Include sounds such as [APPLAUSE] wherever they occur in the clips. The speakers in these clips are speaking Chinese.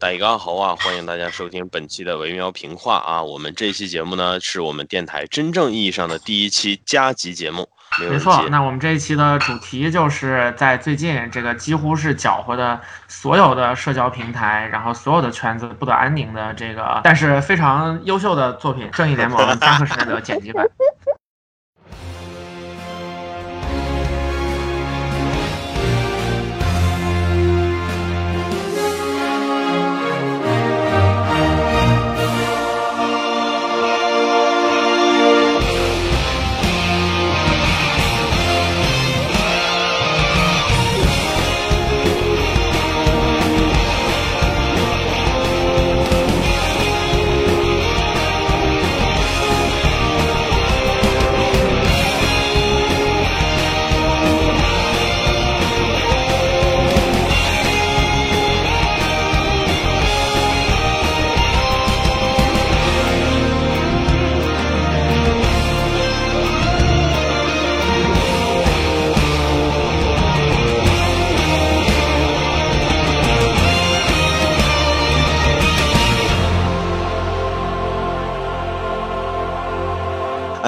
大家好啊！欢迎大家收听本期的维喵评话啊！我们这期节目呢，是我们电台真正意义上的第一期加急节目。没错，那我们这一期的主题就是在最近这个几乎是搅和的所有的社交平台，然后所有的圈子不得安宁的这个，但是非常优秀的作品《正义联盟》加克施耐德剪辑版。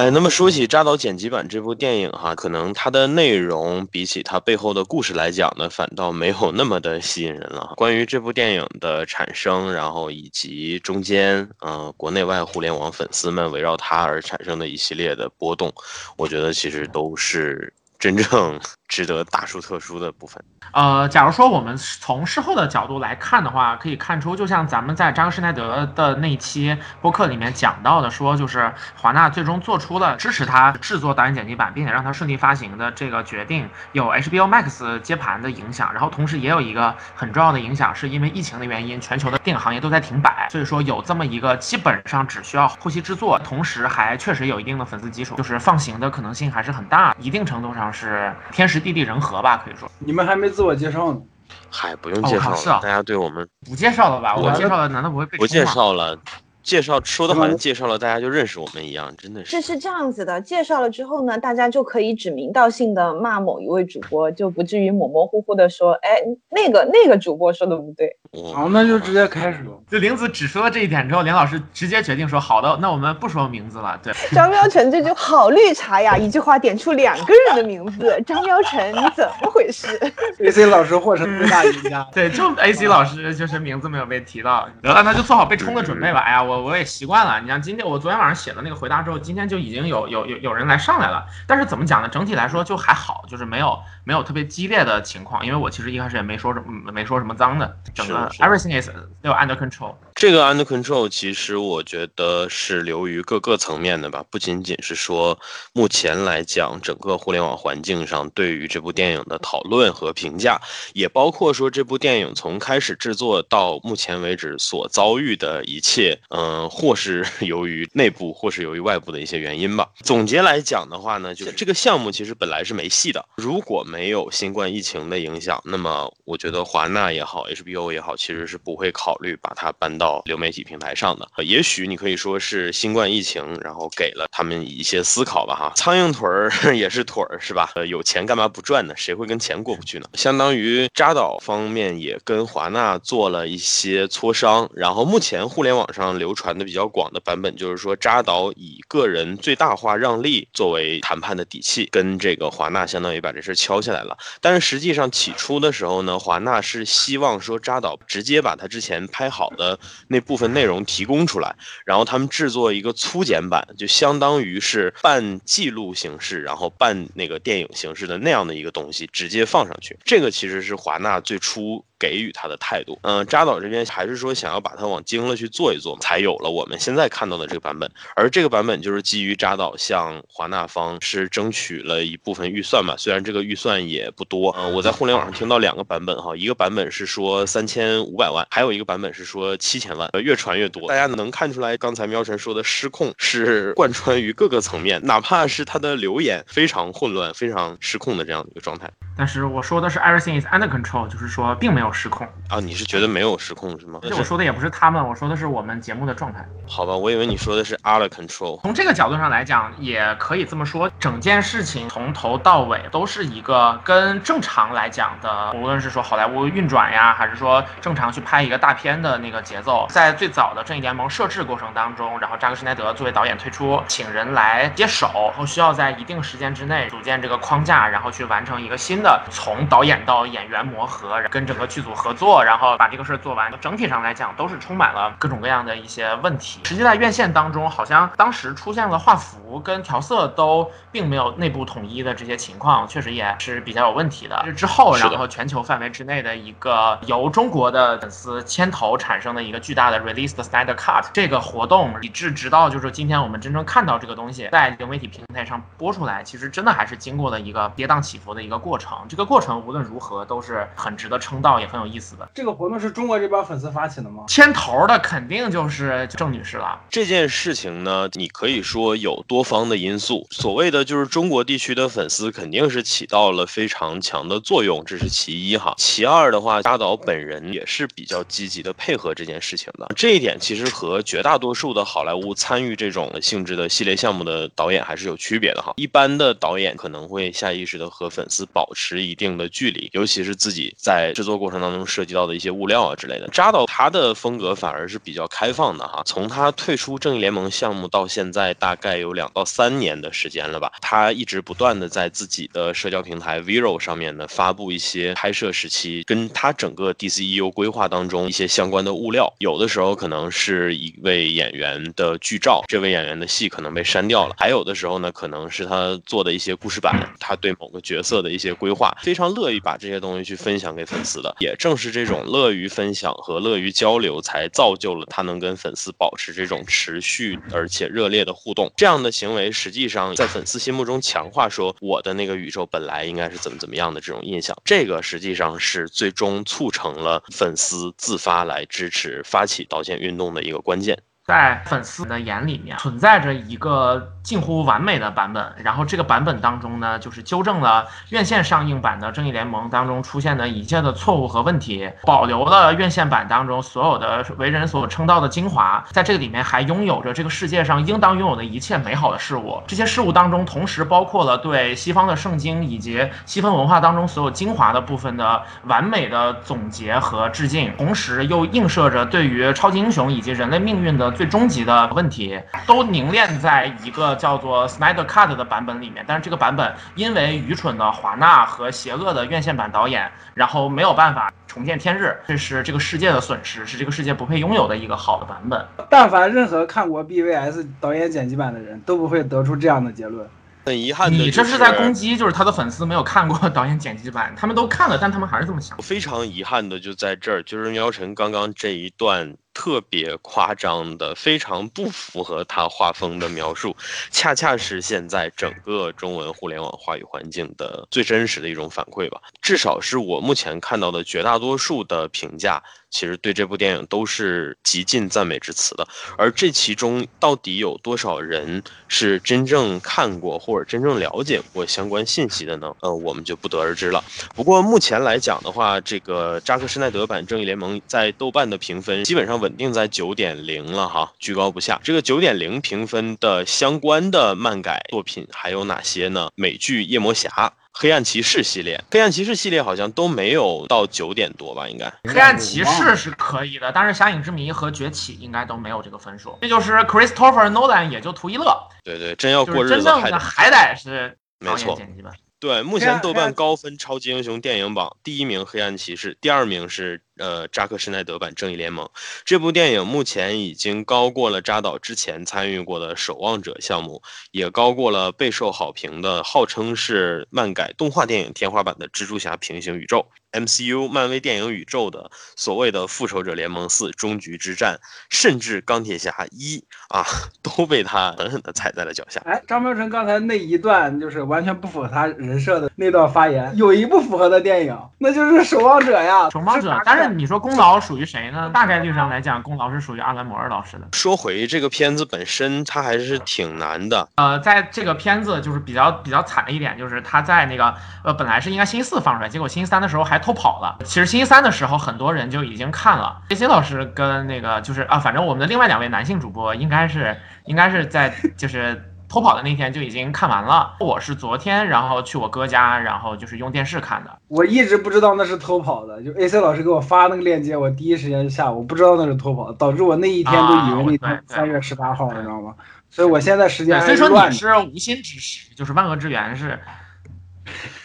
哎，那么说起扎导剪辑版这部电影哈，可能它的内容比起它背后的故事来讲呢，反倒没有那么的吸引人了。关于这部电影的产生，然后以及中间，呃，国内外互联网粉丝们围绕它而产生的一系列的波动，我觉得其实都是真正。[LAUGHS] 值得大书特书的部分，呃，假如说我们从事后的角度来看的话，可以看出，就像咱们在张施耐德的那期播客里面讲到的，说就是华纳最终做出了支持他制作导演剪辑版，并且让他顺利发行的这个决定，有 HBO Max 接盘的影响，然后同时也有一个很重要的影响，是因为疫情的原因，全球的电影行业都在停摆，所以说有这么一个基本上只需要后期制作，同时还确实有一定的粉丝基础，就是放行的可能性还是很大，一定程度上是天时。地利人和吧，可以说。你们还没自我介绍呢。嗨，不用介绍了，大家对我们不介绍了吧？我介绍了，难道不会被不介绍了？介绍说的好像介绍了大家就认识我们一样，真的是。这是这样子的，介绍了之后呢，大家就可以指名道姓的骂某一位主播，就不至于模模糊糊的说，哎，那个那个主播说的不对。好，那就直接开始吧。就玲子只说了这一点之后，林老师直接决定说，好的，那我们不说名字了。对，张喵晨这就好绿茶呀，一句话点出两个人的名字，[LAUGHS] 张喵晨，你怎么回事？[LAUGHS] AC 老师获胜最大赢家。对，就 AC 老师就是名字没有被提到，得了，那就做好被冲的准备吧。哎呀，我。我我也习惯了。你像今天我昨天晚上写的那个回答之后，今天就已经有有有有人来上来了。但是怎么讲呢？整体来说就还好，就是没有没有特别激烈的情况。因为我其实一开始也没说什么没说什么脏的，整个 everything is 都有 under control。这个 under control 其实我觉得是流于各个层面的吧，不仅仅是说目前来讲整个互联网环境上对于这部电影的讨论和评价，也包括说这部电影从开始制作到目前为止所遭遇的一切，嗯，或是 [LAUGHS] 由于内部，或是由于外部的一些原因吧。总结来讲的话呢，就是这个项目其实本来是没戏的，如果没有新冠疫情的影响，那么我觉得华纳也好，HBO 也好，其实是不会考虑把它搬到。流媒体平台上的，也许你可以说是新冠疫情，然后给了他们一些思考吧，哈，苍蝇腿儿 [LAUGHS] 也是腿儿，是吧？呃，有钱干嘛不赚呢？谁会跟钱过不去呢？相当于扎导方面也跟华纳做了一些磋商，然后目前互联网上流传的比较广的版本就是说，扎导以个人最大化让利作为谈判的底气，跟这个华纳相当于把这事敲下来了。但是实际上起初的时候呢，华纳是希望说扎导直接把他之前拍好的。那部分内容提供出来，然后他们制作一个粗剪版，就相当于是半记录形式，然后半那个电影形式的那样的一个东西，直接放上去。这个其实是华纳最初。给予他的态度，嗯，扎导这边还是说想要把它往精了去做一做，才有了我们现在看到的这个版本。而这个版本就是基于扎导向华纳方是争取了一部分预算嘛，虽然这个预算也不多，嗯，我在互联网上听到两个版本哈，一个版本是说三千五百万，还有一个版本是说七千万，呃越传越多。大家能看出来，刚才喵晨说的失控是贯穿于各个层面，哪怕是他的留言非常混乱、非常失控的这样的一个状态。但是我说的是 everything is under control，就是说并没有失控啊。你是觉得没有失控是吗？这我说的也不是他们，我说的是我们节目的状态。好吧，我以为你说的是 under control。从这个角度上来讲，也可以这么说。整件事情从头到尾都是一个跟正常来讲的，无论是说好莱坞运转呀，还是说正常去拍一个大片的那个节奏，在最早的正义联盟设置过程当中，然后扎克施奈德作为导演推出，请人来接手，然后需要在一定时间之内组建这个框架，然后去完成一个新的从导演到演员磨合，跟整个剧组合作，然后把这个事儿做完。整体上来讲，都是充满了各种各样的一些问题。实际在院线当中，好像当时出现了画幅跟调色都。并没有内部统一的这些情况，确实也是比较有问题的。之后，然后全球范围之内的一个由中国的粉丝牵头产生的一个巨大的 release the Snyder Cut 这个活动，以致直到就是今天我们真正看到这个东西在流媒体平台上播出来，其实真的还是经过了一个跌宕起伏的一个过程。这个过程无论如何都是很值得称道，也很有意思的。这个活动是中国这边粉丝发起的吗？牵头的肯定就是郑女士了。这件事情呢，你可以说有多方的因素，所谓的。就是中国地区的粉丝肯定是起到了非常强的作用，这是其一哈。其二的话，扎导本人也是比较积极的配合这件事情的。这一点其实和绝大多数的好莱坞参与这种性质的系列项目的导演还是有区别的哈。一般的导演可能会下意识的和粉丝保持一定的距离，尤其是自己在制作过程当中涉及到的一些物料啊之类的。扎导他的风格反而是比较开放的哈。从他退出正义联盟项目到现在，大概有两到三年的时间了吧。他一直不断的在自己的社交平台 Vero 上面呢发布一些拍摄时期跟他整个 DCEU 规划当中一些相关的物料，有的时候可能是一位演员的剧照，这位演员的戏可能被删掉了，还有的时候呢可能是他做的一些故事版，他对某个角色的一些规划，非常乐意把这些东西去分享给粉丝的。也正是这种乐于分享和乐于交流，才造就了他能跟粉丝保持这种持续而且热烈的互动。这样的行为实际上在粉丝心目中。强化说我的那个宇宙本来应该是怎么怎么样的这种印象，这个实际上是最终促成了粉丝自发来支持发起道歉运动的一个关键。在粉丝的眼里面存在着一个近乎完美的版本，然后这个版本当中呢，就是纠正了院线上映版的《正义联盟》当中出现的一切的错误和问题，保留了院线版当中所有的为人所称道的精华，在这个里面还拥有着这个世界上应当拥有的一切美好的事物。这些事物当中，同时包括了对西方的圣经以及西方文化当中所有精华的部分的完美的总结和致敬，同时又映射着对于超级英雄以及人类命运的。最终极的问题都凝练在一个叫做 Snyder Cut 的版本里面，但是这个版本因为愚蠢的华纳和邪恶的院线版导演，然后没有办法重见天日，这是这个世界的损失，是这个世界不配拥有的一个好的版本。但凡任何看过 BVS 导演剪辑版的人都不会得出这样的结论。很遗憾的，你这是在攻击，就是他的粉丝没有看过导演剪辑版，他们都看了，但他们还是这么想。非常遗憾的就在这儿，就是苗晨刚刚这一段。特别夸张的，非常不符合他画风的描述，恰恰是现在整个中文互联网话语环境的最真实的一种反馈吧。至少是我目前看到的绝大多数的评价，其实对这部电影都是极尽赞美之词的。而这其中到底有多少人是真正看过或者真正了解过相关信息的呢？呃，我们就不得而知了。不过目前来讲的话，这个扎克施奈德版《正义联盟》在豆瓣的评分基本上。稳定在九点零了哈，居高不下。这个九点零评分的相关的漫改作品还有哪些呢？美剧《夜魔侠》、《黑暗骑士》系列，《黑暗骑士》系列好像都没有到九点多吧？应该，《黑暗骑士》是可以的，但是《侠影之谜》和《崛起》应该都没有这个分数。这就是 Christopher Nolan 也就图一乐。对对，真要过日子，真正的还得是没错。剪辑版。对，目前豆瓣高分超级英雄电影榜第一名《黑暗骑士》，第二名是。呃，扎克施奈德版《正义联盟》这部电影目前已经高过了扎导之前参与过的《守望者》项目，也高过了备受好评的号称是漫改动画电影天花板的《蜘蛛侠平行宇宙》MCU 漫威电影宇宙的所谓的《复仇者联盟四：终局之战》，甚至《钢铁侠一》啊，[LAUGHS] 都被他狠狠地踩在了脚下。哎，张苗成刚才那一段就是完全不符合他人设的那段发言，有一部符合的电影，那就是《守望者》呀，《守望者》，但是。那你说功劳属于谁呢？大概率上来讲，功劳是属于阿兰·摩尔老师的。说回这个片子本身，它还是挺难的。呃，在这个片子就是比较比较惨的一点，就是他在那个呃本来是应该星期四放出来，结果星期三的时候还偷跑了。其实星期三的时候，很多人就已经看了。杰西老师跟那个就是啊，反正我们的另外两位男性主播应该是应该是在 [LAUGHS] 就是。偷跑的那天就已经看完了。我是昨天，然后去我哥家，然后就是用电视看的。我一直不知道那是偷跑的，就 AC 老师给我发那个链接，我第一时间就下，我不知道那是偷跑，导致我那一天都以为那天三月十八号，你知道吗？所以我现在时间所以说你是无心之失，就是万恶之源是。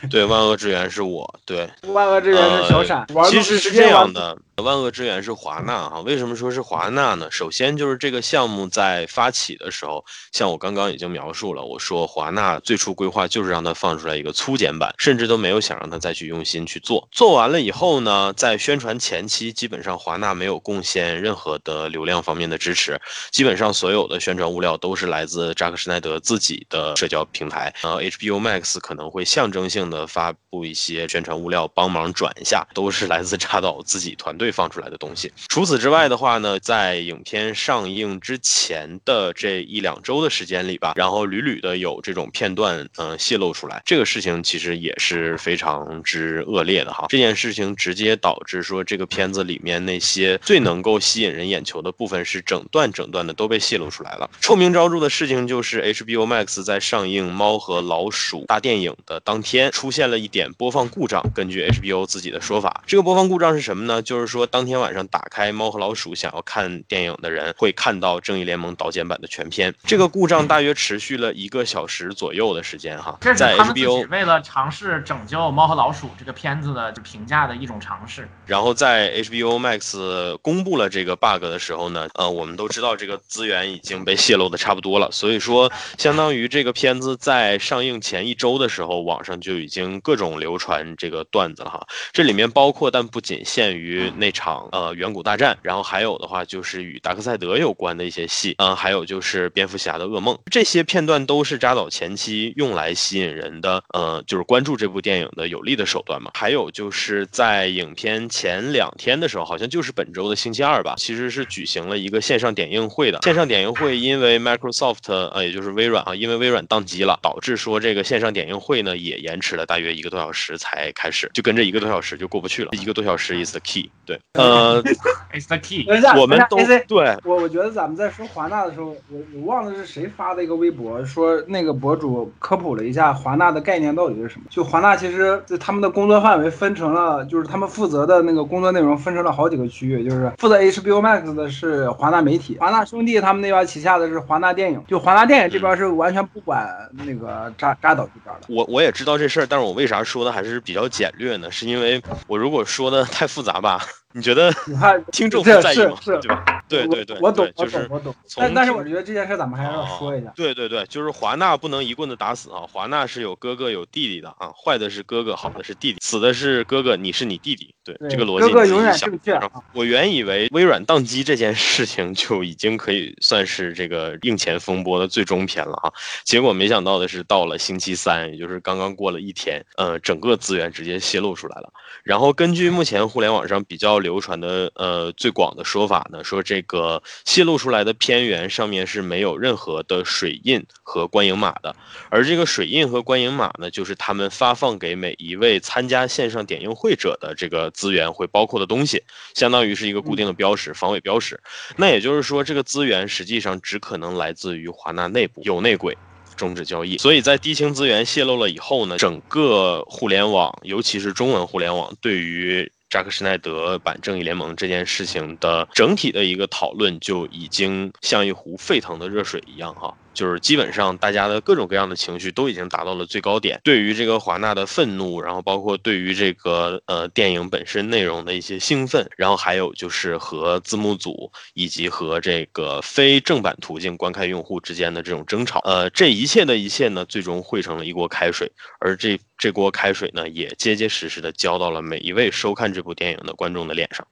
对，万恶之源是我，对，万恶之源是小闪。其实是这样的。万恶之源是华纳哈，为什么说是华纳呢？首先就是这个项目在发起的时候，像我刚刚已经描述了，我说华纳最初规划就是让它放出来一个粗剪版，甚至都没有想让它再去用心去做。做完了以后呢，在宣传前期，基本上华纳没有贡献任何的流量方面的支持，基本上所有的宣传物料都是来自扎克施奈德自己的社交平台。呃，HBO Max 可能会象征性的发布一些宣传物料，帮忙转一下，都是来自扎导自己团队。放出来的东西。除此之外的话呢，在影片上映之前的这一两周的时间里吧，然后屡屡的有这种片段，嗯，泄露出来。这个事情其实也是非常之恶劣的哈。这件事情直接导致说，这个片子里面那些最能够吸引人眼球的部分是整段整段的都被泄露出来了。臭名昭著的事情就是 HBO Max 在上映《猫和老鼠》大电影的当天，出现了一点播放故障。根据 HBO 自己的说法，这个播放故障是什么呢？就是说。当天晚上打开《猫和老鼠》想要看电影的人会看到《正义联盟》导剪版的全片。这个故障大约持续了一个小时左右的时间哈。在 HBO 为了尝试拯救《猫和老鼠》这个片子的评价的一种尝试。然后在 HBO Max 公布了这个 bug 的时候呢，呃，我们都知道这个资源已经被泄露的差不多了。所以说，相当于这个片子在上映前一周的时候，网上就已已经各种流传这个段子了哈。这里面包括但不仅限于那。场呃远古大战，然后还有的话就是与达克赛德有关的一些戏，嗯，还有就是蝙蝠侠的噩梦，这些片段都是扎导前期用来吸引人的，呃，就是关注这部电影的有力的手段嘛。还有就是在影片前两天的时候，好像就是本周的星期二吧，其实是举行了一个线上点映会的。线上点映会因为 Microsoft 呃，也就是微软啊，因为微软宕机了，导致说这个线上点映会呢也延迟了大约一个多小时才开始，就跟这一个多小时就过不去了。一个多小时 is the key，对。[LAUGHS] 呃，It's the key。等一下，我们都对我，我觉得咱们在说华纳的时候，我我忘了是谁发的一个微博，说那个博主科普了一下华纳的概念到底是什么。就华纳其实他们的工作范围分成了，就是他们负责的那个工作内容分成了好几个区域，就是负责 HBO Max 的是华纳媒体，华纳兄弟他们那边旗下的是华纳电影，就华纳电影这边是完全不管那个扎扎导这边的。我我也知道这事儿，但是我为啥说的还是比较简略呢？是因为我如果说的太复杂吧。你觉得 [LAUGHS] 听众会在意吗？对吧？对对对，我懂，我懂，我懂。但但是我觉得这件事咱们还是要说一下。对对对，就是华纳不能一棍子打死啊！华纳是有哥哥有弟弟的啊，坏的是哥哥，好的是弟弟，死的是哥哥，你是你弟弟。对这个逻辑，哥哥永远正确。我原以为微软宕机这件事情就已经可以算是这个硬钱风波的最终篇了啊，结果没想到的是，到了星期三，也就是刚刚过了一天，呃，整个资源直接泄露出来了。然后根据目前互联网上比较流传的呃最广的说法呢，说这个泄露出来的片源上面是没有任何的水印和观影码的，而这个水印和观影码呢，就是他们发放给每一位参加线上点映会者的这个资源会包括的东西，相当于是一个固定的标识，防伪标识。那也就是说，这个资源实际上只可能来自于华纳内部，有内鬼。终止交易，所以在低清资源泄露了以后呢，整个互联网，尤其是中文互联网，对于扎克施奈德版正义联盟这件事情的整体的一个讨论，就已经像一壶沸腾的热水一样，哈。就是基本上大家的各种各样的情绪都已经达到了最高点，对于这个华纳的愤怒，然后包括对于这个呃电影本身内容的一些兴奋，然后还有就是和字幕组以及和这个非正版途径观看用户之间的这种争吵，呃，这一切的一切呢，最终汇成了一锅开水，而这这锅开水呢，也结结实实的浇到了每一位收看这部电影的观众的脸上。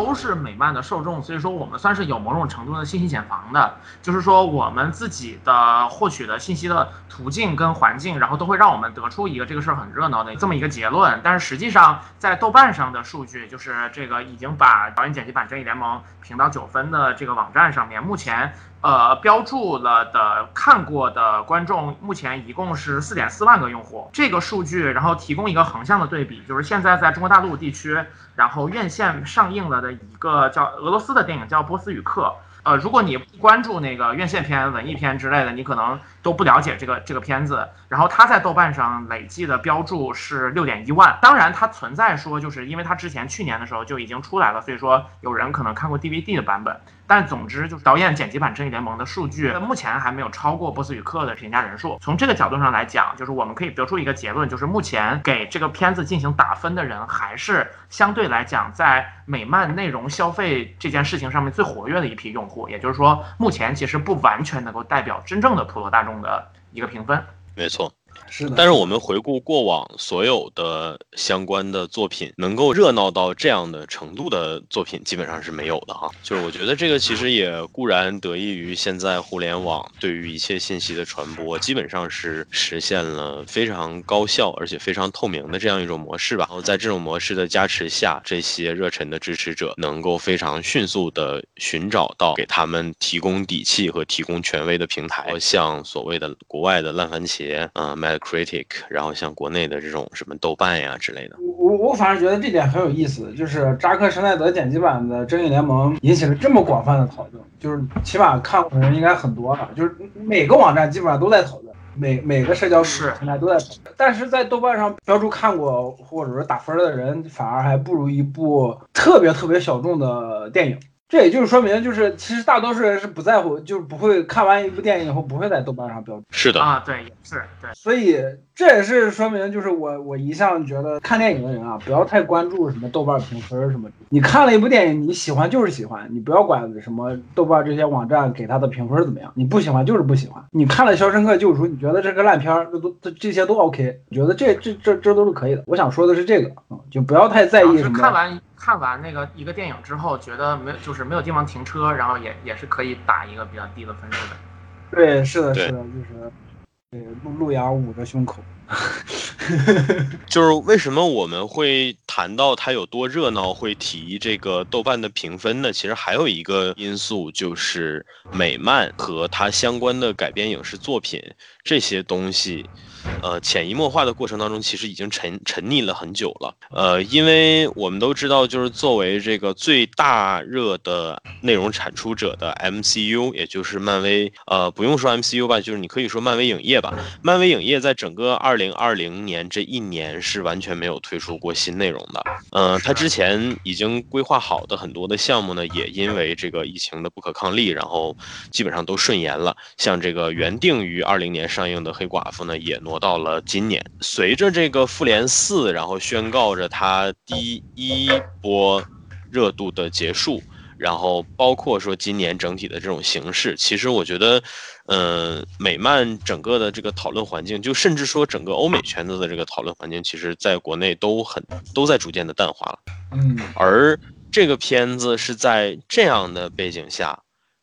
都是美漫的受众，所以说我们算是有某种程度的信息茧房的，就是说我们自己的获取的信息的途径跟环境，然后都会让我们得出一个这个事儿很热闹的这么一个结论。但是实际上在豆瓣上的数据，就是这个已经把导演剪辑版《正义联盟》评到九分的这个网站上面，目前。呃，标注了的看过的观众目前一共是四点四万个用户，这个数据，然后提供一个横向的对比，就是现在在中国大陆地区，然后院线上映了的一个叫俄罗斯的电影叫《波斯语课》。呃，如果你不关注那个院线片、文艺片之类的，你可能都不了解这个这个片子。然后他在豆瓣上累计的标注是六点一万。当然，它存在说，就是因为它之前去年的时候就已经出来了，所以说有人可能看过 DVD 的版本。但总之，就是导演剪辑版《正义联盟》的数据目前还没有超过《波斯语克》的评价人数。从这个角度上来讲，就是我们可以得出一个结论，就是目前给这个片子进行打分的人，还是相对来讲在美漫内容消费这件事情上面最活跃的一批用户。也就是说，目前其实不完全能够代表真正的普罗大众的一个评分。没错。是的，但是我们回顾过往所有的相关的作品，能够热闹到这样的程度的作品，基本上是没有的哈。就是我觉得这个其实也固然得益于现在互联网对于一切信息的传播，基本上是实现了非常高效而且非常透明的这样一种模式吧。然后在这种模式的加持下，这些热忱的支持者能够非常迅速的寻找到给他们提供底气和提供权威的平台，像所谓的国外的烂番茄，嗯，Mad。Critic，然后像国内的这种什么豆瓣呀之类的，我我反正觉得这点很有意思，就是扎克施耐德剪辑版的《正义联盟》引起了这么广泛的讨论，就是起码看过的人应该很多吧，就是每个网站基本上都在讨论，每每个社交平台都在讨论，但是在豆瓣上标注看过或者说打分的人，反而还不如一部特别特别小众的电影。这也就是说明，就是其实大多数人是不在乎，就是不会看完一部电影以后不会在豆瓣上标注。是的啊，对，也是对。所以这也是说明，就是我我一向觉得看电影的人啊，不要太关注什么豆瓣评分什么。你看了一部电影，你喜欢就是喜欢，你不要管什么豆瓣这些网站给他的评分怎么样。你不喜欢就是不喜欢。你看了《肖申克救赎》，你觉得这个烂片儿，这都这这些都 OK，觉得这这这这都是可以的。我想说的是这个，嗯，就不要太在意什么。看完。看完那个一个电影之后，觉得没就是没有地方停车，然后也也是可以打一个比较低的分数的。对，是的，是的，就是对路路遥捂着胸口。[LAUGHS] 就是为什么我们会谈到它有多热闹，会提这个豆瓣的评分呢？其实还有一个因素就是美漫和它相关的改编影视作品这些东西。呃，潜移默化的过程当中，其实已经沉沉溺了很久了。呃，因为我们都知道，就是作为这个最大热的内容产出者的 MCU，也就是漫威，呃，不用说 MCU 吧，就是你可以说漫威影业吧。漫威影业在整个二2020年这一年是完全没有推出过新内容的。嗯，它之前已经规划好的很多的项目呢，也因为这个疫情的不可抗力，然后基本上都顺延了。像这个原定于二零年上映的黑寡妇呢，也挪。挪到了今年，随着这个复联四，然后宣告着它第一波热度的结束，然后包括说今年整体的这种形式，其实我觉得，嗯，美漫整个的这个讨论环境，就甚至说整个欧美圈子的这个讨论环境，其实在国内都很都在逐渐的淡化了。嗯，而这个片子是在这样的背景下。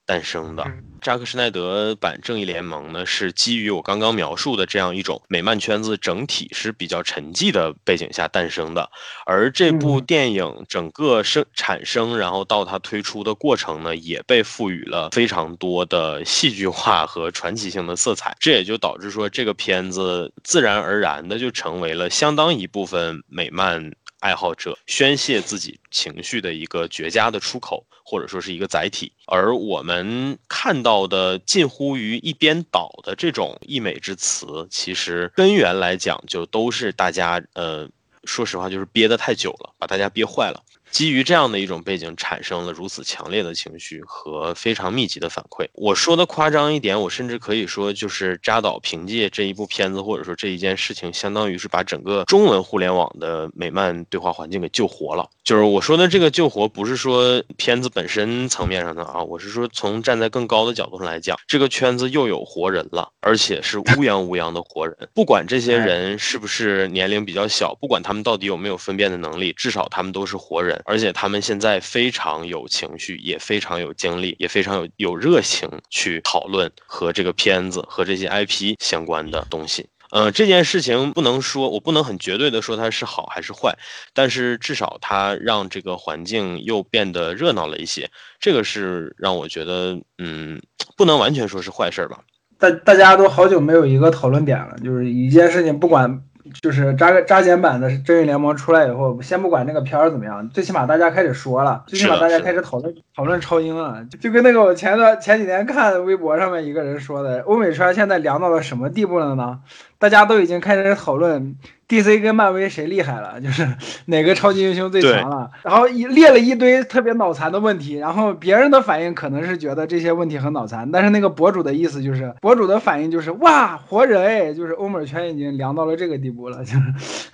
诞生的扎克施奈德版《正义联盟》呢，是基于我刚刚描述的这样一种美漫圈子整体是比较沉寂的背景下诞生的。而这部电影整个生产生，然后到它推出的过程呢，也被赋予了非常多的戏剧化和传奇性的色彩。这也就导致说，这个片子自然而然的就成为了相当一部分美漫。爱好者宣泄自己情绪的一个绝佳的出口，或者说是一个载体。而我们看到的近乎于一边倒的这种溢美之词，其实根源来讲，就都是大家呃，说实话，就是憋得太久了，把大家憋坏了。基于这样的一种背景，产生了如此强烈的情绪和非常密集的反馈。我说的夸张一点，我甚至可以说，就是扎导凭借这一部片子，或者说这一件事情，相当于是把整个中文互联网的美漫对话环境给救活了。就是我说的这个救活，不是说片子本身层面上的啊，我是说从站在更高的角度上来讲，这个圈子又有活人了，而且是乌泱乌泱的活人。不管这些人是不是年龄比较小，不管他们到底有没有分辨的能力，至少他们都是活人，而且他们现在非常有情绪，也非常有精力，也非常有有热情去讨论和这个片子和这些 IP 相关的东西。呃，这件事情不能说，我不能很绝对的说它是好还是坏，但是至少它让这个环境又变得热闹了一些，这个是让我觉得，嗯，不能完全说是坏事吧。大大家都好久没有一个讨论点了，就是一件事情，不管就是扎扎剪版的《正义联盟》出来以后，先不管那个片儿怎么样，最起码大家开始说了，最起码大家开始讨论讨论超英了，就就跟那个我前段前几天看微博上面一个人说的，欧美圈现在凉到了什么地步了呢？大家都已经开始讨论 DC 跟漫威谁厉害了，[LAUGHS] 就是哪个超级英雄最强了，然后一列了一堆特别脑残的问题，然后别人的反应可能是觉得这些问题很脑残，但是那个博主的意思就是，博主的反应就是哇活人哎，就是欧美圈已经凉到了这个地步了，就是。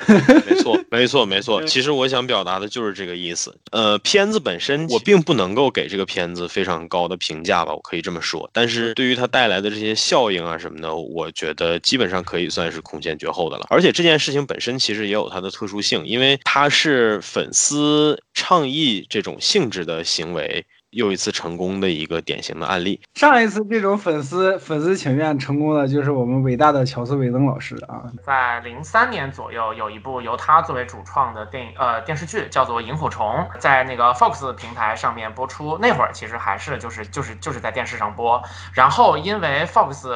[LAUGHS] 没错，没错，没错。其实我想表达的就是这个意思。呃，片子本身我并不能够给这个片子非常高的评价吧，我可以这么说。但是对于它带来的这些效应啊什么的，我觉得基本上可以。算是空前绝后的了，而且这件事情本身其实也有它的特殊性，因为它是粉丝倡议这种性质的行为又一次成功的一个典型的案例。上一次这种粉丝粉丝请愿成功的就是我们伟大的乔斯韦登老师啊，在零三年左右有一部由他作为主创的电影呃电视剧叫做《萤火虫》，在那个 Fox 平台上面播出，那会儿其实还是就是就是就是在电视上播，然后因为 Fox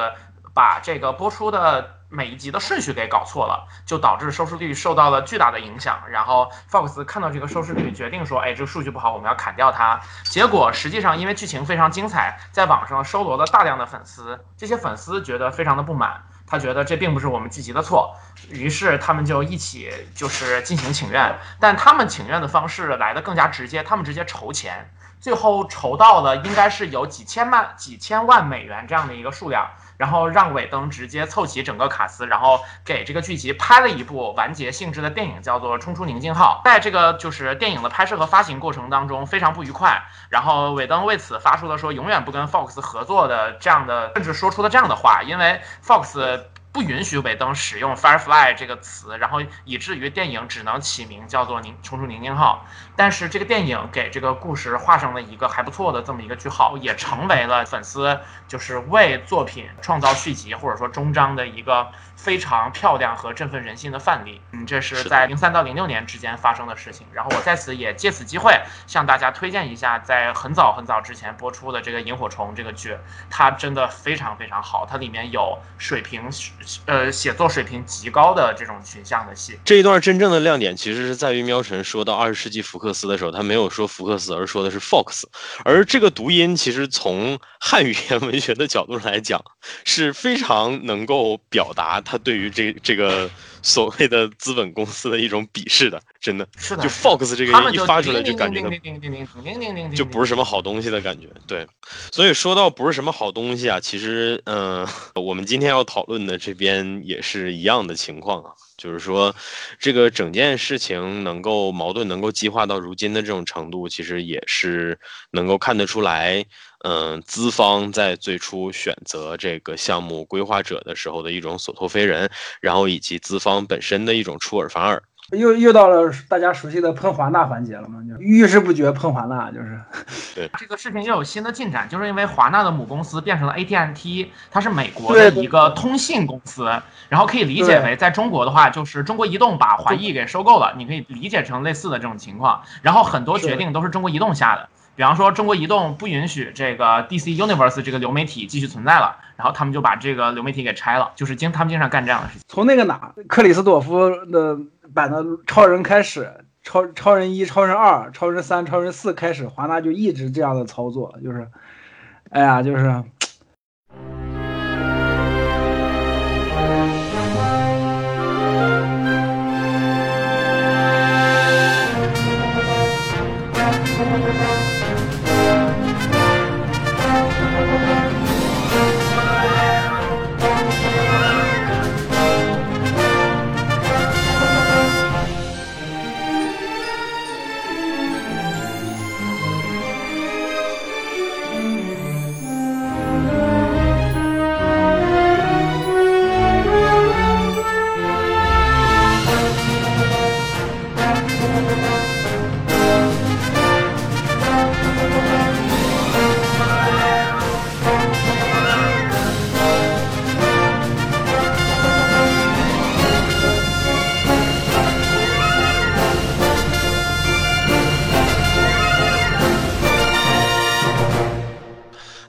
把这个播出的。每一集的顺序给搞错了，就导致收视率受到了巨大的影响。然后 Fox 看到这个收视率，决定说：“哎，这个数据不好，我们要砍掉它。”结果实际上，因为剧情非常精彩，在网上收罗了大量的粉丝。这些粉丝觉得非常的不满，他觉得这并不是我们剧集的错，于是他们就一起就是进行请愿。但他们请愿的方式来的更加直接，他们直接筹钱，最后筹到了应该是有几千万、几千万美元这样的一个数量。然后让尾灯直接凑齐整个卡司，然后给这个剧集拍了一部完结性质的电影，叫做《冲出宁静号》。在这个就是电影的拍摄和发行过程当中非常不愉快，然后尾灯为此发出了说永远不跟 Fox 合作的这样的，甚至说出了这样的话，因为 Fox。不允许尾灯使用 Firefly 这个词，然后以至于电影只能起名叫做《宁冲出宁静号》。但是这个电影给这个故事画上了一个还不错的这么一个句号，也成为了粉丝就是为作品创造续集或者说终章的一个。非常漂亮和振奋人心的范例，嗯，这是在零三到零六年之间发生的事情。然后我在此也借此机会向大家推荐一下，在很早很早之前播出的这个《萤火虫》这个剧，它真的非常非常好，它里面有水平，呃，写作水平极高的这种群像的戏。这一段真正的亮点其实是在于喵晨说到二十世纪福克斯的时候，他没有说福克斯，而说的是 Fox，而这个读音其实从汉语言文学的角度上来讲，是非常能够表达。他对于这这个所谓的资本公司的一种鄙视的，真的是的，就 Fox 这个一发出来就感觉就不是什么好东西的感觉。对，所以说到不是什么好东西啊，其实嗯，[LAUGHS] 我们今天要讨论的这边也是一样的情况啊，就是说这个整件事情能够矛盾能够激化到如今的这种程度，其实也是能够看得出来。嗯，资方在最初选择这个项目规划者的时候的一种所托非人，然后以及资方本身的一种出尔反尔，又又到了大家熟悉的喷华纳环节了嘛？就遇事不决喷华纳，就是。对，[LAUGHS] 这个事情又有新的进展，就是因为华纳的母公司变成了 AT&T，它是美国的一个通信公司，然后可以理解为在中国的话，就是中国移动把华谊给收购了，你可以理解成类似的这种情况，然后很多决定都是中国移动下的。比方说，中国移动不允许这个 DC Universe 这个流媒体继续存在了，然后他们就把这个流媒体给拆了，就是经他们经常干这样的事情。从那个哪克里斯朵夫的版的超人开始，超超人一、超人二、超人三、超人四开始，华纳就一直这样的操作，就是，哎呀，就是。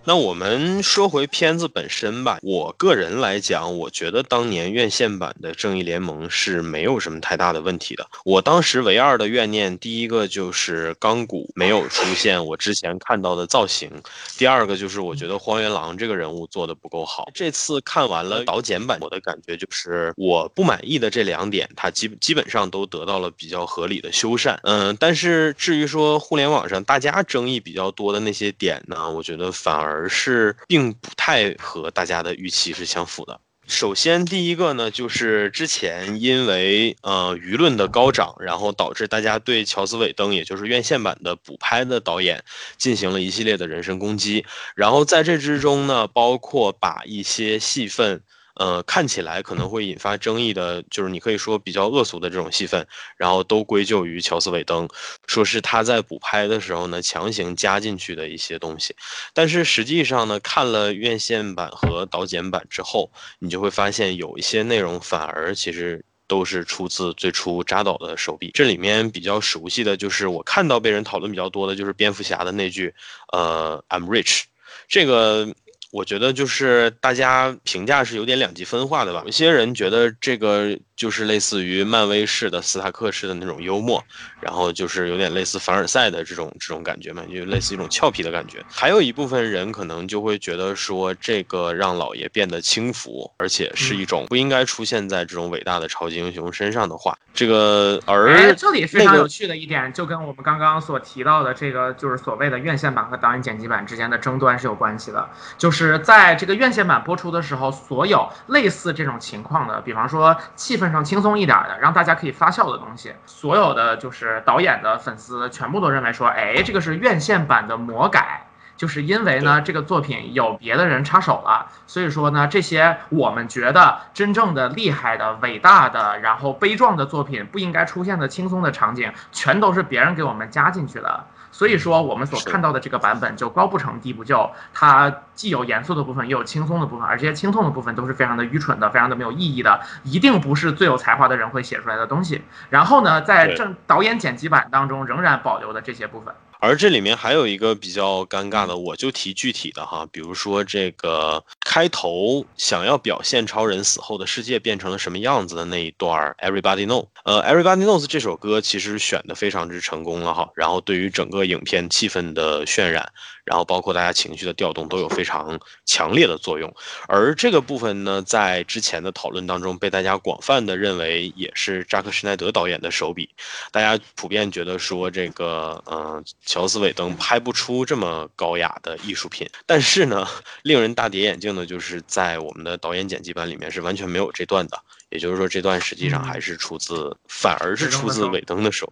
那我们说回片子本身吧，我个人来讲，我觉得当年院线版的《正义联盟》是没有什么太大的问题的。我当时唯二的怨念，第一个就是钢骨没有出现我之前看到的造型，第二个就是我觉得荒原狼这个人物做的不够好。这次看完了导剪版，我的感觉就是我不满意的这两点，它基基本上都得到了比较合理的修缮。嗯，但是至于说互联网上大家争议比较多的那些点呢，我觉得反而。而是并不太和大家的预期是相符的。首先，第一个呢，就是之前因为呃舆论的高涨，然后导致大家对乔斯韦登，也就是院线版的补拍的导演进行了一系列的人身攻击。然后在这之中呢，包括把一些戏份。呃，看起来可能会引发争议的，就是你可以说比较恶俗的这种戏份，然后都归咎于乔斯韦登，说是他在补拍的时候呢强行加进去的一些东西。但是实际上呢，看了院线版和导剪版之后，你就会发现有一些内容反而其实都是出自最初扎导的手笔。这里面比较熟悉的就是我看到被人讨论比较多的就是蝙蝠侠的那句，呃，I'm rich，这个。我觉得就是大家评价是有点两极分化的吧。有些人觉得这个就是类似于漫威式的、斯塔克式的那种幽默，然后就是有点类似凡尔赛的这种这种感觉嘛，就类似一种俏皮的感觉。还有一部分人可能就会觉得说，这个让老爷变得轻浮，而且是一种不应该出现在这种伟大的超级英雄身上的话。这个而这里非常有趣的一点，就跟我们刚刚所提到的这个就是所谓的院线版和导演剪辑版之间的争端是有关系的，就是。是在这个院线版播出的时候，所有类似这种情况的，比方说气氛上轻松一点的，让大家可以发笑的东西，所有的就是导演的粉丝全部都认为说，哎，这个是院线版的魔改，就是因为呢这个作品有别的人插手了，所以说呢这些我们觉得真正的厉害的、伟大的，然后悲壮的作品不应该出现的轻松的场景，全都是别人给我们加进去的。所以说，我们所看到的这个版本就高不成低不就，它既有严肃的部分，也有轻松的部分，而这些轻松的部分都是非常的愚蠢的，非常的没有意义的，一定不是最有才华的人会写出来的东西。然后呢，在正导演剪辑版当中，仍然保留了这些部分。而这里面还有一个比较尴尬的，我就提具体的哈，比如说这个开头想要表现超人死后的世界变成了什么样子的那一段，Everybody Know，呃，Everybody Knows 这首歌其实选的非常之成功了哈，然后对于整个影片气氛的渲染。然后包括大家情绪的调动都有非常强烈的作用，而这个部分呢，在之前的讨论当中被大家广泛的认为也是扎克施耐德导演的手笔，大家普遍觉得说这个呃乔斯韦登拍不出这么高雅的艺术品，但是呢，令人大跌眼镜的就是在我们的导演剪辑版里面是完全没有这段的，也就是说这段实际上还是出自，反而是出自韦登的手，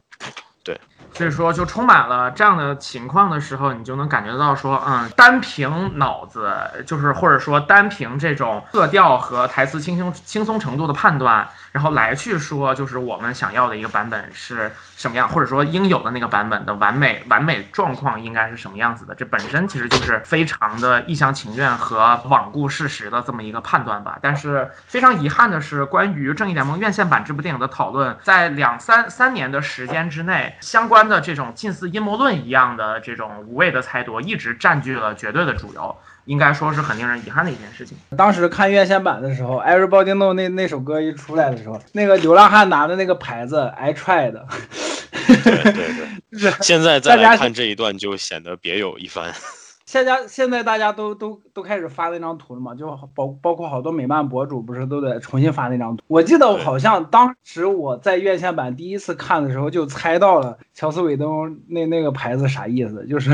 对。所以说，就充满了这样的情况的时候，你就能感觉到说，嗯，单凭脑子，就是或者说单凭这种色调和台词轻松轻松程度的判断。然后来去说，就是我们想要的一个版本是什么样，或者说应有的那个版本的完美完美状况应该是什么样子的？这本身其实就是非常的一厢情愿和罔顾事实的这么一个判断吧。但是非常遗憾的是，关于《正义联盟》院线版这部电影的讨论，在两三三年的时间之内，相关的这种近似阴谋论一样的这种无谓的猜度，一直占据了绝对的主流。应该说是很令人遗憾的一件事情。当时看院线版的时候，Everybody Know 那那首歌一出来的时候，那个流浪汉拿的那个牌子，I tried。对对对，现在再来看这一段就显得别有一番。[LAUGHS] 现在现在大家都都都开始发那张图了嘛？就包包括好多美漫博主不是都得重新发那张图。我记得好像当时我在院线版第一次看的时候就猜到了乔斯韦登那那个牌子啥意思，就是。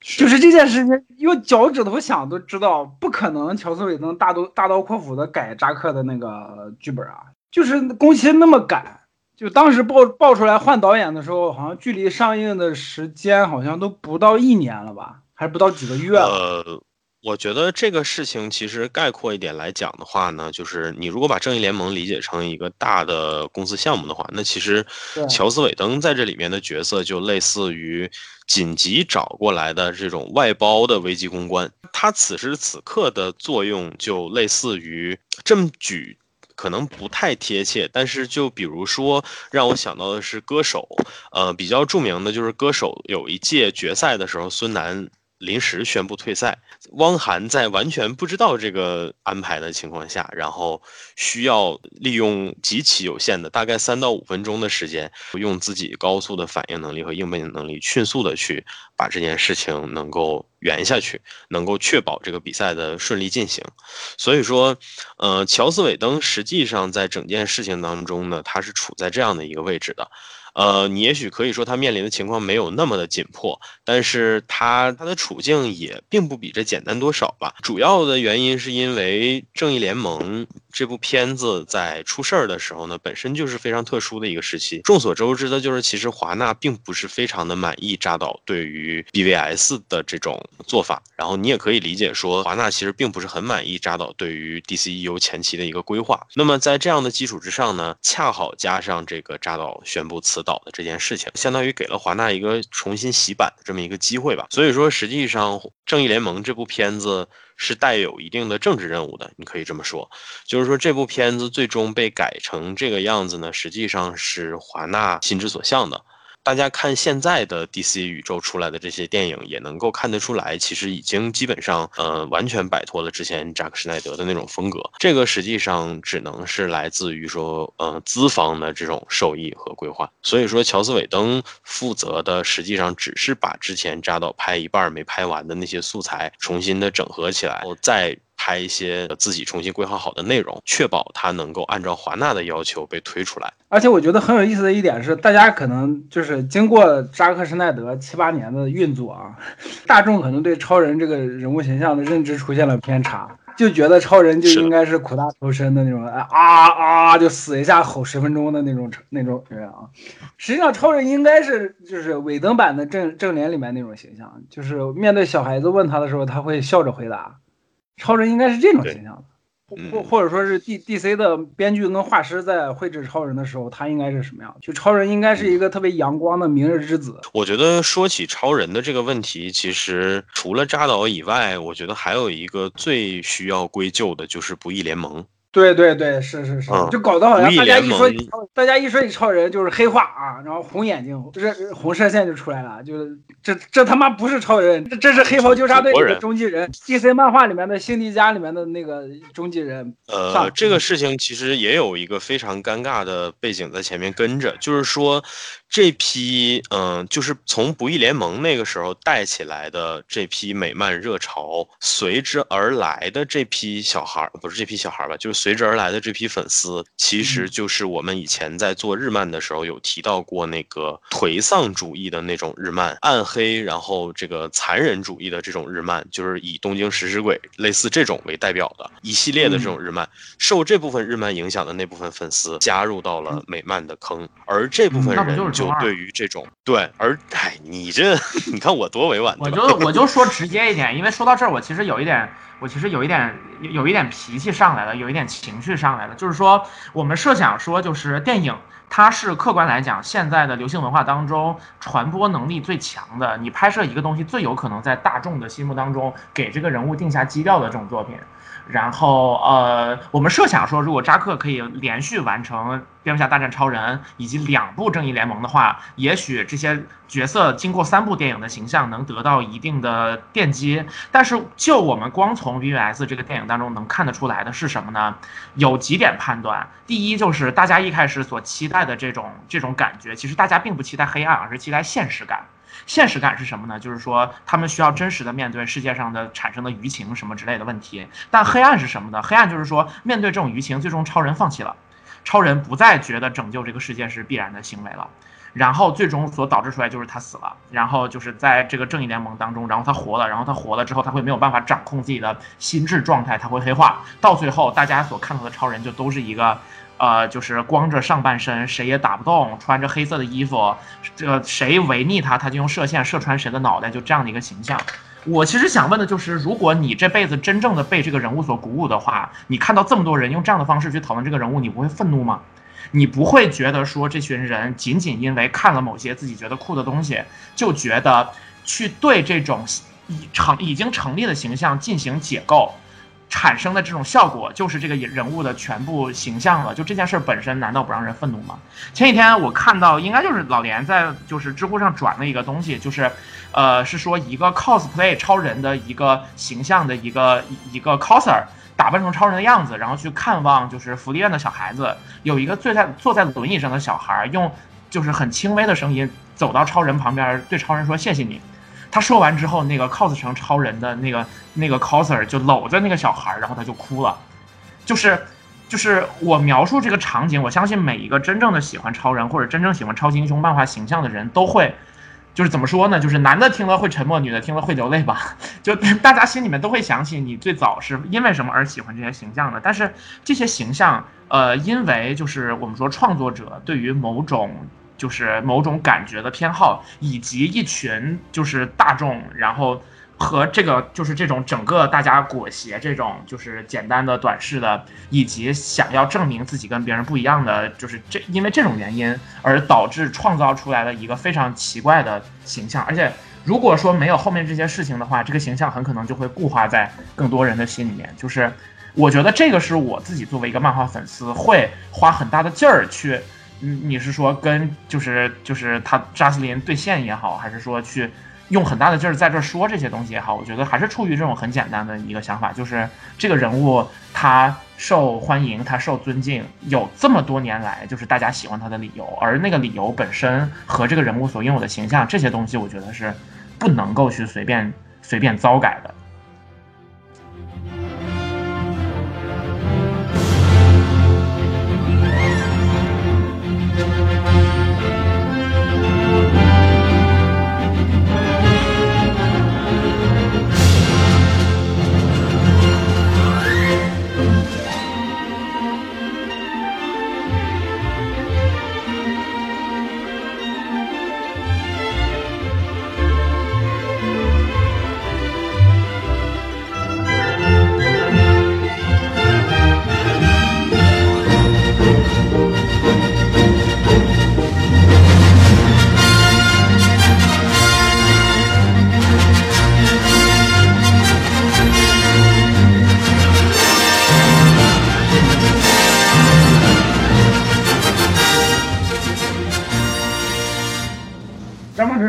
就是这件事情，用脚趾头想都知道，不可能乔斯韦登大刀大刀阔斧的改扎克的那个剧本啊！就是工期那么赶，就当时爆爆出来换导演的时候，好像距离上映的时间好像都不到一年了吧，还是不到几个月了。我觉得这个事情其实概括一点来讲的话呢，就是你如果把正义联盟理解成一个大的公司项目的话，那其实乔斯韦登在这里面的角色就类似于紧急找过来的这种外包的危机公关。他此时此刻的作用就类似于这么举，可能不太贴切，但是就比如说让我想到的是歌手，呃，比较著名的就是歌手有一届决赛的时候，孙楠。临时宣布退赛。汪涵在完全不知道这个安排的情况下，然后需要利用极其有限的大概三到五分钟的时间，用自己高速的反应能力和应变能力，迅速的去把这件事情能够圆下去，能够确保这个比赛的顺利进行。所以说，呃，乔斯韦登实际上在整件事情当中呢，他是处在这样的一个位置的。呃，你也许可以说他面临的情况没有那么的紧迫，但是他他的处境也并不比这简单多少吧。主要的原因是因为《正义联盟》这部片子在出事儿的时候呢，本身就是非常特殊的一个时期。众所周知的就是，其实华纳并不是非常的满意扎导对于 BVS 的这种做法，然后你也可以理解说，华纳其实并不是很满意扎导对于 DCEU 前期的一个规划。那么在这样的基础之上呢，恰好加上这个扎导宣布辞。导的这件事情，相当于给了华纳一个重新洗版的这么一个机会吧。所以说，实际上《正义联盟》这部片子是带有一定的政治任务的，你可以这么说。就是说，这部片子最终被改成这个样子呢，实际上是华纳心之所向的。大家看现在的 DC 宇宙出来的这些电影，也能够看得出来，其实已经基本上呃完全摆脱了之前扎克施奈德的那种风格。这个实际上只能是来自于说呃资方的这种受益和规划。所以说，乔斯韦登负责的实际上只是把之前扎导拍一半没拍完的那些素材重新的整合起来，然后再。拍一些自己重新规划好的内容，确保它能够按照华纳的要求被推出来。而且我觉得很有意思的一点是，大家可能就是经过扎克施耐德七八年的运作啊，大众可能对超人这个人物形象的认知出现了偏差，就觉得超人就应该是苦大仇深的那种，啊啊就死一下吼十分钟的那种那种人啊。实际上，超人应该是就是尾灯版的正正脸里面那种形象，就是面对小孩子问他的时候，他会笑着回答。超人应该是这种形象的，或或者说是 D D C 的编剧跟画师在绘制超人的时候，他应该是什么样？就超人应该是一个特别阳光的明日之子。我觉得说起超人的这个问题，其实除了扎导以外，我觉得还有一个最需要归咎的就是不义联盟。对对对，是是是，就搞得好像大家一说大家一说起超人就是黑化啊，然后红眼睛，就是红射线就出来了，就是这这他妈不是超人，这这是黑袍纠察队里的终极人，DC 漫画里面的辛迪加里面的那个终极人。呃，这个事情其实也有一个非常尴尬的背景在前面跟着，就是说。这批嗯，就是从不义联盟那个时候带起来的这批美漫热潮，随之而来的这批小孩儿，不是这批小孩儿吧，就是随之而来的这批粉丝，其实就是我们以前在做日漫的时候有提到过那个颓丧主义的那种日漫，暗黑，然后这个残忍主义的这种日漫，就是以东京食尸鬼类似这种为代表的一系列的这种日漫，受这部分日漫影响的那部分粉丝加入到了美漫的坑，而这部分人。就对于这种对，而哎，你这 [LAUGHS] 你看我多委婉。我就我就说直接一点，因为说到这儿，我其实有一点，我其实有一点有一点脾气上来了，有一点情绪上来了。就是说，我们设想说，就是电影它是客观来讲，现在的流行文化当中传播能力最强的，你拍摄一个东西最有可能在大众的心目当中给这个人物定下基调的这种作品。然后，呃，我们设想说，如果扎克可以连续完成《蝙蝠侠大战超人》以及两部《正义联盟》的话，也许这些角色经过三部电影的形象能得到一定的奠基。但是，就我们光从 VVS 这个电影当中能看得出来的是什么呢？有几点判断：第一，就是大家一开始所期待的这种这种感觉，其实大家并不期待黑暗，而是期待现实感。现实感是什么呢？就是说，他们需要真实的面对世界上的产生的舆情什么之类的问题。但黑暗是什么呢？黑暗就是说，面对这种舆情，最终超人放弃了，超人不再觉得拯救这个世界是必然的行为了，然后最终所导致出来就是他死了。然后就是在这个正义联盟当中，然后他活了，然后他活了之后，他会没有办法掌控自己的心智状态，他会黑化。到最后，大家所看到的超人就都是一个。呃，就是光着上半身，谁也打不动，穿着黑色的衣服，这个谁违逆他，他就用射线射穿谁的脑袋，就这样的一个形象。我其实想问的就是，如果你这辈子真正的被这个人物所鼓舞的话，你看到这么多人用这样的方式去讨论这个人物，你不会愤怒吗？你不会觉得说这群人仅仅因为看了某些自己觉得酷的东西，就觉得去对这种已成已经成立的形象进行解构？产生的这种效果就是这个人物的全部形象了。就这件事本身，难道不让人愤怒吗？前几天我看到，应该就是老连在就是知乎上转了一个东西，就是呃，是说一个 cosplay 超人的一个形象的一个一个 coser 打扮成超人的样子，然后去看望就是福利院的小孩子，有一个坐在坐在轮椅上的小孩用就是很轻微的声音走到超人旁边，对超人说谢谢你。他说完之后，那个 cos 成超人的那个那个 coser 就搂着那个小孩，然后他就哭了。就是，就是我描述这个场景，我相信每一个真正的喜欢超人或者真正喜欢超级英雄漫画形象的人都会，就是怎么说呢？就是男的听了会沉默，女的听了会流泪吧？[LAUGHS] 就大家心里面都会想起你最早是因为什么而喜欢这些形象的。但是这些形象，呃，因为就是我们说创作者对于某种。就是某种感觉的偏好，以及一群就是大众，然后和这个就是这种整个大家裹挟这种就是简单的短视的，以及想要证明自己跟别人不一样的，就是这因为这种原因而导致创造出来的一个非常奇怪的形象。而且如果说没有后面这些事情的话，这个形象很可能就会固化在更多人的心里面。就是我觉得这个是我自己作为一个漫画粉丝会花很大的劲儿去。你你是说跟就是就是他扎斯林对线也好，还是说去用很大的劲儿在这说这些东西也好？我觉得还是出于这种很简单的一个想法，就是这个人物他受欢迎，他受尊敬，有这么多年来就是大家喜欢他的理由，而那个理由本身和这个人物所拥有的形象这些东西，我觉得是不能够去随便随便糟改的。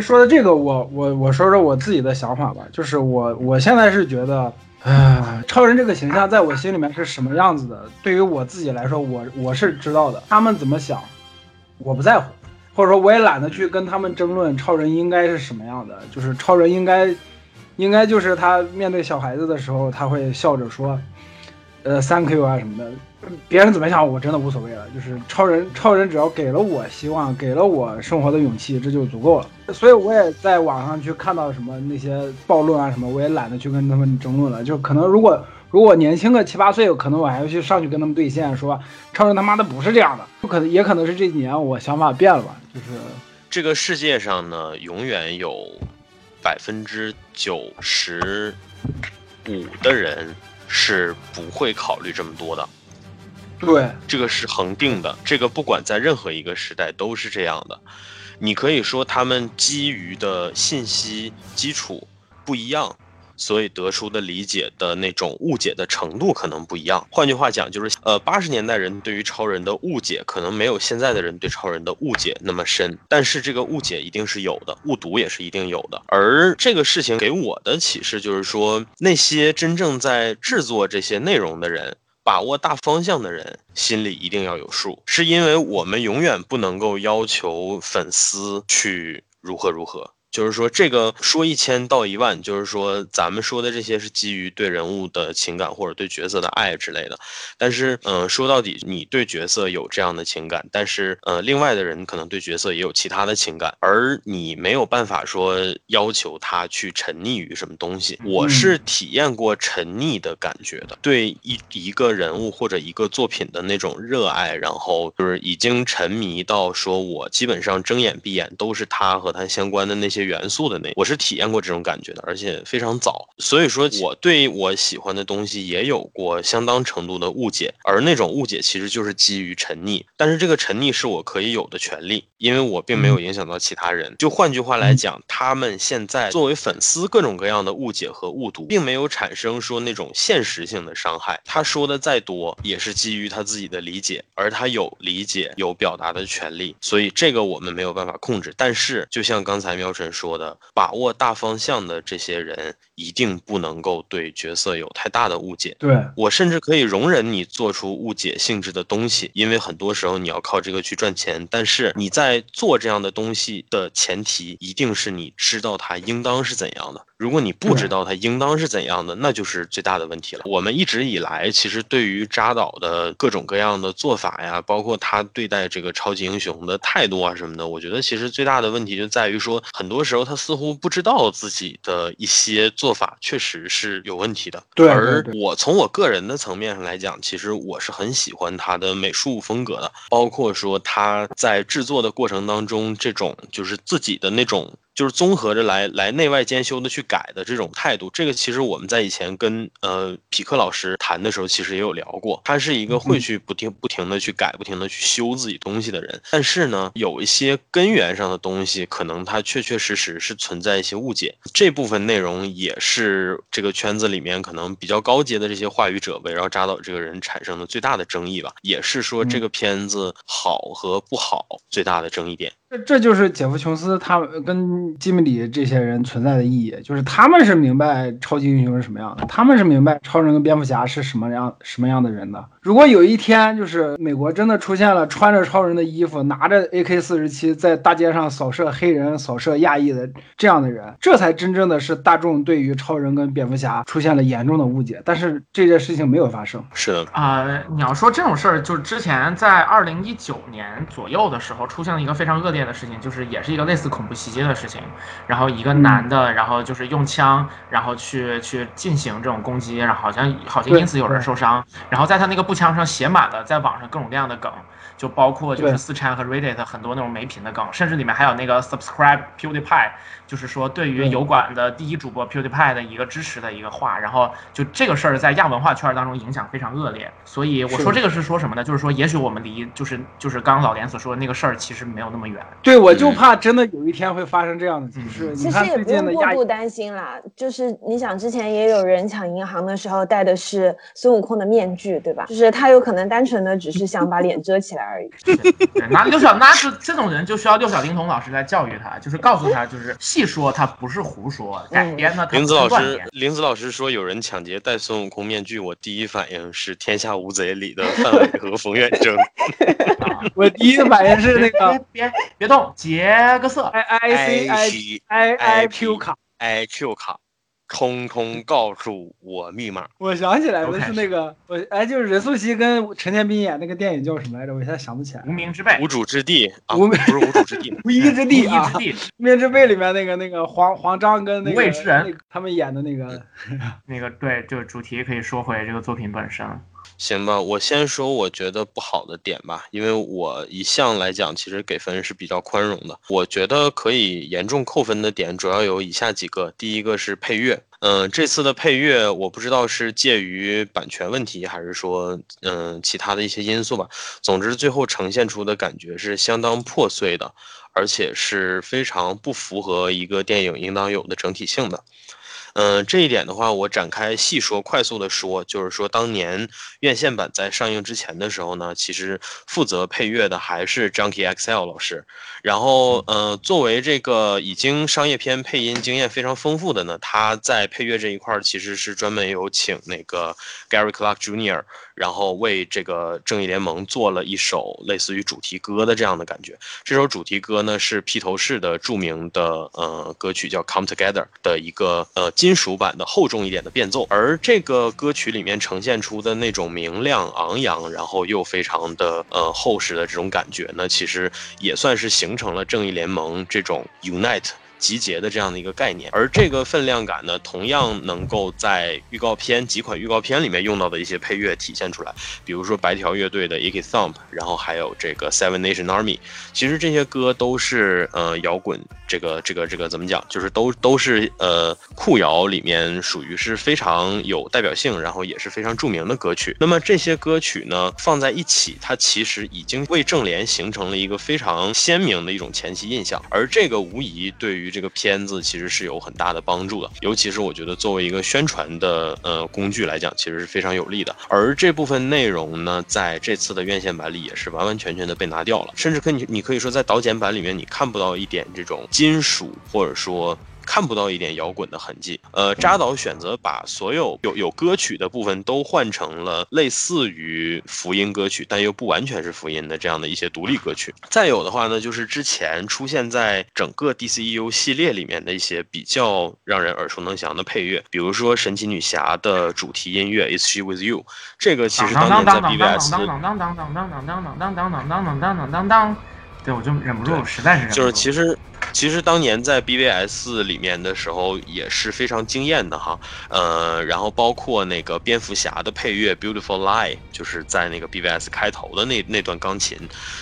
说的这个，我我我说说我自己的想法吧，就是我我现在是觉得，啊，超人这个形象在我心里面是什么样子的，对于我自己来说，我我是知道的，他们怎么想，我不在乎，或者说我也懒得去跟他们争论超人应该是什么样的，就是超人应该，应该就是他面对小孩子的时候，他会笑着说，呃，thank you 啊什么的。别人怎么想，我真的无所谓了。就是超人，超人只要给了我希望，给了我生活的勇气，这就足够了。所以我也在网上去看到什么那些暴论啊什么，我也懒得去跟他们争论了。就可能如果如果年轻个七八岁，可能我还要去上去跟他们对线，说超人他妈的不是这样的。不可能，也可能是这几年我想法变了吧。就是这个世界上呢，永远有百分之九十五的人是不会考虑这么多的。对，这个是恒定的，这个不管在任何一个时代都是这样的。你可以说他们基于的信息基础不一样，所以得出的理解的那种误解的程度可能不一样。换句话讲，就是呃，八十年代人对于超人的误解可能没有现在的人对超人的误解那么深，但是这个误解一定是有的，误读也是一定有的。而这个事情给我的启示就是说，那些真正在制作这些内容的人。把握大方向的人心里一定要有数，是因为我们永远不能够要求粉丝去如何如何。就是说，这个说一千道一万，就是说，咱们说的这些是基于对人物的情感或者对角色的爱之类的。但是，嗯，说到底，你对角色有这样的情感，但是，呃，另外的人可能对角色也有其他的情感，而你没有办法说要求他去沉溺于什么东西。我是体验过沉溺的感觉的，对一一个人物或者一个作品的那种热爱，然后就是已经沉迷到说我基本上睁眼闭眼都是他和他相关的那些。些元素的那，我是体验过这种感觉的，而且非常早。所以说，我对我喜欢的东西也有过相当程度的误解，而那种误解其实就是基于沉溺。但是这个沉溺是我可以有的权利，因为我并没有影响到其他人。就换句话来讲，他们现在作为粉丝各种各样的误解和误读，并没有产生说那种现实性的伤害。他说的再多，也是基于他自己的理解，而他有理解、有表达的权利。所以这个我们没有办法控制。但是就像刚才喵晨说的，把握大方向的这些人，一定不能够对角色有太大的误解。对我甚至可以容忍你做出误解性质的东西，因为很多时候你要靠这个去赚钱。但是你在做这样的东西的前提，一定是你知道它应当是怎样的。如果你不知道它应当是怎样的，那就是最大的问题了。我们一直以来其实对于扎导的各种各样的做法呀，包括他对待这个超级英雄的态度啊什么的，我觉得其实最大的问题就在于说，很多时候他似乎不知道自己的一些做法确实是有问题的。对对而我从我个人的层面上来讲，其实我是很喜欢他的美术风格的，包括说他在制作的过程当中，这种就是自己的那种。就是综合着来来内外兼修的去改的这种态度，这个其实我们在以前跟呃匹克老师谈的时候，其实也有聊过。他是一个会去不停不停的去改、不停的去修自己东西的人，但是呢，有一些根源上的东西，可能他确确实实是存在一些误解。这部分内容也是这个圈子里面可能比较高阶的这些话语者围绕扎导这个人产生的最大的争议吧，也是说这个片子好和不好最大的争议点。这这就是杰夫·琼斯他们跟基米里这些人存在的意义，就是他们是明白超级英雄是什么样的，他们是明白超人跟蝙蝠侠是什么样什么样的人的。如果有一天就是美国真的出现了穿着超人的衣服，拿着 AK 四十七在大街上扫射黑人、扫射亚裔的这样的人，这才真正的是大众对于超人跟蝙蝠侠出现了严重的误解。但是这件事情没有发生。是的，啊、你要说这种事儿，就是之前在二零一九年左右的时候，出现了一个非常恶劣的事情，就是也是一个类似恐怖袭击的事情。然后一个男的，然后就是用枪，然后去去进行这种攻击，然后好像好像因此有人受伤。然后在他那个步枪上写满了在网上各种各样的梗，就包括就是四 chan 和 Reddit 很多那种没品的梗，甚至里面还有那个 subscribe PewDiePie，就是说对于对油管的第一主播 PewDiePie 的一个支持的一个话。然后就这个事儿在亚文化圈当中影响非常恶劣。所以我说这个是说什么呢？就是说也许我们离就是就是刚刚老连所说的那个事儿其实没有那么远。对，我就嗯怕真的有一天会发生这样的情势。其实也不用过度担心啦，就是你想之前也有人抢银行的时候戴的是孙悟空的面具，对吧？就是他有可能单纯的只是想把脸遮起来而已。对，那六小那这这种人就需要六小龄童老师来教育他，就是告诉他，就是细说他不是胡说，改编呢他林子老师林子老师说有人抢劫戴孙悟空面具，我第一反应是《天下无贼》里的范伟和冯远征。[LAUGHS] 啊我第一个反应是那个别别别动，劫个色。I I C I I I Q 卡。IQ 卡，通通告诉我密码。我想起来了，是那个我哎，就是任素汐跟陈建斌演那个电影叫什么来着？我现在想不起来无。名之辈，无主之地啊，无不是无主之地，[LAUGHS] 无依之地啊，无依之地，《无名之辈》里面那个那个黄黄章跟那个无畏之人那个他们演的那个，那个对，这个主题可以说回这个作品本身。行吧，我先说我觉得不好的点吧，因为我一向来讲其实给分是比较宽容的。我觉得可以严重扣分的点主要有以下几个，第一个是配乐，嗯、这次的配乐我不知道是介于版权问题，还是说嗯、其他的一些因素吧。总之，最后呈现出的感觉是相当破碎的，而且是非常不符合一个电影应当有的整体性的。嗯，这一点的话，我展开细说，快速的说，就是说，当年院线版在上映之前的时候呢，其实负责配乐的还是 Junkie XL 老师。然后，呃，作为这个已经商业片配音经验非常丰富的呢，他在配乐这一块儿其实是专门有请那个 Gary Clark Jr.，然后为这个正义联盟做了一首类似于主题歌的这样的感觉。这首主题歌呢是披头士的著名的呃歌曲叫《Come Together》的一个呃金属版的厚重一点的变奏，而这个歌曲里面呈现出的那种明亮昂扬，然后又非常的呃厚实的这种感觉呢，其实也算是形成了正义联盟这种 unite。集结的这样的一个概念，而这个分量感呢，同样能够在预告片几款预告片里面用到的一些配乐体现出来，比如说白条乐队的 Iggy Thump，然后还有这个 Seven Nation Army，其实这些歌都是呃摇滚这个这个这个怎么讲，就是都都是呃酷摇里面属于是非常有代表性，然后也是非常著名的歌曲。那么这些歌曲呢放在一起，它其实已经为正联形成了一个非常鲜明的一种前期印象，而这个无疑对于这个片子其实是有很大的帮助的，尤其是我觉得作为一个宣传的呃工具来讲，其实是非常有利的。而这部分内容呢，在这次的院线版里也是完完全全的被拿掉了，甚至可你你可以说在导剪版里面你看不到一点这种金属或者说。看不到一点摇滚的痕迹。呃，扎导选择把所有有有歌曲的部分都换成了类似于福音歌曲，但又不完全是福音的这样的一些独立歌曲。再有的话呢，就是之前出现在整个 DCEU 系列里面的一些比较让人耳熟能详的配乐，比如说神奇女侠的主题音乐 Is She With You，这个其实当年在 BBS 当当当当当当当当当当。对，我就忍不住，实在是就是其实。其实当年在 BVS 里面的时候也是非常惊艳的哈，呃，然后包括那个蝙蝠侠的配乐 Beautiful Lie，就是在那个 BVS 开头的那那段钢琴，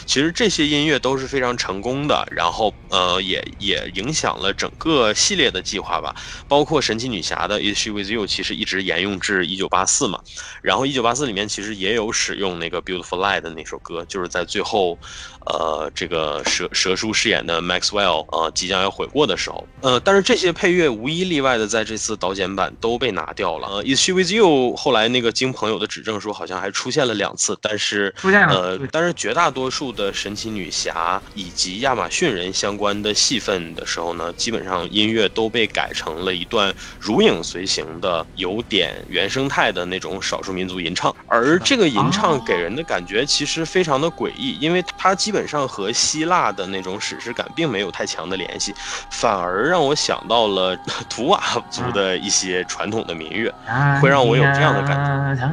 其实这些音乐都是非常成功的，然后呃也也影响了整个系列的计划吧，包括神奇女侠的 Is She With You，其实一直沿用至1984嘛，然后1984里面其实也有使用那个 Beautiful Lie 的那首歌，就是在最后，呃，这个蛇蛇叔饰演的 Maxwell。呃，即将要悔过的时候，呃，但是这些配乐无一例外的在这次导剪版都被拿掉了。呃，Is She With You 后来那个经朋友的指证说，好像还出现了两次，但是出现了，呃，但是绝大多数的神奇女侠以及亚马逊人相关的戏份的时候呢，基本上音乐都被改成了一段如影随形的、有点原生态的那种少数民族吟唱，而这个吟唱给人的感觉其实非常的诡异，因为它基本上和希腊的那种史诗感并没有太强。的联系，反而让我想到了 [LAUGHS] 图瓦族的一些传统的民乐，会让我有这样的感觉。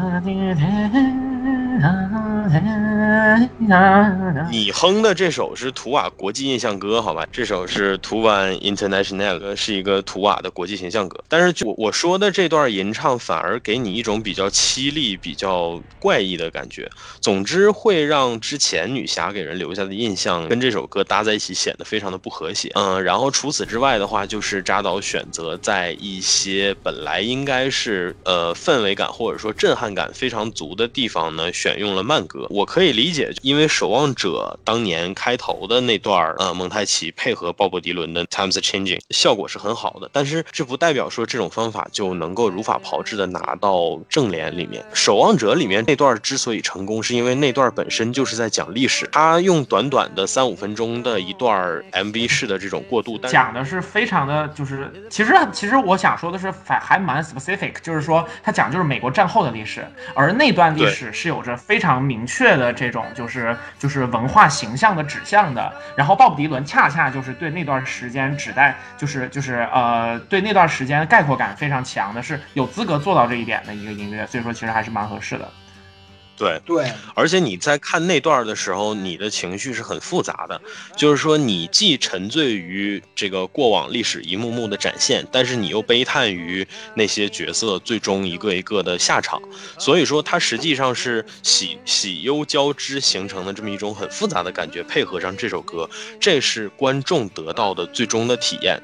你哼的这首是图瓦国际印象歌，好吧？这首是图瓦 International，是一个图瓦的国际形象歌。但是就我说的这段吟唱，反而给你一种比较凄厉、比较怪异的感觉。总之，会让之前女侠给人留下的印象跟这首歌搭在一起，显得非常的不和谐。嗯，然后除此之外的话，就是扎导选择在一些本来应该是呃氛围感或者说震撼感非常足的地方呢，选用了慢歌。我可以理。解，因为守望者当年开头的那段呃，蒙太奇配合鲍勃迪伦的 Times Changing 效果是很好的，但是这不代表说这种方法就能够如法炮制的拿到正脸里面。守望者里面那段之所以成功，是因为那段本身就是在讲历史，他用短短的三五分钟的一段 MV 式的这种过渡，讲的是非常的，就是其实其实我想说的是，还还蛮 specific，就是说他讲就是美国战后的历史，而那段历史是有着非常明确的这种。就是就是文化形象的指向的，然后鲍勃迪伦恰恰就是对那段时间指代，就是就是呃对那段时间概括感非常强的，是有资格做到这一点的一个音乐，所以说其实还是蛮合适的。对。对，而且你在看那段的时候，你的情绪是很复杂的，就是说你既沉醉于这个过往历史一幕幕的展现，但是你又悲叹于那些角色最终一个一个的下场，所以说它实际上是喜喜忧交织形成的这么一种很复杂的感觉，配合上这首歌，这是观众得到的最终的体验。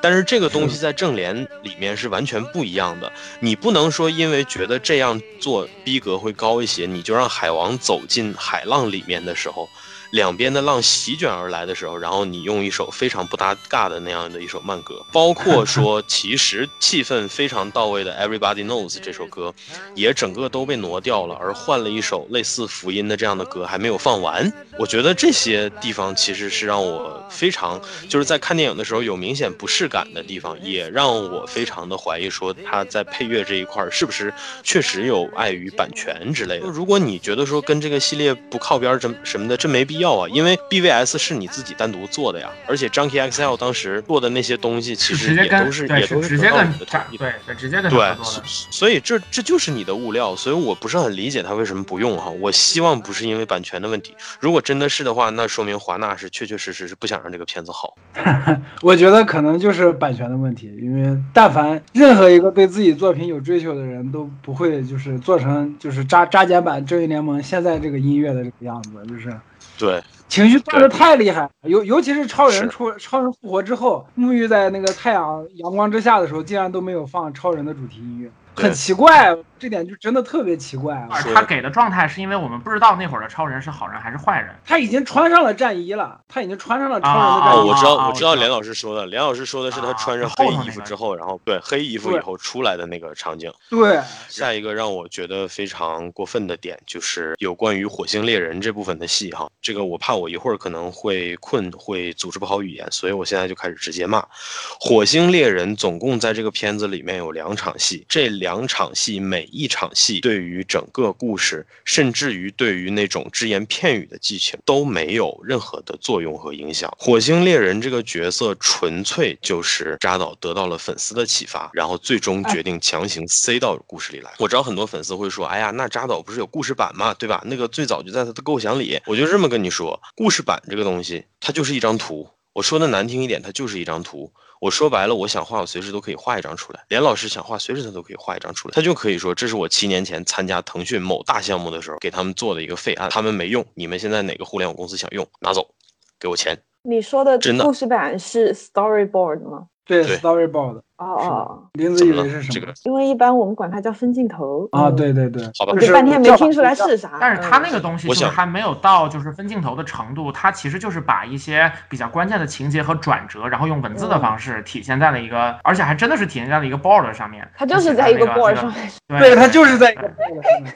但是这个东西在正联里面是完全不一样的，你不能说因为觉得这样做逼格会高一些，你就让海王走进海浪里面的时候。两边的浪席卷而来的时候，然后你用一首非常不搭嘎的那样的一首慢歌，包括说其实气氛非常到位的 Everybody Knows 这首歌，也整个都被挪掉了，而换了一首类似福音的这样的歌还没有放完。我觉得这些地方其实是让我非常就是在看电影的时候有明显不适感的地方，也让我非常的怀疑说他在配乐这一块是不是确实有碍于版权之类的。如果你觉得说跟这个系列不靠边什什么的，这没必要。要啊，因为 BVS 是你自己单独做的呀，而且 Junkie XL 当时做的那些东西，其实也都是也都是直接跟对对直接跟对，所以这这就是你的物料，所以我不是很理解他为什么不用哈。我希望不是因为版权的问题，如果真的是的话，那说明华纳是确确实实是不想让这个片子好。[LAUGHS] 我觉得可能就是版权的问题，因为但凡任何一个对自己作品有追求的人都不会就是做成就是扎扎剪版正义联盟现在这个音乐的这个样子，就是。对，情绪爆的太厉害，尤尤其是超人出超人复活之后，沐浴在那个太阳阳光之下的时候，竟然都没有放超人的主题音乐，对很奇怪，这点就真的特别奇怪啊！他给的状态是因为我们不知道那会儿的超人是好人还是坏人。他已经穿上了战衣了，他已经穿上了超人的战衣。我知道，啊我知道我知道连老师说的，连老师说的是他啊穿上黑衣服之后，然后对黑衣服以后出来的那个场景。对，下一个让我觉得非常过分的点，就是有关于火星猎人这部分的戏哈，这个我怕我一会儿可能会困，会组织不好语言，所以我现在就开始直接骂。火星猎人总共在这个片子里面有两场戏，这两场戏每一场戏对于整个故事，甚至于对于那种只言片语的剧情都没有任何的作用和影响。火星猎人这个角色纯粹就是扎导得到了粉丝的启发，然后最终决定强行塞到故事里来。我知道很多粉丝会说，哎呀，那扎导不是有故事版吗？对吧？那个最早就在他的构想里。我就这么跟你说，故事版这个东西，它就是一张图。我说的难听一点，它就是一张图。我说白了，我想画，我随时都可以画一张出来。连老师想画，随时他都可以画一张出来。他就可以说，这是我七年前参加腾讯某大项目的时候给他们做的一个废案，他们没用，你们现在哪个互联网公司想用，拿走，给我钱。你说的真的故事版是 storyboard 吗？对对 storyboard，哦哦，林子以为是？什么？因为一般我们管它叫分镜头啊，嗯对对对，好吧就我就是半天没听出来是啥。但是他嗯那个东西就是还没有到就是分镜头的程度，它其实就是把一些比较关键的情节和转折，然后用文字的方式体现在了一个，而且还真的是体现在了一个 board 上面。[LAUGHS] 它就是在一个 board 那上面。对对他就是在一个 board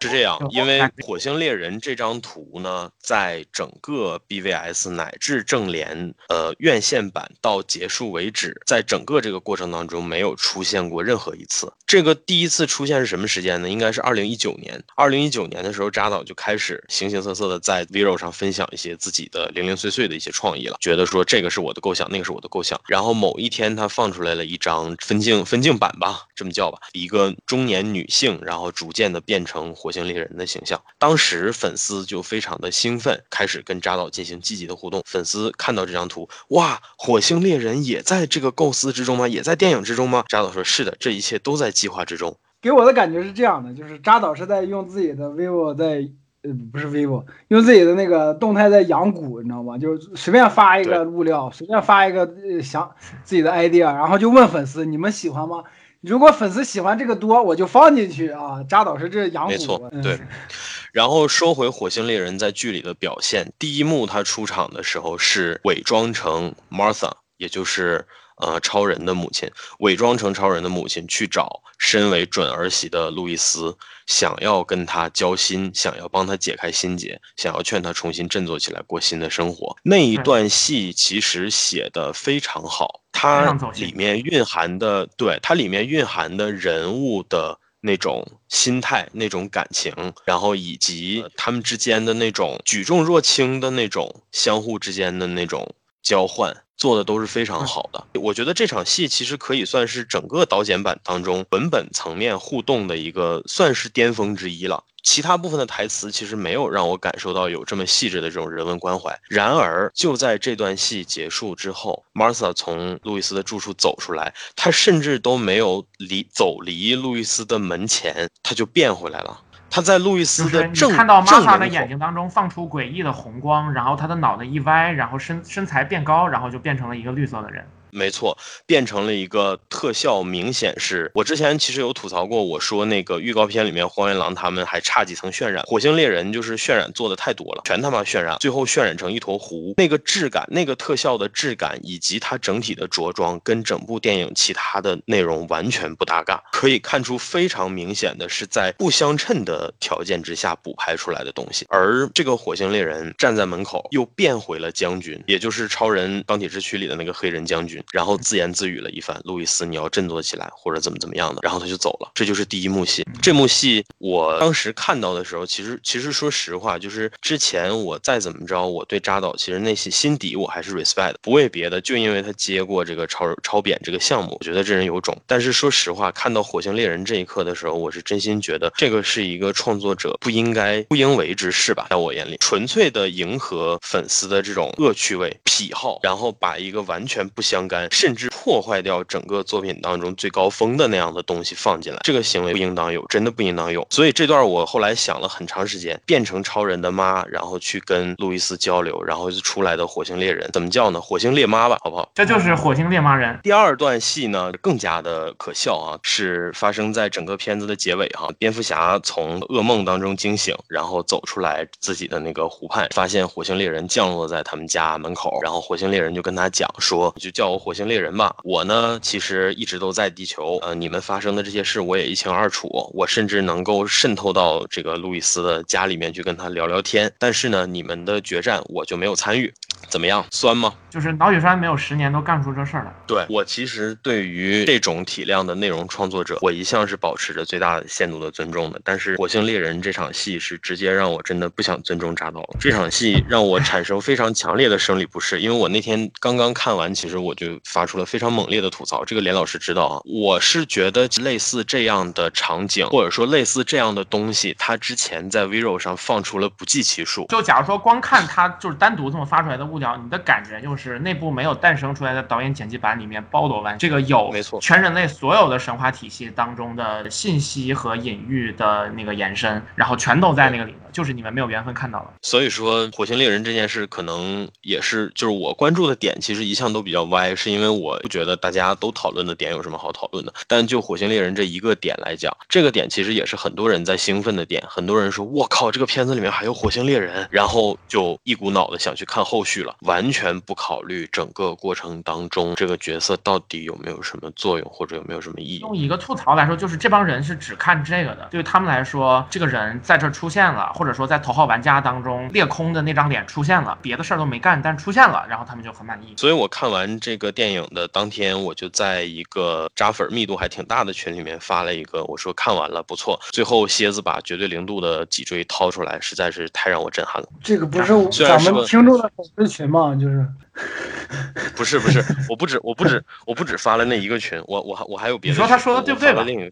是这样，因为《火星猎人》这张图呢，在整个 BVS 乃至正联呃院线版到结束为止，在整个这个过程当中没有出现过任何一次。这个第一次出现是什么时间呢？应该是二零一九年。二零一九年的时候，扎导就开始形形色色的在 Vero 上分享一些自己的零零碎碎的一些创意了，觉得说这个是我的构想，那个是我的构想。然后某一天，他放出来了一张分镜分镜版吧，这么叫吧，一个中年女性，然后逐渐的变成火星猎人的形象。当时粉丝就非常的兴奋，开始跟扎导进行积极的互动。粉丝看到这张图，哇，火星猎人也在这个构思之中吗？也在电影之中吗？扎导说是的，这一切都在计划之中。给我的感觉是这样的，就是扎导是在用自己的 vivo 在。呃，不是 vivo，用自己的那个动态在养蛊，你知道吗？就是随便发一个物料，随便发一个呃想自己的 idea，然后就问粉丝你们喜欢吗？如果粉丝喜欢这个多，我就放进去啊。扎导是这养蛊，没错嗯对 [LAUGHS] 然后说回火星猎人在剧里的表现，第一幕他出场的时候是伪装成 Martha，也就是呃超人的母亲，伪装成超人的母亲去找身为准儿媳的路易斯，想要跟他交心，想要帮他解开心结，想要劝他重新振作起来过新的生活。那一段戏其实写的非常好，它里面蕴含的，对它里面蕴含的人物的。那种心态、那种感情，然后以及他们之间的那种举重若轻的那种相互之间的那种交换，做的都是非常好的。我觉得这场戏其实可以算是整个导剪版当中文本层面互动的一个算是巅峰之一了。其他部分的台词其实没有让我感受到有这么细致的这种人文关怀。然而，就在这段戏结束之后，Martha 从路易斯的住处走出来，她甚至都没有离走离路易斯的门前，她就变回来了。她在路易斯的正看到正 Martha 的眼睛当中放出诡异的红光，然后他的脑袋一歪，然后身身材变高，然后就变成了一个绿色的人。没错，变成了一个特效，明显是我之前其实有吐槽过，我说那个预告片里面荒原狼他们还差几层渲染，火星猎人就是渲染做的太多了，全他妈渲染，最后渲染成一坨糊，那个质感，那个特效的质感，以及它整体的着装跟整部电影其他的内容完全不搭嘎，可以看出非常明显的是在不相称的条件之下补拍出来的东西，而这个火星猎人站在门口又变回了将军，也就是超人钢铁之躯里的那个黑人将军。然后自言自语了一番：“路易斯，你要振作起来，或者怎么怎么样的。”然后他就走了。这就是第一幕戏。这幕戏我当时看到的时候，其实其实说实话，就是之前我再怎么着，我对扎导其实内心心底我还是 respect，不为别的，就因为他接过这个超超扁这个项目，我觉得这人有种。但是说实话，看到《火星猎人》这一刻的时候，我是真心觉得这个是一个创作者不应该不应为之事吧，在我眼里，纯粹的迎合粉丝的这种恶趣味癖好，然后把一个完全不相干。甚至破坏掉整个作品当中最高峰的那样的东西放进来，这个行为不应当有，真的不应当有。所以这段我后来想了很长时间，变成超人的妈，然后去跟路易斯交流，然后就出来的火星猎人，怎么叫呢？火星猎妈吧，好不好？这就是火星猎妈人。第二段戏呢，更加的可笑啊，是发生在整个片子的结尾哈。蝙蝠侠从噩梦当中惊醒，然后走出来自己的那个湖畔，发现火星猎人降落在他们家门口，然后火星猎人就跟他讲说，就叫我火星猎人吧。我呢，其实一直都在地球，呃，你们发生的这些事我也一清二楚，我甚至能够渗透到这个路易斯的家里面去跟他聊聊天。但是呢，你们的决战我就没有参与，怎么样？酸吗？就是脑血栓没有十年都干不出这事儿来。对我其实对于这种体量的内容创作者，我一向是保持着最大限度的尊重的。但是《火星猎人》这场戏是直接让我真的不想尊重扎导了。这场戏让我产生非常强烈的生理不适，因为我那天刚刚看完，其实我就发出了非常猛烈的吐槽。这个连老师知道啊，我是觉得类似这样的场景，或者说类似这样的东西，他之前在 Vero 上放出了不计其数。就假如说光看他就是单独这么发出来的物料，你的感觉就是那部没有诞生出来的导演剪辑版里面包罗万这个有没错全人类所有的神话体系当中的信息和隐喻的那个延伸，然后全都在那个里头，就是你们没有缘分看到了。所以说，火星猎人这件事可能也是，就是我关注的点，其实一向都比较歪，是因为我不觉得大家都讨论的点有什么好讨论的。但就火星猎人这一个点来讲，这个点其实也是很多人在兴奋的点。很多人说，我靠，这个片子里面还有火星猎人，然后就一股脑的想去看后续了，完全不考虑整个过程当中这个角色到底有没有什么作用，或者有没有什么意义。用一个吐槽来说，就是这帮人是只看这个的，对于他们来说，这个人在这出现了，或者说在头号玩家当中裂空的那张脸出现了，别的事儿都没干，但出现了，然后他们就很满意。所以我看完这个电影的当天，我就在一个扎粉密度还挺大的群里面发了一个，我说看完了不错。最后蝎子把绝对零度的脊椎掏出来，实在是太让我震撼了。这个不是咱们听众的粉丝群嘛？就是 [LAUGHS] 不是不是，我不止我不止我不止发了那一个群，我我还我还有别的群。你说他说的对不对吧另一个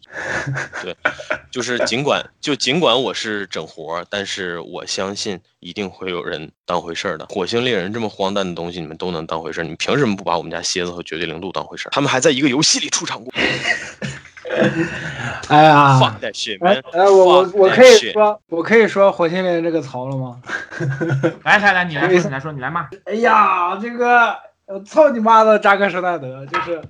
对，就是尽管就尽管我是整活儿，但是我相信一定会有人当回事儿的。火星猎人这么荒诞的东西，你们都能当回事儿，你们凭什么不把我们家蝎子和绝对零度当回事儿？他们还在一个游戏里出场过。哎呀哎我我我可以说，我可以说火星猎人这个槽了吗？[LAUGHS] 来来来，你来说，你来说，你来骂。哎呀，这个我操你妈的扎克施耐德，就是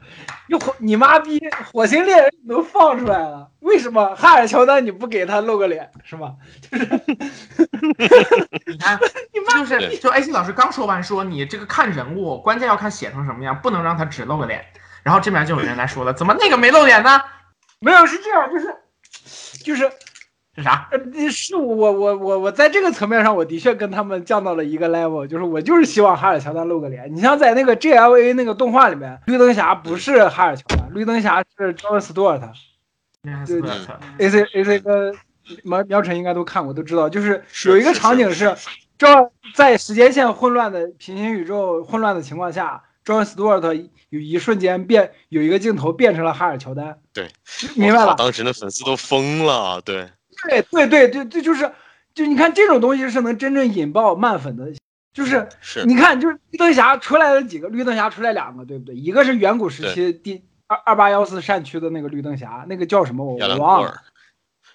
你火你妈逼火星猎人你都放出来了，为什么哈尔乔丹你不给他露个脸是吗？[LAUGHS] 你看，就是就 AC 老师刚说完，说你这个看人物，关键要看写成什么样，不能让他只露个脸。然后这边就有人来说了，怎么那个没露脸呢？没有是这样，就是就是是啥？呃，是我我我我在这个层面上，我的确跟他们降到了一个 level，就是我就是希望哈尔乔丹露个脸。你像在那个 GLA 那个动画里面，绿灯侠不是哈尔乔丹，绿灯侠是 John Stewart。那还是对 Stewart A C A C 跟苗苗晨应该都看过，都知道，就是是有一个场景是是，这在时间线混乱的平行宇宙混乱的情况下，John Stewart 有一瞬间变有一个镜头变成了哈尔乔丹，对，明白了？当时的粉丝都疯了，对，对对对对对，就是就你看这种东西是能真正引爆漫粉的，就是是你看就是绿灯侠出来了几个，绿灯侠出来两个，对不对？一个是远古时期第二二八幺四战区的那个绿灯侠，那个叫什么我我忘了。，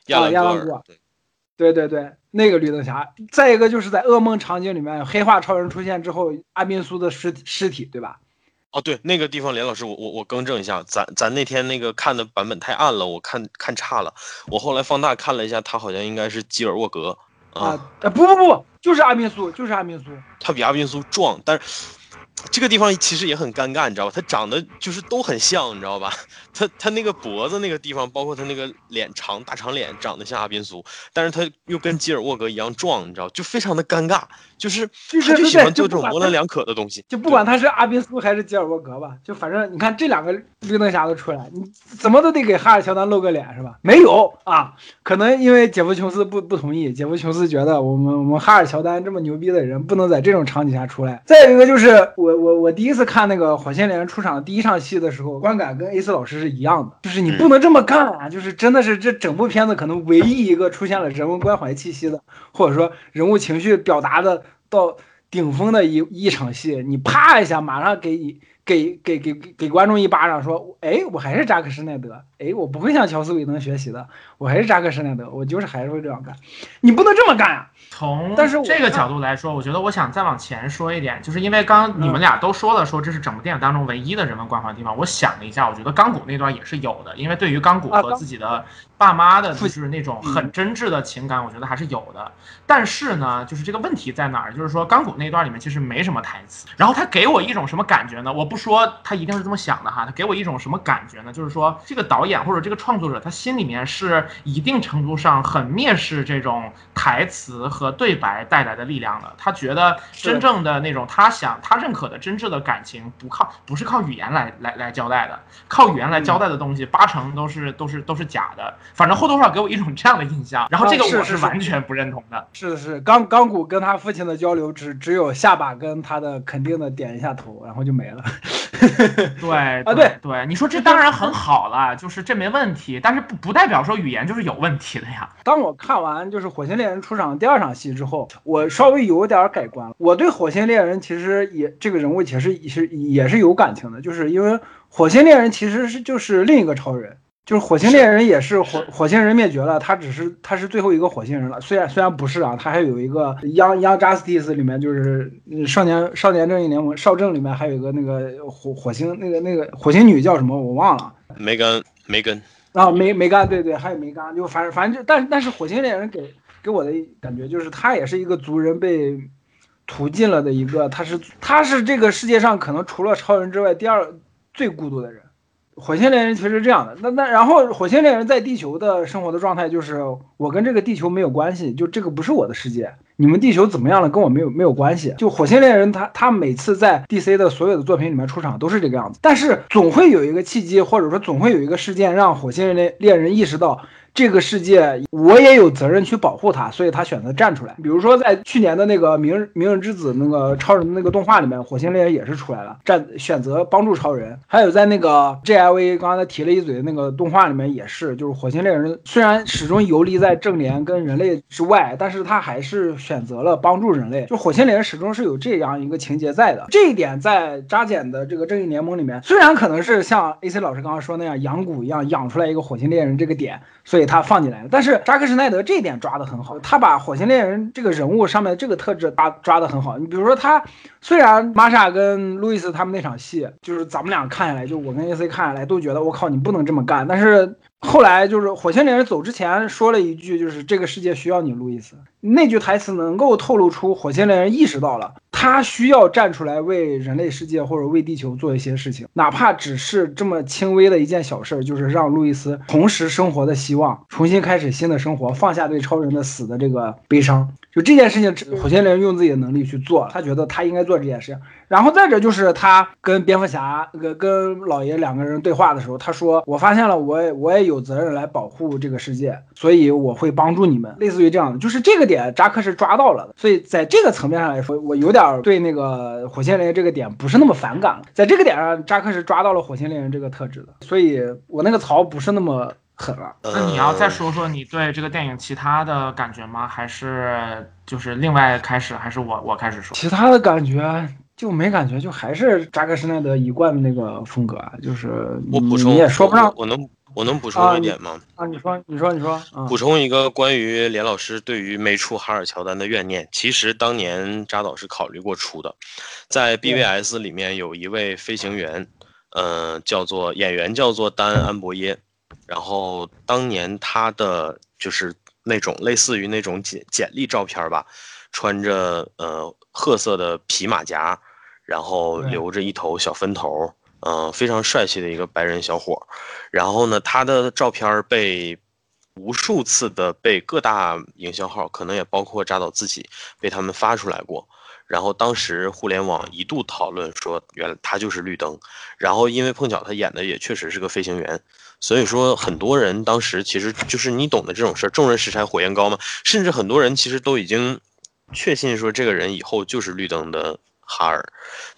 亚亚兰戈尔，对对对对，那个绿灯侠。再一个就是在噩梦场景里面，黑化超人出现之后，阿宾苏的尸体尸体，对吧？哦，对，那个地方，连老师，我我我更正一下，咱咱那天那个看的版本太暗了，我看看差了。我后来放大看了一下，他好像应该是基尔沃格啊，不不不，就是阿宾苏，就是阿宾苏。他比阿宾苏壮，但是这个地方其实也很尴尬，你知道吧？他长得就是都很像，你知道吧？他他那个脖子那个地方，包括他那个脸长大长脸，长得像阿宾苏，但是他又跟基尔沃格一样壮，你知道，就非常的尴尬，就是就是他就喜欢做这种模棱两可的东西，就不管他是阿宾斯还是吉尔伯格吧，就反正你看这两个绿灯侠都出来，你怎么都得给哈尔乔丹露个脸是吧？没有啊，可能因为杰夫琼斯不不同意，杰夫琼斯觉得我们我们哈尔乔丹这么牛逼的人不能在这种场景下出来。再有一个就是我我我第一次看那个火线连出场第一场戏的时候，观感跟 A 四老师是一样的，就是你不能这么干啊，就是真的是这整部片子可能唯一一个出现了人文关怀气息的，或者说人物情绪表达的到顶峰的一一场戏，你啪一下马上给你给给给给给观众一巴掌，说，哎，我还是扎克施耐德，哎，我不会向乔斯韦登学习的，我还是扎克施耐德，我就是还是会这样干。你不能这么干啊！从但是这个角度来说，我觉得我想再往前说一点，就是因为刚你们俩都说了，说这是整部电影当中唯一的人文关怀的地方。我想了一下，我觉得钢骨那段也是有的，因为对于钢骨和自己的爸妈的，就是那种嗯很真挚的情感，我觉得还是有的。但是呢，就是这个问题在哪儿？就是说钢骨那段里面其实没什么台词，然后他给我一种什么感觉呢？我不说他一定是这么想的哈，他给我一种什么感觉呢？就是说这个导演或者这个创作者，他心里面是一定程度上很蔑视这种台词和对白带来的力量的。他觉得真正的那种他想他认可的真挚的感情，不靠不是靠语言来来来交代的，靠语言来交代的东西，八成都是都是都是假的。反正或多或少给我一种这样的印象，然后这个我啊是是是完全不认同的。是的是，钢钢骨跟他父亲的交流只只有下巴跟他的肯定的点一下头，然后就没了。对啊对对对，你说这当然很好了，就是这没问题，但是不不代表说语言就是有问题的呀。当我看完就是《火星猎人》出场第二场戏之后，我稍微有点改观了。我对火星猎人其实也这个人物其实也是也是有感情的，就是因为火星猎人其实是就是另一个超人。就是火星猎人也是火火星人灭绝了，他只是他是最后一个火星人了。虽然虽然不是啊，他还有一个 Young Young Justice 里面就是嗯少年少年正义联盟少正里面还有一个那个火火星那个那个火星女叫什么我忘了。梅根梅根，啊，梅梅干，对对，还有梅干，就反正反正就，但但是火星猎人给给我的感觉就是他也是一个族人被屠尽了的一个，他是他是这个世界上可能除了超人之外第二最孤独的人。火星猎人其实是这样的，那那然后火星猎人在地球的生活的状态就是我跟这个地球没有关系，就这个不是我的世界，你们地球怎么样了跟我没有没有关系。就火星猎人他他每次在 DC 的所有的作品里面出场都是这个样子，但是总会有一个契机，或者说总会有一个事件让火星猎猎人意识到。这个世界我也有责任去保护它，所以他选择站出来。比如说在去年的那个《明日明日之子》那个超人的那个动画里面，火星猎人也是出来了，站选择帮助超人。还有在那个 JLV 刚才提了一嘴的那个动画里面也是，就是火星猎人虽然始终游离在正联跟人类之外，但是他还是选择了帮助人类。就火星猎人始终是有这样一个情节在的，这一点在扎简的这个正义联盟里面，虽然可能是像 AC 老师刚刚说那样养蛊一样养出来一个火星猎人这个点，所以他放进来了。但是扎克施奈德这一点抓得很好，他把火星猎人这个人物上面这个特质抓抓得很好。你比如说他虽然玛莎跟路易斯他们那场戏，就是咱们俩看下来，就我跟 AC 看下来都觉得我靠你不能这么干，但是后来就是火星猎人走之前说了一句，就是这个世界需要你，路易斯。那句台词能够透露出火星猎人意识到了他需要站出来为人类世界或者为地球做一些事情，哪怕只是这么轻微的一件小事儿，就是让路易斯重拾生活的希望，重新开始新的生活，放下对超人的死的这个悲伤。就这件事情，火星猎人用自己的能力去做，他觉得他应该做这件事情。然后再者就是他跟蝙蝠侠、跟跟老爷两个人对话的时候，他说：“我发现了，我也我也有责任来保护这个世界，所以我会帮助你们。”类似于这样的，就是这个点扎克是抓到了的。所以在这个层面上来说，我有点对那个火星猎人这个点不是那么反感了。在这个点上，扎克是抓到了火星猎人这个特质的，所以我那个槽不是那么狠了。那你要再呃说说你对这个电影其他的感觉吗？还是就是另外开始？还是我我开始说？其他的感觉就没感觉，就还是扎克施奈德一贯的那个风格啊，就是我补充，你也说不上我我能我能补啊充一点吗？啊。你说，你说，你说，嗯补充一个关于连老师对于没出哈尔乔丹的怨念，其实当年扎导是考虑过出的，在 BVS 里面有一位飞行员，呃，叫做演员叫做丹安博耶，然后当年他的就是那种类似于那种简简历照片吧，穿着呃褐色的皮马甲，然后留着一头小分头，嗯、非常帅气的一个白人小伙。然后呢，他的照片被无数次的被各大营销号，可能也包括扎导自己，被他们发出来过。然后当时互联网一度讨论说，原来他就是绿灯。然后因为碰巧他演的也确实是个飞行员，所以说很多人当时其实就是你懂的这种事儿，众人拾柴火焰高嘛。甚至很多人其实都已经确信说这个人以后就是绿灯的哈尔，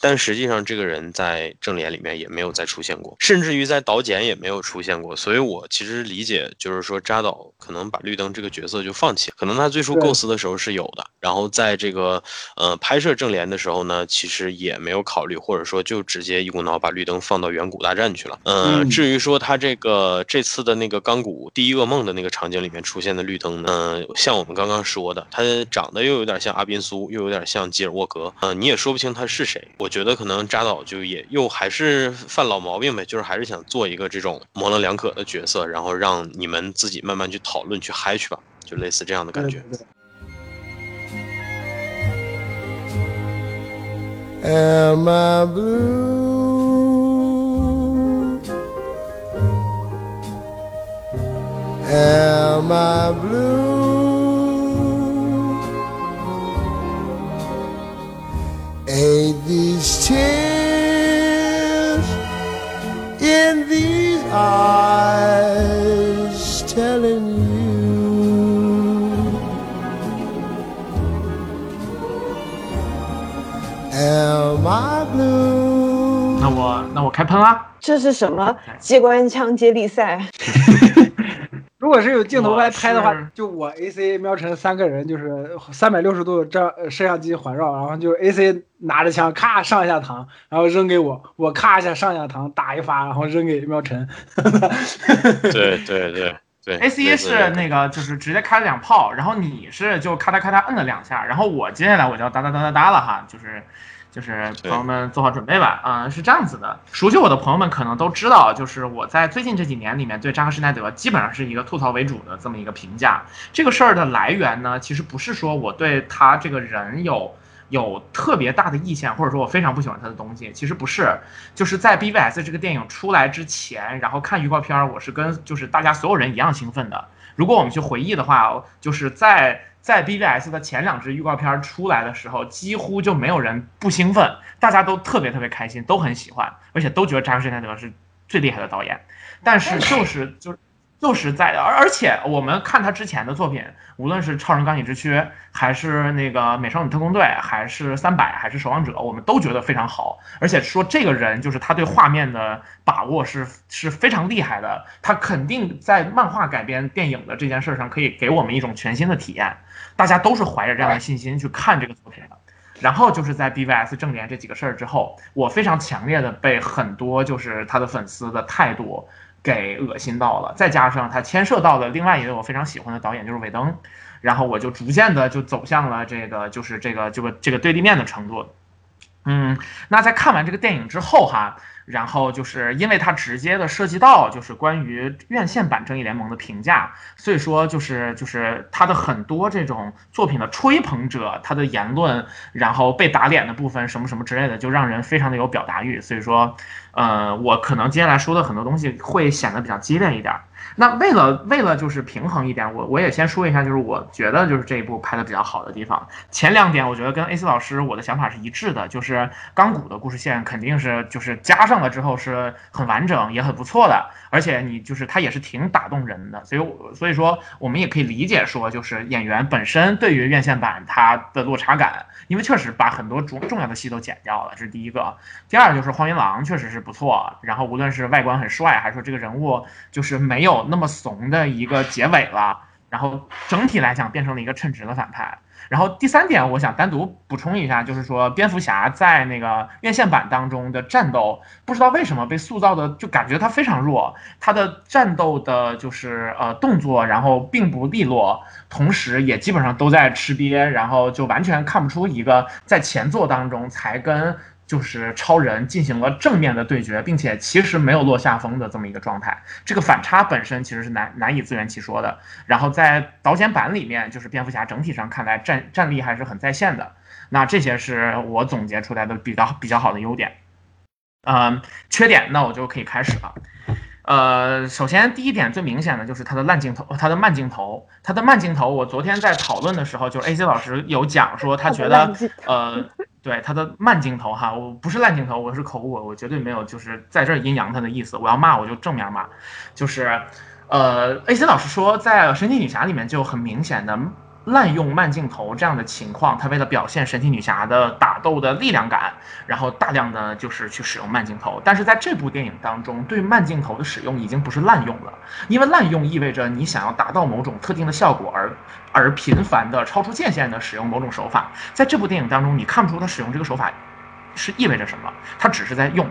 但实际上这个人在正联里面也没有再出现过，甚至于在导剪也没有出现过。所以我其实理解，就是说扎导可能把绿灯这个角色就放弃，可能他最初构思的时候是有的，然后在这个呃拍摄正联的时候呢，其实也没有考虑，或者说就直接一股脑把绿灯放到远古大战去了。嗯，至于说他这个这次的那个钢骨第一噩梦的那个场景里面出现的绿灯呢，像我们刚刚说的，他长得又有点像阿宾苏，又有点像吉尔沃格，嗯，你也说不清他是谁。我觉得可能扎导就也又还是犯老毛病呗，就是还是想做一个这种模棱两可的角色，然后让你们自己慢慢去讨论去嗨去吧，就类似这样的感觉。Am I blue? Am I blue? Ain't these tears in these eyes telling you? Am I blue? 那我那我开喷啦。这是什么机关枪接力赛？如果是有镜头来拍的话我，就我 A C 喵晨三个人，就是三百六十度照呃摄像机环绕，然后就 A C 拿着枪咔上一下膛，然后扔给我，我咔一下上一下膛打一发，然后扔给喵晨。[LAUGHS] 对对对对 A C 是那个就是直接开了两炮，然后你是就咔嗒咔嗒摁了两下，然后我接下来我就要哒哒哒哒哒了哈，就是就是朋友们做好准备吧，嗯，是这样子的。熟悉我的朋友们可能都知道，就是我在最近这几年里面对扎克施耐德基本上是一个吐槽为主的这么一个评价。这个事儿的来源呢，其实不是说我对他这个人有。有特别大的意见，或者说我非常不喜欢他的东西，其实不是，就是在 BVS 这个电影出来之前，然后看预告片儿，我是跟就是大家所有人一样兴奋的。如果我们去回忆的话，就是在在 BVS 的前两支预告片出来的时候，几乎就没有人不兴奋，大家都特别特别开心，都很喜欢，而且都觉得扎克施奈德是最厉害的导演。但是就是就是就是在而而且我们看他之前的作品，无论是《超人钢铁之躯》，还是那个《美少女特工队》，还是《三百》，还是《守望者》，我们都觉得非常好。而且说这个人就是他对画面的把握是是非常厉害的，他肯定在漫画改编电影的这件事上可以给我们一种全新的体验。大家都是怀着这样的信心去看这个作品的。然后就是在 BVS 正联这几个事儿之后，我非常强烈的被很多就是他的粉丝的态度给恶心到了，再加上他牵涉到的另外一位我非常喜欢的导演就是韦登，然后我就逐渐的就走向了这个就是这个这个这个对立面的程度。嗯，那在看完这个电影之后哈，然后就是因为它直接的涉及到就是关于院线版正义联盟的评价，所以说就是就是他的很多这种作品的吹捧者，他的言论，然后被打脸的部分什么什么之类的，就让人非常的有表达欲。所以说，呃，我可能接下来说的很多东西会显得比较激烈一点。那为了为了就是平衡一点，我我也先说一下，就是我觉得就是这一部拍的比较好的地方。前两点我觉得跟 AC 老师我的想法是一致的，就是钢骨的故事线肯定是就是加上了之后是很完整也很不错的，而且你就是它也是挺打动人的。所以所以说我们也可以理解说，就是演员本身对于院线版它的落差感，因为确实把很多重重要的戏都剪掉了，这是第一个。第二就是荒原狼确实是不错，然后无论是外观很帅，还是说这个人物就是没有那么怂的一个结尾了，然后整体来讲变成了一个称职的反派。然后第三点，我想单独补充一下，就是说蝙蝠侠在那个院线版当中的战斗，不知道为什么被塑造的就感觉他非常弱，他的战斗的就是呃动作，然后并不利落，同时也基本上都在吃瘪，然后就完全看不出一个在前作当中才跟就是超人进行了正面的对决，并且其实没有落下风的这么一个状态。这个反差本身其实是难难以自圆其说的。然后在导剪版里面，就是蝙蝠侠整体上看来战战力还是很在线的。那这些是我总结出来的比较比较好的优点。嗯，缺点那我就可以开始了。呃，首先第一点最明显的就是它的烂镜头，它的慢镜头，它的慢镜头。我昨天在讨论的时候，就是 AC 老师有讲说，他觉得呃，对它的慢镜头哈，我不是烂镜头，我是口误，我绝对没有就是在这儿阴阳他的意思。我要骂我就正面骂，就是呃，AC 老师说在《神奇女侠》里面就很明显的滥用慢镜头这样的情况，他为了表现神奇女侠的打斗的力量感，然后大量的就是去使用慢镜头。但是在这部电影当中，对慢镜头的使用已经不是滥用了，因为滥用意味着你想要达到某种特定的效果而而频繁的超出界限的使用某种手法。在这部电影当中，你看不出他使用这个手法是意味着什么，他只是在用。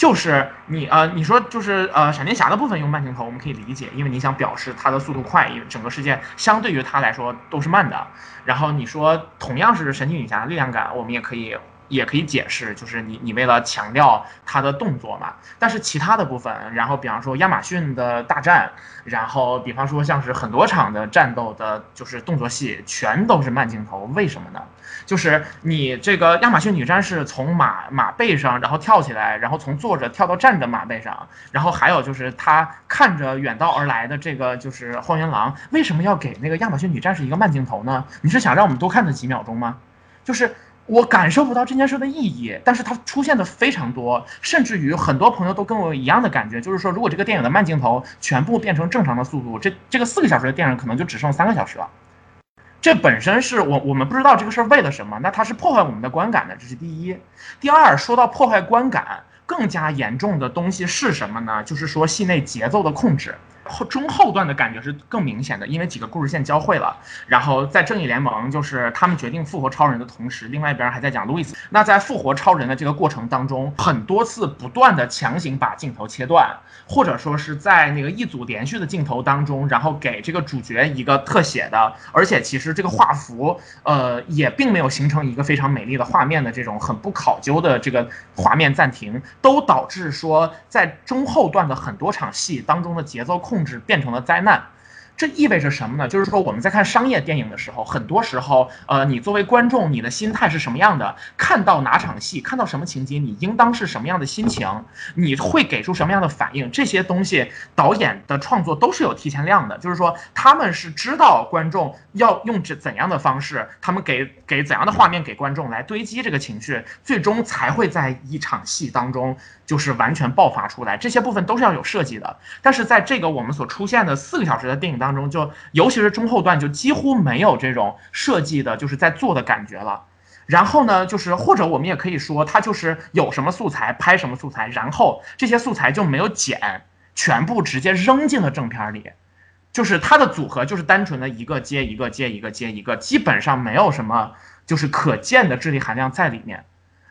就是你呃，你说就是呃，闪电侠的部分用慢镜头，我们可以理解，因为你想表示它的速度快，因为整个世界相对于它来说都是慢的。然后你说同样是神奇女侠的力量感，我们也可以也可以解释，就是你你为了强调它的动作嘛。但是其他的部分，然后比方说亚马逊的大战，然后比方说像是很多场的战斗的，就是动作戏全都是慢镜头，为什么呢？就是你这个亚马逊女战士从马马背上，然后跳起来，然后从坐着跳到站着马背上，然后还有就是她看着远道而来的这个就是荒原狼，为什么要给那个亚马逊女战士一个慢镜头呢？你是想让我们多看她几秒钟吗？就是我感受不到这件事的意义，但是它出现的非常多，甚至于很多朋友都跟我一样的感觉，就是说如果这个电影的慢镜头全部变成正常的速度，这这个四个小时的电影可能就只剩三个小时了。这本身是我我们不知道这个事儿为了什么，那它是破坏我们的观感的，这是第一。第二，说到破坏观感，更加严重的东西是什么呢？就是说戏内节奏的控制。后中后段的感觉是更明显的，因为几个故事线交汇了。然后在正义联盟，就是他们决定复活超人的同时，另外一边还在讲路易斯。那在复活超人的这个过程当中，很多次不断的强行把镜头切断，或者说是在那个一组连续的镜头当中，然后给这个主角一个特写的，而且其实这个画幅，呃，也并没有形成一个非常美丽的画面的这种很不考究的这个画面暂停，都导致说在中后段的很多场戏当中的节奏控。控制变成了灾难。这意味着什么呢？就是说我们在看商业电影的时候，很多时候，呃，你作为观众，你的心态是什么样的？看到哪场戏，看到什么情节，你应当是什么样的心情？你会给出什么样的反应？这些东西，导演的创作都是有提前量的，就是说他们是知道观众要用怎怎样的方式，他们给给怎样的画面给观众来堆积这个情绪，最终才会在一场戏当中就是完全爆发出来。这些部分都是要有设计的，但是在这个我们所出现的四个小时的电影当。中就，尤其是中后段，就几乎没有这种设计的，就是在做的感觉了。然后呢，就是或者我们也可以说，它就是有什么素材拍什么素材，然后这些素材就没有剪，全部直接扔进了正片里，就是它的组合就是单纯的一个接一个接一个接一个，基本上没有什么就是可见的智力含量在里面。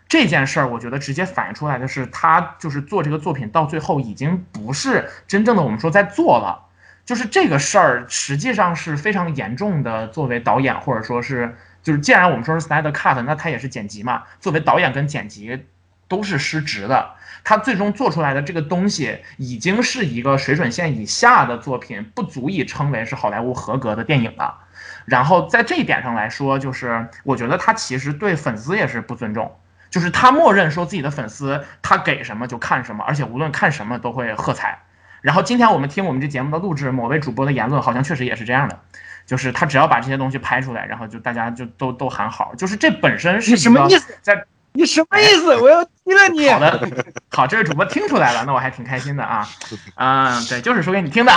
这件事儿，我觉得直接反映出来的是，他就是做这个作品到最后已经不是真正的我们说在做了。就是这个事儿，实际上是非常严重的。作为导演，或者说是，就是既然我们说是 Snyder Cut，那他也是剪辑嘛。作为导演跟剪辑都是失职的。他最终做出来的这个东西，已经是一个水准线以下的作品，不足以称为是好莱坞合格的电影了。然后在这一点上来说，就是我觉得他其实对粉丝也是不尊重，就是他默认说自己的粉丝他给什么就看什么，而且无论看什么都会喝彩。然后今天我们听我们这节目的录制，某位主播的言论好像确实也是这样的，就是他只要把这些东西拍出来，然后就大家就都都喊好，就是这本身是什么意思？在你什么意思？我要踢了你！好的，好，这位主播听出来了，那我还挺开心的啊，嗯，对，就是说给你听的，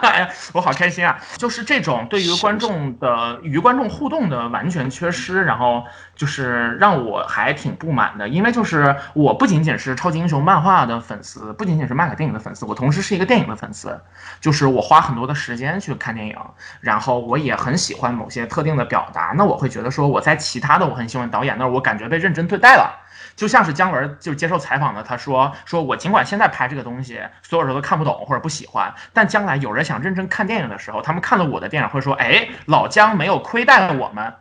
哎呀，我好开心啊！就是这种对于观众的与观众互动的完全缺失，然后。就是让我还挺不满的，因为就是我不仅仅是超级英雄漫画的粉丝，不仅仅是漫改电影的粉丝，我同时是一个电影的粉丝。就是我花很多的时间去看电影，然后我也很喜欢某些特定的表达。那我会觉得说我在其他的我很喜欢导演那儿，我感觉被认真对待了。就像是姜文就接受采访的，他说说我尽管现在拍这个东西，所有人都看不懂或者不喜欢，但将来有人想认真看电影的时候，他们看了我的电影会说，哎，老姜没有亏待我们。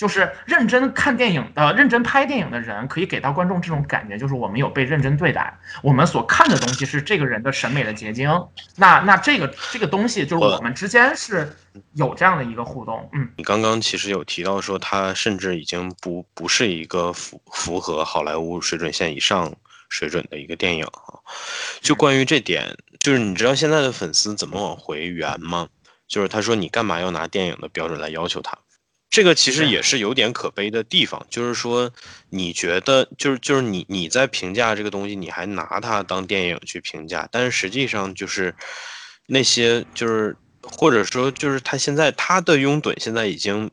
就是认真看电影的、认真拍电影的人，可以给到观众这种感觉，就是我们有被认真对待，我们所看的东西是这个人的审美的结晶。那那这个这个东西，就是我们之间是有这样的一个互动。嗯，你刚刚其实有提到说，他甚至已经不不是一个符符合好莱坞水准线以上水准的一个电影啊。就关于这点，就是你知道现在的粉丝怎么往回圆吗？就是他说你干嘛要拿电影的标准来要求他？这个其实也是有点可悲的地方，就是说，你觉得就是就是你你在评价这个东西，你还拿它当电影去评价，但是实际上就是那些就是或者说就是他现在他的拥趸现在已经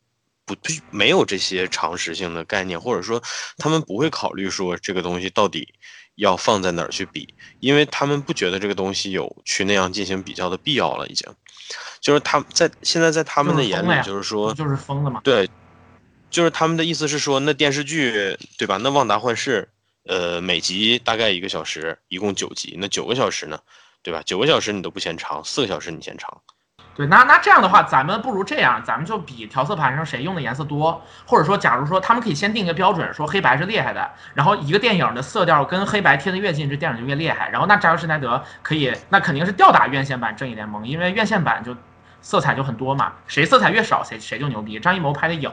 不不没有这些常识性的概念，或者说他们不会考虑说这个东西到底要放在哪儿去比，因为他们不觉得这个东西有去那样进行比较的必要了，已经，就是他在现在在他们的眼里就是说就是疯了嘛，对，就是他们的意思是说那电视剧对吧？那《旺达幻视》呃每集大概一个小时，一共九集，那九个小时呢，对吧？九个小时你都不嫌长，四个小时你嫌长。对，那那这样的话，咱们不如这样，咱们就比调色盘上谁用的颜色多，或者说，假如说他们可以先定一个标准，说黑白是厉害的，然后一个电影的色调跟黑白贴的越近，这电影就越厉害。然后那扎克施奈德可以，那肯定是吊打院线版正义联盟，因为院线版就色彩就很多嘛，谁色彩越少，谁谁就牛逼。张艺谋拍的影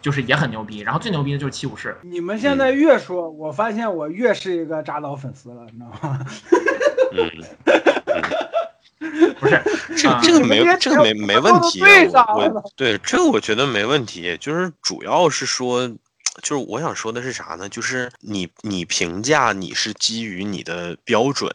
就是也很牛逼，然后最牛逼的就是七武士。你们现在越说，我发现我越是一个扎导粉丝了，你知道吗？[LAUGHS] [LAUGHS] 不是，[LAUGHS] 这这个没这个没没问题，我我对这个我觉得没问题，就是主要是说，就是我想说的是啥呢？就是你你评价你是基于你的标准，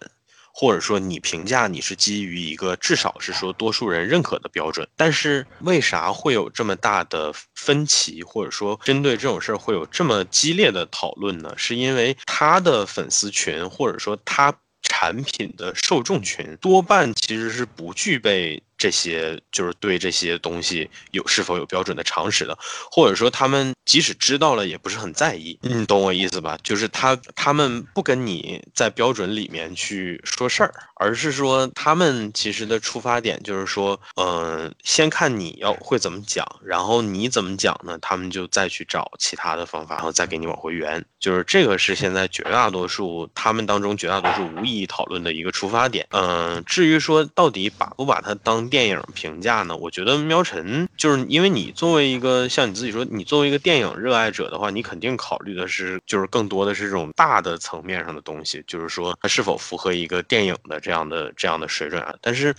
或者说你评价你是基于一个至少是说多数人认可的标准，但是为啥会有这么大的分歧，或者说针对这种事儿会有这么激烈的讨论呢？是因为他的粉丝群，或者说他。产品的受众群多半其实是不具备这些，就是对这些东西有是否有标准的常识的，或者说他们即使知道了也不是很在意，你懂我意思吧？就是他他们不跟你在标准里面去说事儿，而是说他们其实的出发点就是说，嗯，先看你要会怎么讲，然后你怎么讲呢？他们就再去找其他的方法，然后再给你往回圆。就是这个是现在绝大多数他们当中绝大多数无意义讨论的一个出发点。嗯，至于说到底把不把它当电影评价呢？我觉得喵晨就是因为你作为一个像你自己说，你作为一个电影热爱者的话，你肯定考虑的是就是更多的是这种大的层面上的东西，就是说它是否符合一个电影的这样的这样的水准啊。但是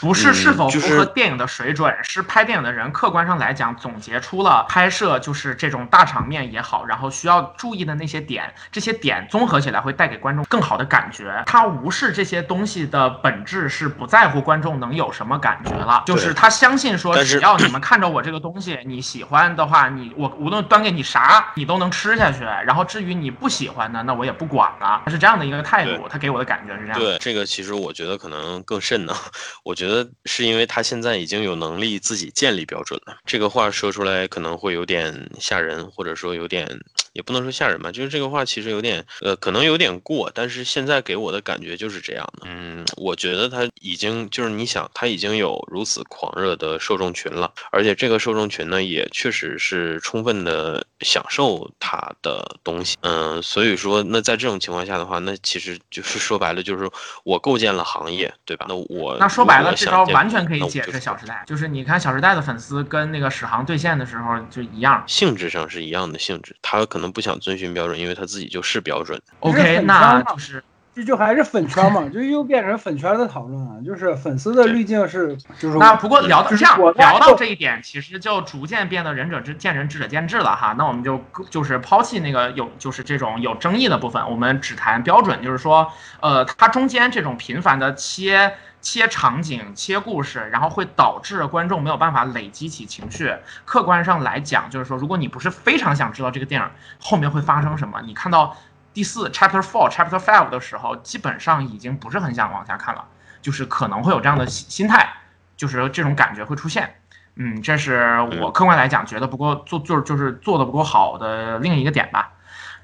不是是否符合电影的水准，是拍电影的人客观上来讲总结出了拍摄就是这种大场面也好，然后需要注意的那。些点，这些点综合起来会带给观众更好的感觉。他无视这些东西的本质，是不在乎观众能有什么感觉了。就是他相信说，只要你们看着我这个东西，[CLEARS THROAT] 你喜欢的话，你我无论端给你啥，你都能吃下去。然后至于你不喜欢的，那我也不管了。他是这样的一个态度，他给我的感觉是这样。对这个，其实我觉得可能更甚呢。[LAUGHS] 我觉得是因为他现在已经有能力自己建立标准了。这个话说出来可能会有点吓人，或者说有点也不能说吓人吧。就是这个话其实有点，呃，可能有点过，但是现在给我的感觉就是这样的。嗯，我觉得他已经就是你想，他已经有如此狂热的受众群了，而且这个受众群呢，也确实是充分的享受他的东西。嗯，所以说，那在这种情况下的话，那其实就是 [LAUGHS] 说白了，就是我构建了行业，对吧？那我那说白了，这招完全可以解释《小时代》，就是你看《小时代》的粉丝跟那个史航对线的时候就一样，性质上是一样的性质，他可能不想遵循标。准，因为他自己就是标准。OK，那就是这就还是粉圈嘛，就又变成粉圈的讨论了。就是粉丝的滤镜是，就是那不过聊到这样聊到这一点，其实就逐渐变得仁者之见仁，智者见智了哈。那我们就就是抛弃那个有就是这种有争议的部分，我们只谈标准，就是说，呃，它中间这种频繁的切。切场景、切故事，然后会导致观众没有办法累积起情绪。客观上来讲，就是说，如果你不是非常想知道这个电影后面会发生什么，你看到第四 Chapter Four、Chapter Five 的时候，基本上已经不是很想往下看了，就是可能会有这样的心心态，就是这种感觉会出现。嗯，这是我客观来讲觉得不够做，就是就是做的不够好的另一个点吧。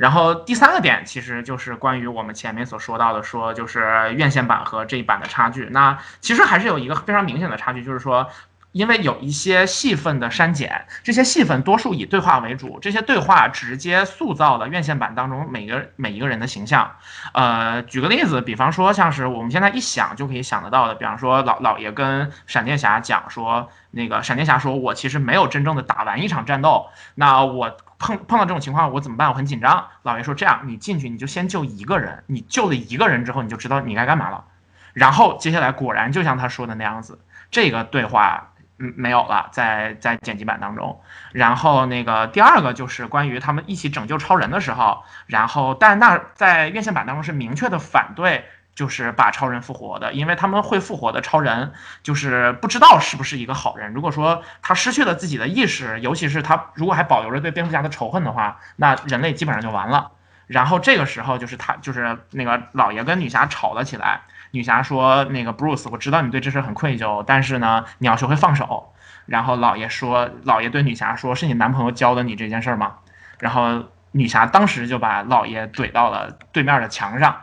然后第三个点其实就是关于我们前面所说到的，说就是院线版和这一版的差距。那其实还是有一个非常明显的差距，就是说，因为有一些戏份的删减，这些戏份多数以对话为主，这些对话直接塑造了院线版当中每个每一个人的形象。呃，举个例子，比方说像是我们现在一想就可以想得到的，比方说老老爷跟闪电侠讲说，那个闪电侠说我其实没有真正的打完一场战斗，那我。碰碰到这种情况，我怎么办？我很紧张。老爷说：“这样，你进去你就先救一个人，你救了一个人之后，你就知道你该干嘛了。然后接下来果然就像他说的那样子，这个对话嗯没有了，在在剪辑版当中。然后那个第二个就是关于他们一起拯救超人的时候，然后但那在院线版当中是明确的反对就是把超人复活的，因为他们会复活的超人，就是不知道是不是一个好人。如果说他失去了自己的意识，尤其是他如果还保留着对蝙蝠侠的仇恨的话，那人类基本上就完了。然后这个时候就是他就是那个老爷跟女侠吵了起来，女侠说那个 Bruce，我知道你对这事很愧疚，但是呢你要学会放手。然后老爷说，老爷对女侠说，是你男朋友教的你这件事吗？然后女侠当时就把老爷怼到了对面的墙上。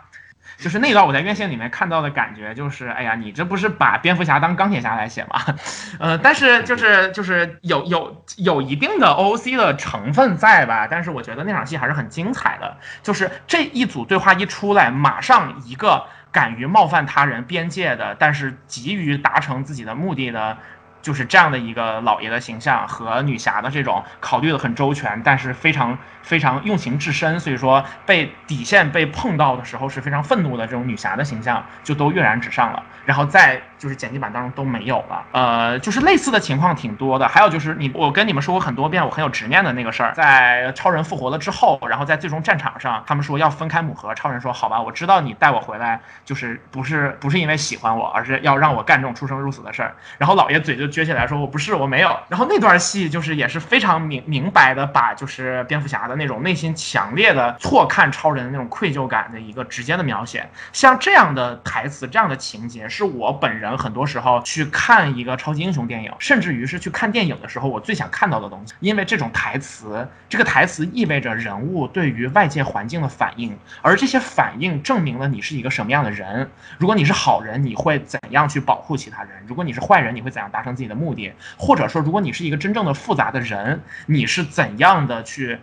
就是那段我在院线里面看到的感觉，就是哎呀，你这不是把蝙蝠侠当钢铁侠来写吗？[LAUGHS] 呃，但是就是就是有有有一定的 OOC 的成分在吧？但是我觉得那场戏还是很精彩的。就是这一组对话一出来，马上一个敢于冒犯他人边界的，但是急于达成自己的目的的。就是这样的一个老爷的形象和女侠的这种考虑的很周全，但是非常非常用情至深，所以说被底线被碰到的时候是非常愤怒的这种女侠的形象就都跃然纸上了，然后在就是剪辑版当中都没有了。呃，就是类似的情况挺多的。还有就是你我跟你们说过很多遍，我很有执念的那个事儿，在超人复活了之后，然后在最终战场上，他们说要分开母盒，超人说好吧，我知道你带我回来就是不是不是因为喜欢我，而是要让我干这种出生入死的事儿。然后老爷嘴就。撅起来说：“我不是，我没有。”然后那段戏就是也是非常明明白的，把就是蝙蝠侠的那种内心强烈的错看超人的那种愧疚感的一个直接的描写。像这样的台词、这样的情节，是我本人很多时候去看一个超级英雄电影，甚至于是去看电影的时候，我最想看到的东西。因为这种台词，这个台词意味着人物对于外界环境的反应，而这些反应证明了你是一个什么样的人。如果你是好人，你会怎样去保护其他人？如果你是坏人，你会怎样达成？自己的目的，或者说，如果你是一个真正的复杂的人，你是怎样的去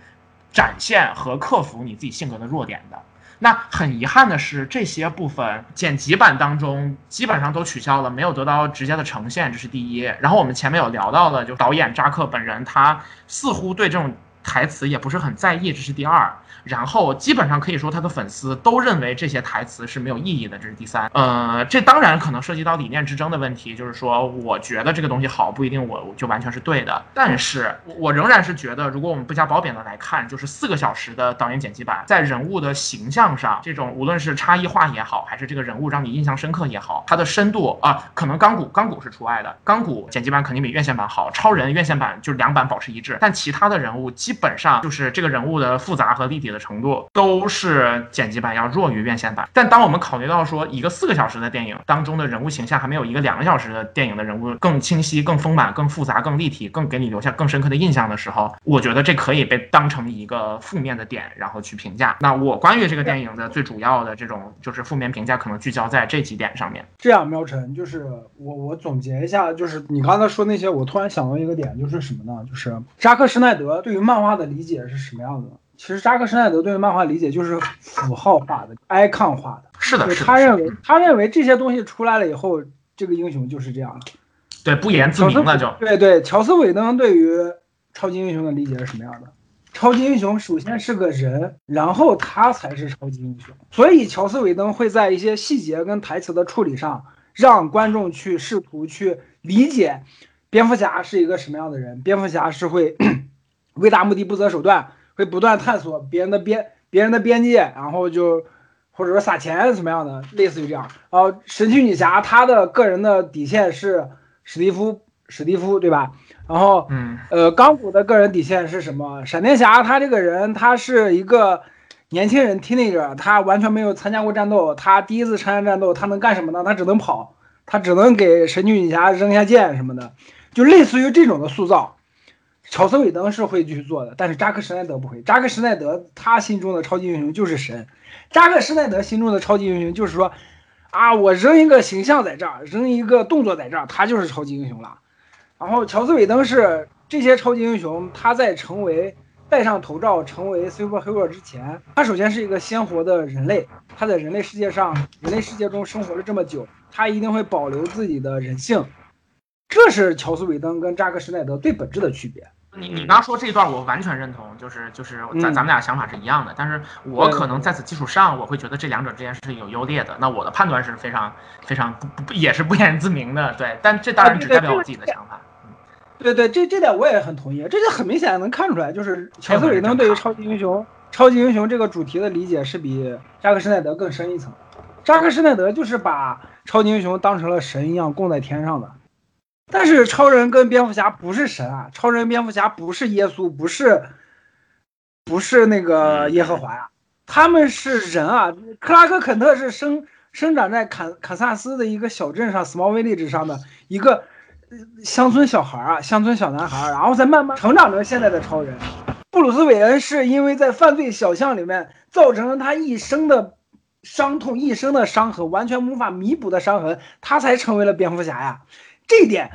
展现和克服你自己性格的弱点的？那很遗憾的是，这些部分剪辑版当中基本上都取消了，没有得到直接的呈现，这是第一。然后我们前面有聊到的，就导演扎克本人，他似乎对这种台词也不是很在意，这是第二。然后基本上可以说，他的粉丝都认为这些台词是没有意义的，这是第三。呃，这当然可能涉及到理念之争的问题，就是说，我觉得这个东西好，不一定我就完全是对的。但是我仍然是觉得，如果我们不加褒贬的来看，就是四个小时的导演剪辑版，在人物的形象上，这种无论是差异化也好，还是这个人物让你印象深刻也好，它的深度啊，可能钢骨钢骨是除外的，钢骨剪辑版肯定比院线版好。超人院线版就是两版保持一致，但其他的人物基本上就是这个人物的复杂和立体的。的程度都是剪辑版要弱于院线版，但当我们考虑到说一个四个小时的电影当中的人物形象还没有一个两个小时的电影的人物更清晰、更丰满、更复杂、更立体、更给你留下更深刻的印象的时候，我觉得这可以被当成一个负面的点，然后去评价。那我关于这个电影的最主要的这种就是负面评价，可能聚焦在这几点上面。这样，喵晨，就是我我总结一下，就是你刚才说那些，我突然想到一个点，就是什么呢？就是扎克施奈德对于漫画的理解是什么样的？其实扎克施奈德对漫画理解就是符号化的、icon 化的。是的，他认为他认为这些东西出来了以后，这个英雄就是这样的。对，不言自明了就。对对，乔斯韦登对于超级英雄的理解是什么样的？超级英雄首先是个人，然后他才是超级英雄。所以乔斯韦登会在一些细节跟台词的处理上，让观众去试图去理解蝙蝠侠是一个什么样的人。蝙蝠侠是会 [CLEARS THROAT] 为达目的不择手段。会不断探索别人的边别人的边界，然后就或者说撒钱什么样的，类似于这样。然后神奇女侠她的个人的底线是史蒂夫史蒂夫对吧？然后嗯呃钢骨的个人底线是什么？闪电侠他这个人他是一个年轻人 teenager，他完全没有参加过战斗，他第一次参加战斗他能干什么呢？他只能跑，他只能给神奇女侠扔下剑什么的，就类似于这种的塑造。乔斯韦登是会去做的，但是扎克施奈德不会。扎克施奈德他心中的超级英雄就是神，扎克施奈德心中的超级英雄就是说，啊，我扔一个形象在这儿，扔一个动作在这儿，他就是超级英雄了。然后乔斯韦登是这些超级英雄，他在成为戴上头罩成为 superhero 之前，他首先是一个鲜活的人类，他在人类世界上人类世界中生活了这么久，他一定会保留自己的人性。这是乔斯韦登跟扎克施奈德最本质的区别。你你刚说这一段，我完全认同，就是就是咱咱们俩想法是一样的，但是我可能在此基础上，我会觉得这两者之间是有优劣的。那我的判断是非常非常不不也是不言自明的，对。但这当然只代表我自己的想法。对对，这这点我也很同意，这就很明显能看出来，就是乔斯韦登对于超级英雄超级英雄这个主题的理解是比扎克施耐德更深一层。扎克施耐德就是把超级英雄当成了神一样供在天上的。但是超人跟蝙蝠侠不是神啊，超人、蝙蝠侠不是耶稣，不是，不是那个耶和华呀、他们是人啊。克拉克肯特是生生长在堪堪萨斯的一个小镇上，small village 上的一个呃乡村小孩啊，乡村小男孩，然后再慢慢成长成现在的超人。布鲁斯韦恩是因为在犯罪小巷里面造成了他一生的伤痛、一生的伤痕，完全无法弥补的伤痕，他才成为了蝙蝠侠呀。这一点，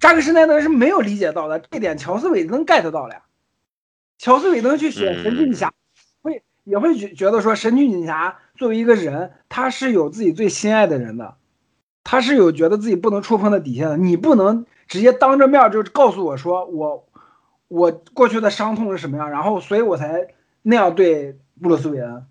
扎克施耐德是没有理解到的，这点乔斯韦登 get 到了呀。乔斯韦登去写神奇女侠，会也会觉觉得说，神奇女侠作为一个人，她是有自己最心爱的人的，她是有觉得自己不能触碰的底线的。你不能直接当着面就告诉我说我我过去的伤痛是什么样，然后所以我才那样对布鲁斯韦恩。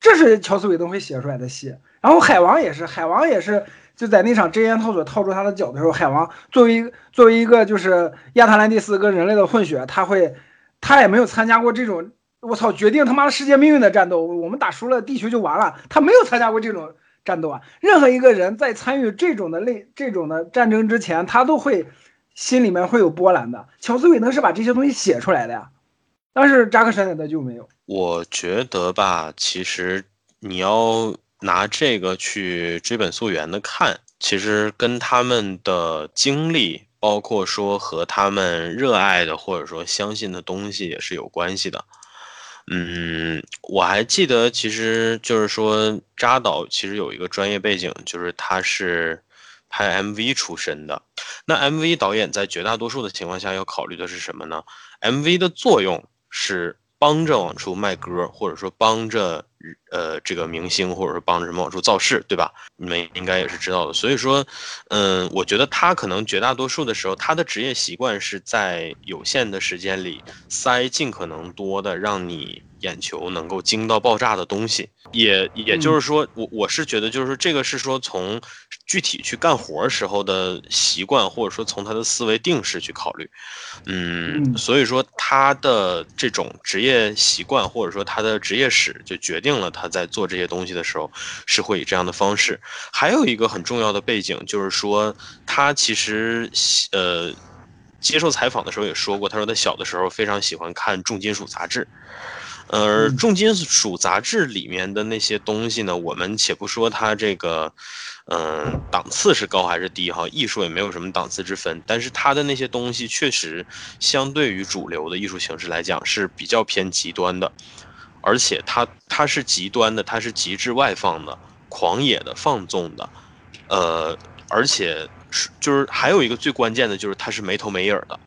这是乔斯韦登会写出来的戏。然后海王也是，海王也是就在那场真言套索套住他的脚的时候，海王作为一个作为一个就是亚特兰蒂斯跟人类的混血，他会他也没有参加过这种我操决定他妈的世界命运的战斗，我们打输了地球就完了，他没有参加过这种战斗啊。任何一个人在参与这种的类这种的战争之前，他都会心里面会有波澜的。乔斯韦登是把这些东西写出来的呀，但是扎克施耐德就没有。我觉得吧，其实你要拿这个去追本溯源的看，其实跟他们的经历，包括说和他们热爱的或者说相信的东西也是有关系的。嗯，我还记得，其实就是说扎导其实有一个专业背景，就是他是拍 MV 出身的。那 MV 导演在绝大多数的情况下要考虑的是什么呢？MV 的作用是帮着往出卖歌，或者说帮着呃这个明星，或者说帮着什么往出造势，对吧？你们应该也是知道的。所以说，嗯，我觉得他可能绝大多数的时候，他的职业习惯是在有限的时间里塞尽可能多的让你眼球能够精到爆炸的东西。也也就是说，我我是觉得，就是说这个是说从具体去干活时候的习惯，或者说从他的思维定式去考虑。嗯，嗯所以说他的这种职业习惯，或者说他的职业史，就决定了他在做这些东西的时候是会以这样的方式。还有一个很重要的背景，就是说他其实呃接受采访的时候也说过，他说他小的时候非常喜欢看重金属杂志。而嗯。重金属杂志里面的那些东西呢，我们且不说它这个，嗯、档次是高还是低哈，艺术也没有什么档次之分，但是它的那些东西确实相对于主流的艺术形式来讲是比较偏极端的，而且它它是极端的，它是极致外放的、狂野的、放纵的，呃，而且是就是还有一个最关键的就是它是没头没影儿的。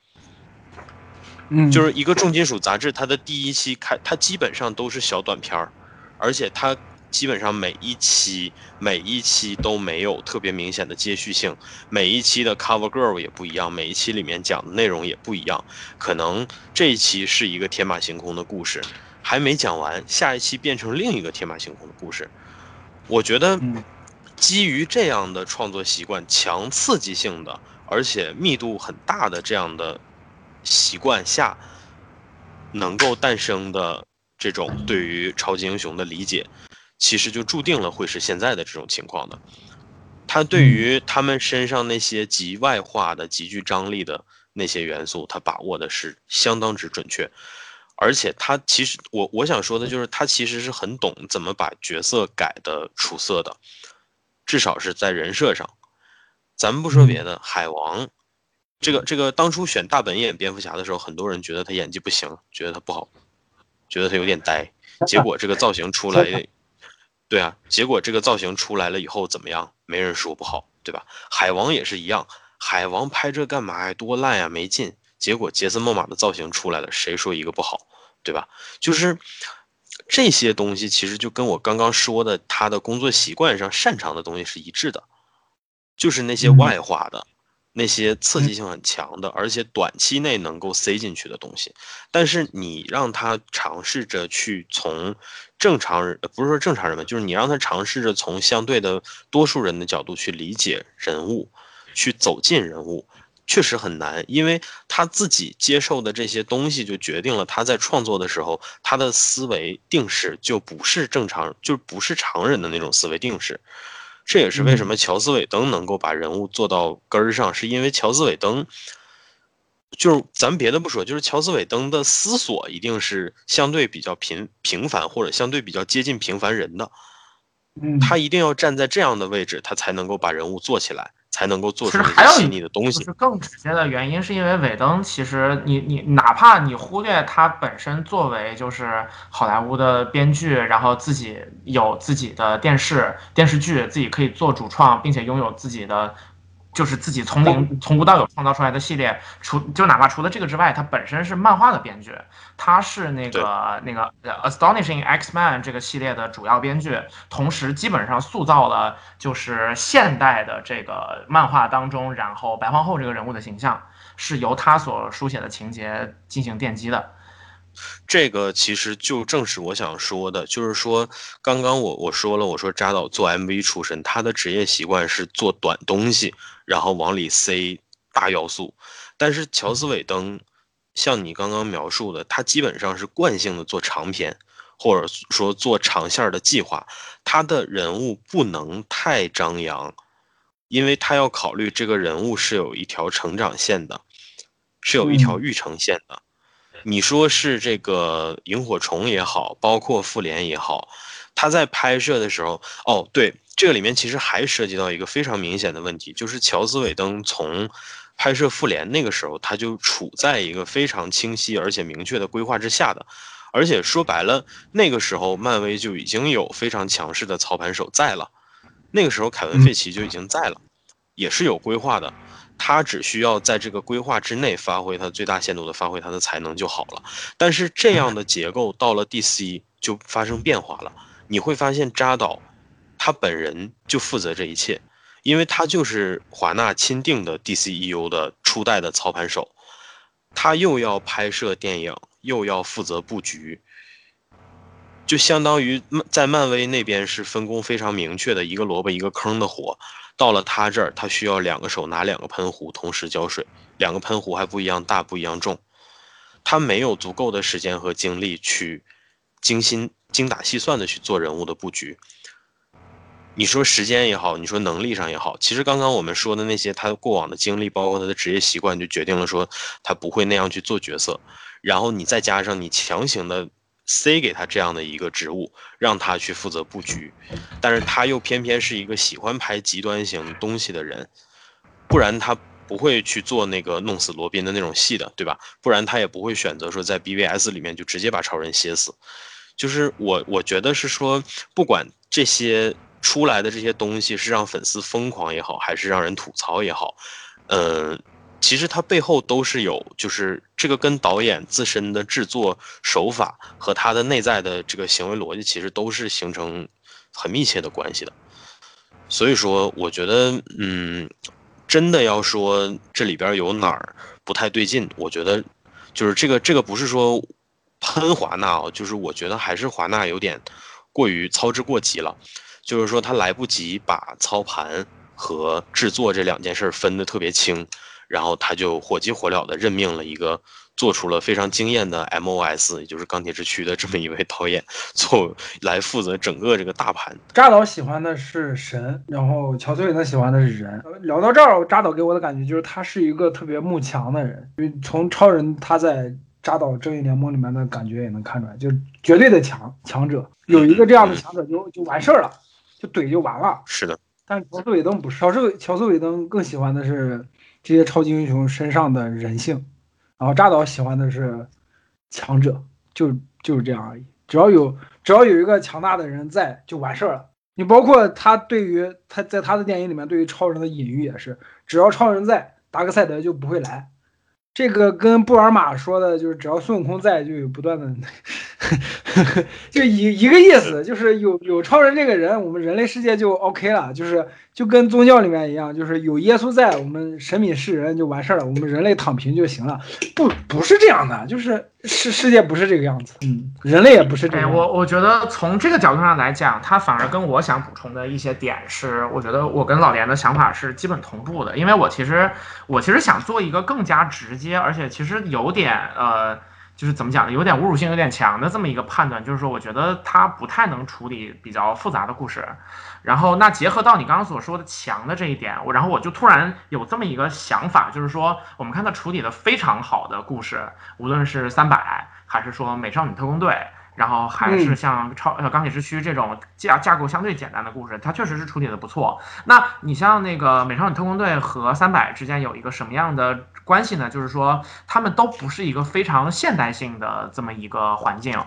嗯，就是一个重金属杂志，它的第一期开，它基本上都是小短片儿，而且它基本上每一期每一期都没有特别明显的接续性，每一期的 cover girl 也不一样，每一期里面讲的内容也不一样，可能这一期是一个天马行空的故事，还没讲完，下一期变成另一个天马行空的故事。我觉得嗯基于这样的创作习惯，强刺激性的，而且密度很大的这样的习惯下，能够诞生的这种对于超级英雄的理解，其实就注定了会是现在的这种情况的。他对于他们身上那些极外化的、极具张力的那些元素，他把握的是相当之准确。而且他其实，我我想说的就是，他其实是很懂怎么把角色改的出色的，至少是在人设上。咱们不说别的，海王，这个这个当初选大本演蝙蝠侠的时候，很多人觉得他演技不行，觉得他不好，觉得他有点呆。结果这个造型出来，[LAUGHS] 对啊，结果这个造型出来了以后怎么样？没人说不好，对吧？海王也是一样，海王拍这干嘛呀？多烂呀，没劲。结果杰森·莫玛的造型出来了，谁说一个不好，对吧？就是这些东西，其实就跟我刚刚说的他的工作习惯上擅长的东西是一致的，就是那些嗯外化的、那些刺激性很强的，而且短期内能够塞进去的东西。但是你让他尝试着去从正常人，呃不是说正常人吧，就是你让他尝试着从相对的多数人的角度去理解人物，去走进人物。确实很难，因为他自己接受的这些东西，就决定了他在创作的时候，他的思维定式就不是正常，就不是常人的那种思维定式。这也是为什么乔斯韦登能够把人物做到根儿上，是因为乔斯韦登，就是咱别的不说，就是乔斯韦登的思索一定是相对比较平平凡，或者相对比较接近平凡人的。嗯，他一定要站在这样的位置，他才能够把人物做起来，才能够做出其实还有一那些细腻的东西就。是更直接的原因，是因为尾灯其实你你哪怕你忽略他本身作为就是好莱坞的编剧，然后自己有自己的电视电视剧，自己可以做主创，并且拥有自己的。就是自己从零从无到有创造出来的系列，除就哪怕除了这个之外，他本身是漫画的编剧，他是那个那个呃 Astonishing X-Men 这个系列的主要编剧，同时基本上塑造了就是现代的这个漫画当中，然后白皇后这个人物的形象是由他所书写的情节进行奠基的。这个其实就正是我想说的，就是说，刚刚我我说了，我说扎导做 MV 出身，他的职业习惯是做短东西，然后往里塞大要素。但是乔斯韦登，像你刚刚描述的，他基本上是惯性的做长篇，或者说做长线的计划，他的人物不能太张扬，因为他要考虑这个人物是有一条成长线的，是有一条育成线的。你说是这个萤火虫也好，包括复联也好，他在拍摄的时候，哦，对，这个里面其实还涉及到一个非常明显的问题，就是乔斯韦登从拍摄复联那个时候，他就处在一个非常清晰而且明确的规划之下的，而且说白了，那个时候漫威就已经有非常强势的操盘手在了，那个时候凯文费奇就已经在了，也是有规划的。他只需要在这个规划之内发挥他最大限度的发挥他的才能就好了。但是这样的结构到了 DC 就发生变化了，你会发现扎导他本人就负责这一切，因为他就是华纳钦定的 DCEU 的初代的操盘手，他又要拍摄电影，又要负责布局，就相当于在漫威那边是分工非常明确的一个萝卜一个坑的活。到了他这儿，他需要两个手拿两个喷壶同时浇水，两个喷壶还不一样大，不一样重。他没有足够的时间和精力去精心、精打细算的去做人物的布局。你说时间也好，你说能力上也好，其实刚刚我们说的那些他过往的经历，包括他的职业习惯，就决定了说他不会那样去做角色。然后你再加上你强行的。塞给他这样的一个职务，让他去负责布局，但是他又偏偏是一个喜欢拍极端型东西的人，不然他不会去做那个弄死罗宾的那种戏的，对吧？不然他也不会选择说在 BVS 里面就直接把超人歇死。就是我我觉得是说，不管这些出来的这些东西是让粉丝疯狂也好，还是让人吐槽也好，嗯。其实它背后都是有，就是这个跟导演自身的制作手法和他的内在的这个行为逻辑，其实都是形成很密切的关系的。所以说，我觉得，嗯，真的要说这里边有哪儿不太对劲，我觉得就是这个这个不是说喷华纳哦，就是我觉得还是华纳有点过于操之过急了，就是说他来不及把操盘和制作这两件事分得特别清。然后他就火急火燎的任命了一个做出了非常惊艳的 MOS，也就是钢铁之躯的这么一位导演，做来负责整个这个大盘。扎导喜欢的是神，然后乔斯韦登喜欢的是人。聊到这儿，扎导给我的感觉就是他是一个特别慕强的人，因为从超人他在扎导正义联盟里面的感觉也能看出来，就绝对的强强者，有一个这样的强者就就完事儿了，就怼就完了。是的，但是乔斯韦登不是，乔斯乔斯韦登更喜欢的是。这些超级英雄身上的人性，然后扎导喜欢的是强者，就就是这样而已。只要有只要有一个强大的人在，就完事儿了。你包括他对于他在他的电影里面对于超人的隐喻也是，只要超人在，达克赛德就不会来。这个跟布尔玛说的就是，只要孙悟空在，就有不断的 [LAUGHS] 就一一个意思，就是有有超人这个人，我们人类世界就 OK 了，就是就跟宗教里面一样，就是有耶稣在，我们神明世人就完事儿了，我们人类躺平就行了。不，不是这样的，就是世世界不是这个样子，嗯，人类也不是这哎，样。我我觉得从这个角度上来讲，它反而跟我想补充的一些点是，我觉得我跟老连的想法是基本同步的，因为我其实我其实想做一个更加直接，而且其实有点呃。就是怎么讲呢？有点侮辱性有点强的这么一个判断，就是说，我觉得他不太能处理比较复杂的故事。然后，那结合到你刚刚所说的强的这一点，我然后我就突然有这么一个想法，就是说，我们看他处理的非常好的故事，无论是三百还是说美少女特工队。然后还是像超呃钢铁之躯这种架架构相对简单的故事，它确实是处理的不错。那你像那个美少女特工队和三百之间有一个什么样的关系呢？就是说他们都不是一个非常现代性的这么一个环境，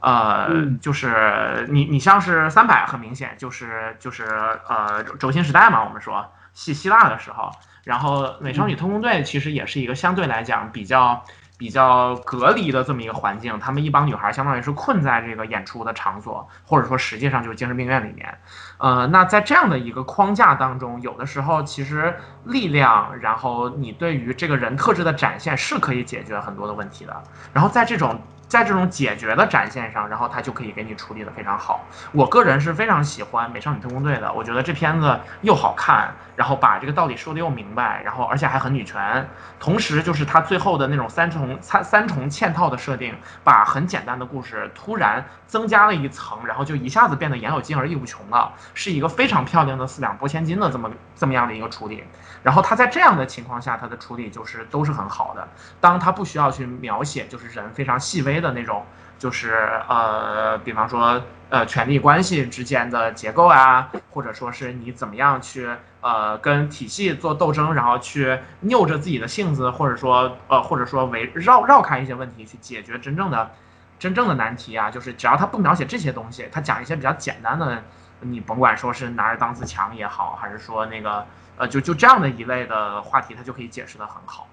呃，嗯就是你你像是三百很明显就是就是呃轴心时代嘛，我们说希希腊的时候，然后美少女特工队其实也是一个相对来讲比较。比较隔离的这么一个环境，她们一帮女孩相当于是困在这个演出的场所，或者说实际上就是精神病院里面。呃，那在这样的一个框架当中，有的时候其实力量，然后你对于这个人特质的展现是可以解决很多的问题的。然后在这种在这种解决的展现上，然后他就可以给你处理的非常好。我个人是非常喜欢《美少女特工队》的，我觉得这片子又好看，然后把这个道理说的又明白，然后而且还很女权，同时就是它最后的那种三重三三重嵌套的设定，把很简单的故事突然增加了一层，然后就一下子变得言有尽而意无穷了，是一个非常漂亮的四两拨千斤的这么这么样的一个处理。然后他在这样的情况下，他的处理就是都是很好的。当他不需要去描写就是人非常细微的那种，就是呃，比方说呃权力关系之间的结构啊，或者说是你怎么样去呃跟体系做斗争，然后去拗着自己的性子，或者说呃或者说围绕绕开一些问题去解决真正的真正的难题啊，就是只要他不描写这些东西，他讲一些比较简单的，你甭管说是拿着当自强也好，还是说那个呃就就这样的一类的话题，他就可以解释的很好。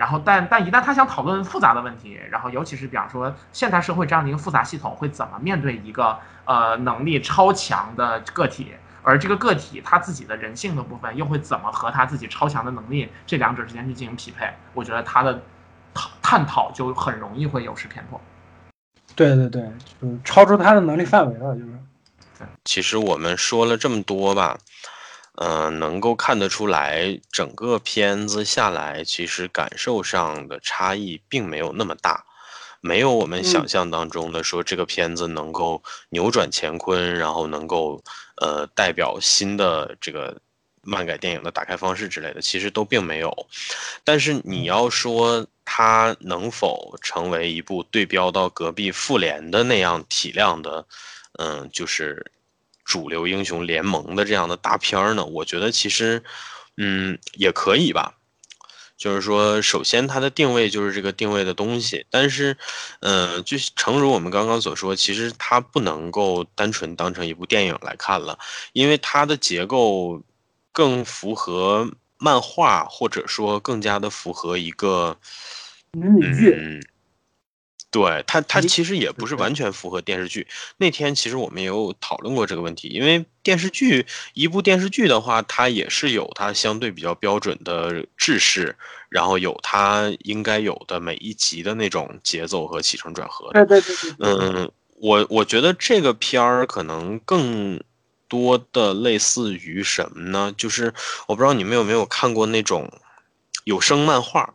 然后但但一旦他想讨论复杂的问题，然后尤其是比方说现代社会这样的一个复杂系统会怎么面对一个呃能力超强的个体，而这个个体他自己的人性的部分又会怎么和他自己超强的能力这两者之间去进行匹配？我觉得他的探探讨就很容易会有失偏颇。对对对，就是超出他的能力范围了，就是。其实我们说了这么多吧，嗯、能够看得出来，整个片子下来，其实感受上的差异并没有那么大，没有我们想嗯。象当中的说这个片子能够扭转乾坤，然后能够呃代表新的这个漫改电影的打开方式之类的，其实都并没有。但是你要说它能否成为一部对标到隔壁复联的那样体量的，嗯，就是主流英雄联盟的这样的大片儿呢？我觉得其实，嗯，也可以吧。就是说，首先它的定位就是这个定位的东西，但是，嗯，就诚如我们刚刚所说，其实它不能够单纯当成一部电影来看了，因为它的结构更符合漫画，或者说更加的符合一个，嗯，对它，它其实也不是完全符合电视剧。那天其实我们也有讨论过这个问题，因为电视剧一部电视剧的话，它也是有它相对比较标准的制式，然后有它应该有的每一集的那种节奏和起承转合的。对对对对对，嗯，我我觉得这个片儿可能更多的类似于什么呢？就是我不知道你们有没有看过那种有声漫画。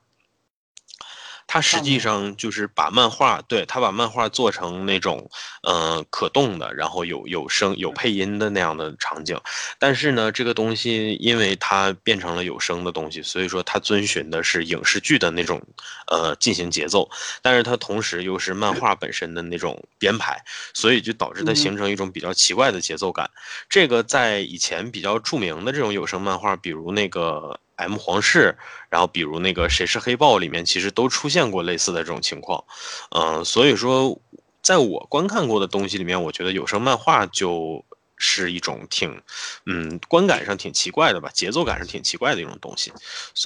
它实际上就是把漫画，对，它把漫画做成那种，呃，可动的，然后有有声有配音的那样的场景。但是呢，这个东西因为它变成了有声的东西，所以说它遵循的是影视剧的那种，呃，进行节奏。但是它同时又是漫画本身的那种编排，所以就导致它嗯形成一种比较奇怪的节奏感。这个在以前比较著名的这种有声漫画，比如那个 M 皇室，然后比如那个谁是黑豹里面，其实都出现过类似的这种情况。嗯、所以说，在我观看过的东西里面，我觉得有声漫画就是一种挺，嗯，观感上挺奇怪的吧，节奏感上挺奇怪的一种东西。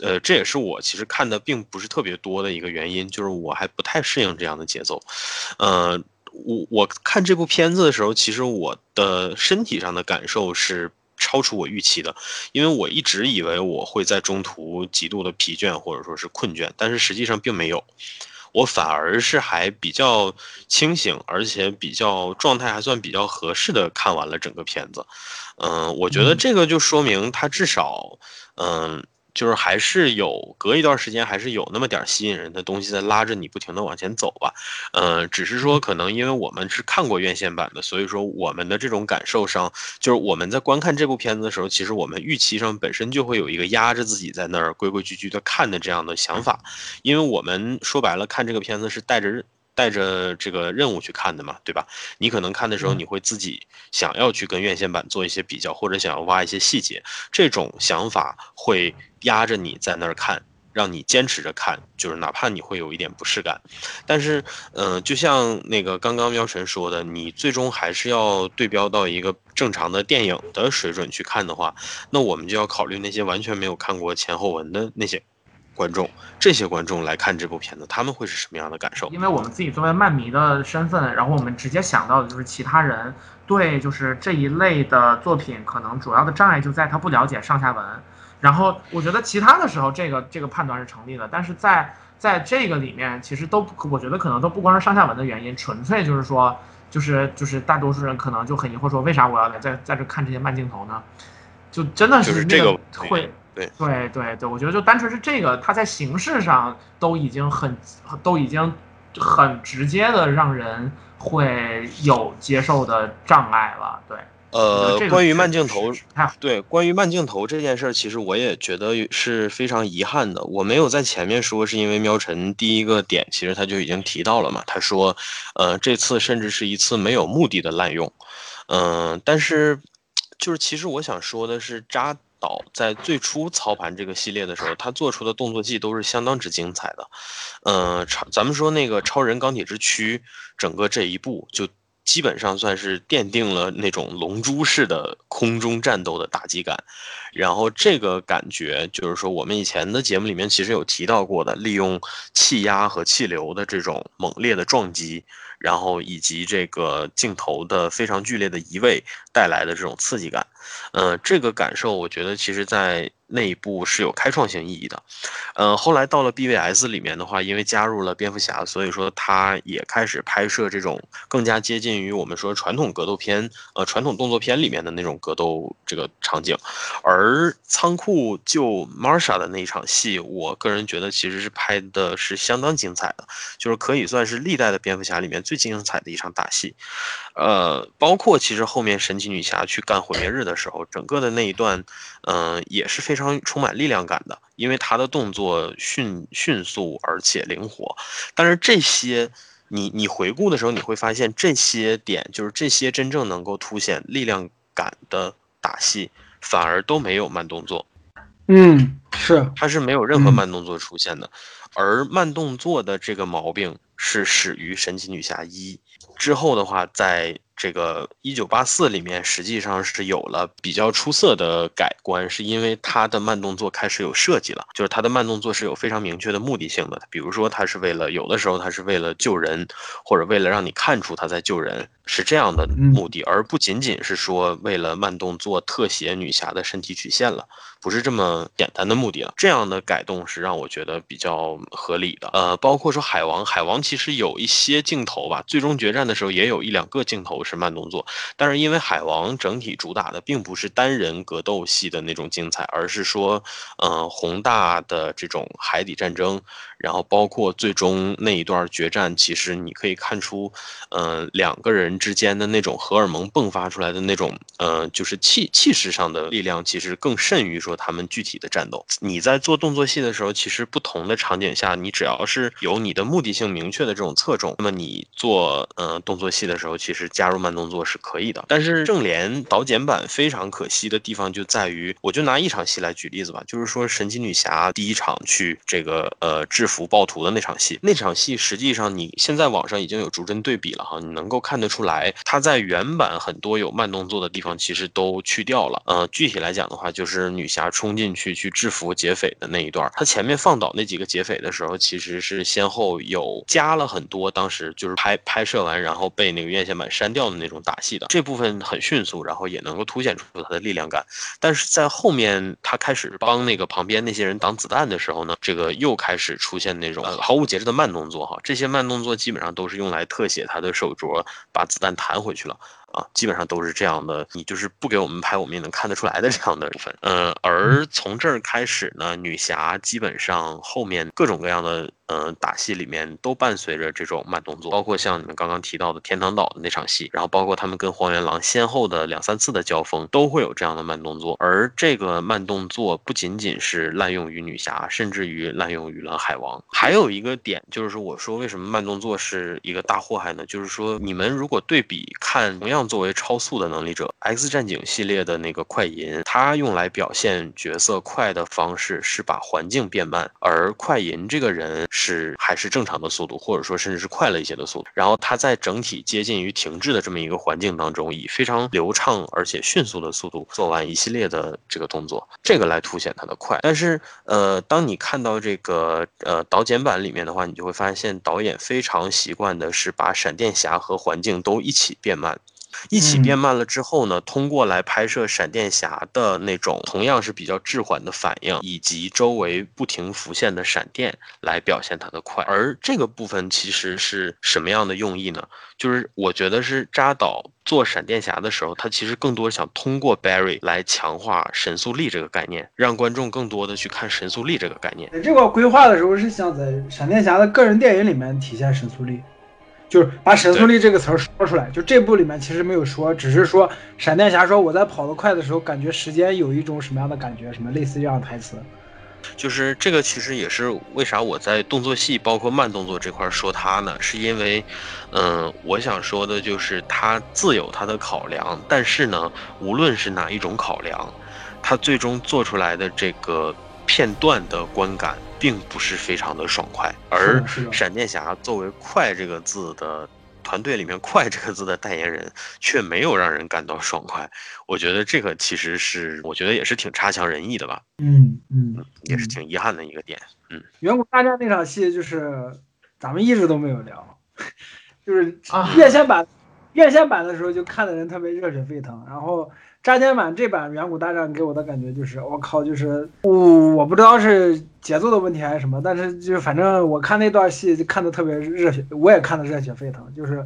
呃，这也是我其实看的并不是特别多的一个原因，就是我还不太适应这样的节奏。呃，我我看这部片子的时候，其实我的身体上的感受是超出我预期的，因为我一直以为我会在中途极度的疲倦或者说是困倦，但是实际上并没有。我反而是还比较清醒，而且比较状态还算比较合适的看完了整个片子。嗯，我觉得这个就说明他至少，嗯。就是还是有隔一段时间，还是有那么点吸引人的东西在拉着你不停的往前走吧。嗯，只是说可能因为我们是看过院线版的，所以说我们的这种感受上，就是我们在观看这部片子的时候，其实我们预期上本身就会有一个压着自己在那儿规规矩矩的看的这样的想法，因为我们说白了看这个片子是带着。带着这个任务去看的嘛，对吧？你可能看的时候，你会自己想要去跟院线版做一些比较，或者想要挖一些细节，这种想法会压着你在那儿看，让你坚持着看，就是哪怕你会有一点不适感。但是，嗯，就像那个刚刚喵神说的，你最终还是要对标到一个正常的电影的水准去看的话，那我们就要考虑那些完全没有看过前后文的那些。观众，这些观众来看这部片子，他们会是什么样的感受？因为我们自己作为漫迷的身份，然后我们直接想到的就是其他人对就是这一类的作品，可能主要的障碍就在他不了解上下文。然后我觉得其他的时候，这个这个判断是成立的，但是在在这个里面，其实都我觉得可能都不光是上下文的原因，纯粹就是说，就是就是大多数人可能就很疑惑说，为啥我要来在在这看这些慢镜头呢？就真的是这个会。对对对，我觉得就单纯是这个，它在形式上都已经很，都已经很直接的让人会有接受的障碍了。对，呃，关于慢镜头，对，关于慢镜头这件事儿，其实我也觉得是非常遗憾的。我没有在前面说，是因为喵晨第一个点，其实他就已经提到了嘛。他说，呃，这次甚至是一次没有目的的滥用。嗯，但是就是其实我想说的是，扎。导在最初操盘这个系列的时候，他做出的动作戏都是相当之精彩的。嗯，超咱们说那个超人钢铁之躯，整个这一部就基本上算是奠定了那种龙珠式的空中战斗的打击感。然后这个感觉就是说，我们以前的节目里面其实有提到过的，利用气压和气流的这种猛烈的撞击。然后以及这个镜头的非常剧烈的移位带来的这种刺激感，嗯，这个感受我觉得其实在。那一部是有开创性意义的，呃，后来到了 BVS 里面的话，因为加入了蝙蝠侠，所以说他也开始拍摄这种更加接近于我们说传统格斗片，呃，传统动作片里面的那种格斗这个场景。而仓库救 Marsha 的那一场戏，我个人觉得其实是拍的是相当精彩的，就是可以算是历代的蝙蝠侠里面最精彩的一场打戏。呃，包括其实后面神奇女侠去干毁灭日的时候，整个的那一段，嗯，也是非常充满力量感的，因为他的动作迅迅速而且灵活。但是这些，你你回顾的时候，你会发现这些点，就是这些真正能够凸显力量感的打戏，反而都没有慢动作。嗯，是，它是没有任何慢动作出现的，而慢动作的这个毛病是始于神奇女侠一。之后的话，在这个一九八四里面，实际上是有了比较出色的改观，是因为他的慢动作开始有设计了，就是他的慢动作是有非常明确的目的性的，比如说他是为了有的时候他是为了救人，或者为了让你看出他在救人。是这样的目的，而不仅仅是说为了慢动作特写女侠的身体曲线了，不是这么简单的目的了。这样的改动是让我觉得比较合理的。呃，包括说海王，海王其实有一些镜头吧，最终决战的时候也有一两个镜头是慢动作，但是因为海王整体主打的并不是单人格斗戏的那种精彩，而是说，嗯，宏大的这种海底战争。然后包括最终那一段决战，其实你可以看出，嗯，两个人之间的那种荷尔蒙迸发出来的那种，嗯，就是气气势上的力量，其实更甚于说他们具体的战斗。你在做动作戏的时候，其实不同的场景下，你只要是有你的目的性明确的这种侧重，那么你做嗯动作戏的时候，其实加入慢动作是可以的。但是正联导剪版非常可惜的地方就在于，我就拿一场戏来举例子吧，就是说神奇女侠第一场去这个呃制服暴徒的那场戏，那场戏实际上你现在网上已经有逐帧对比了哈，你能够看得出来，它在原版很多有慢动作的地方其实都去掉了。呃，具体来讲的话，就是女侠冲进去去制服劫匪的那一段，她前面放倒那几个劫匪的时候，其实是先后有加了很多当时就是拍拍摄完然后被那个院线版删掉的那种打戏的这部分很迅速，然后也能够凸显出他的力量感。但是在后面他开始帮那个旁边那些人挡子弹的时候呢，这个又开始出现那种呃毫无节制的慢动作哈，这些慢动作基本上都是用来特写他的手镯把子弹弹回去了。啊，基本上都是这样的，你就是不给我们拍，我们也能看得出来的这样的部分。嗯，而从这儿开始呢，女侠基本上后面各种各样的。嗯，打戏里面都伴随着这种慢动作，包括像你们刚刚提到的天堂岛的那场戏，然后包括他们跟荒原狼先后的两三次的交锋，都会有这样的慢动作。而这个慢动作不仅仅是滥用于女侠，甚至于滥用于了海王。还有一个点就是说，我说为什么慢动作是一个大祸害呢？就是说，你们如果对比看同样作为超速的能力者，X 战警系列的那个快银，它用来表现角色快的方式是把环境变慢，而快银这个人。是还是正常的速度，或者说甚至是快了一些的速度。然后他在整体接近于停滞的这么一个环境当中，以非常流畅而且迅速的速度做完一系列的这个动作，这个来凸显他的快。但是呃，当你看到这个呃导剪版里面的话，你就会发现导演非常习惯的是把闪电侠和环境都一起变慢。一起变慢了之后呢，通过来拍摄闪电侠的那种同样是比较滞缓的反应，以及周围不停浮现的闪电来表现它的快。而这个部分其实是什么样的用意呢？就是我觉得是扎导做闪电侠的时候，他其实更多想通过 Barry 来强化神速力这个概念，让观众更多的去看神速力这个概念。在这个规划的时候是想在闪电侠的个人电影里面体现神速力。就是把神速力这个词儿说出来，就这部里面其实没有说，只是说闪电侠说我在跑得快的时候，感觉时间有一种什么样的感觉，什么类似这样的台词。就是这个其实也是为啥我在动作戏包括慢动作这块说他呢？是因为，嗯，我想说的就是他自有他的考量，但是呢，无论是哪一种考量，他最终做出来的这个片段的观感。并不是非常的爽快，而闪电侠作为“快”这个字的团队里面“快”这个字的代言人，却没有让人感到爽快。我觉得这个其实是，我觉得也是挺差强人意的吧。嗯嗯，也是挺遗憾的一个点。嗯，远古大战那场戏就是咱们一直都没有聊，[LAUGHS] 就是院线版，院线版的时候就看的人特别热血沸腾，然后。扎剪版这版远古大战给我的感觉就是，我靠，就是我我不知道是节奏的问题还是什么，但是就反正我看那段戏就看的特别热血，我也看的热血沸腾。就是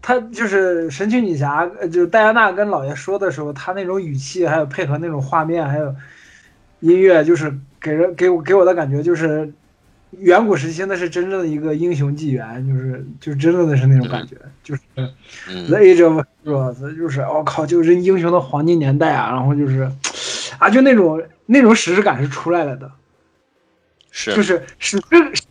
他就是神奇女侠，就是戴安娜跟老爷说的时候，他那种语气，还有配合那种画面，还有音乐，就是给人给我给我的感觉就是。远古时期那是真正的一个英雄纪元，就是就真正的是那种感觉，就是 The Age of Heroes，就是我靠，就是英雄的黄金年代啊，然后就是啊，就那种那种史诗感是出来了的，是。就是史诗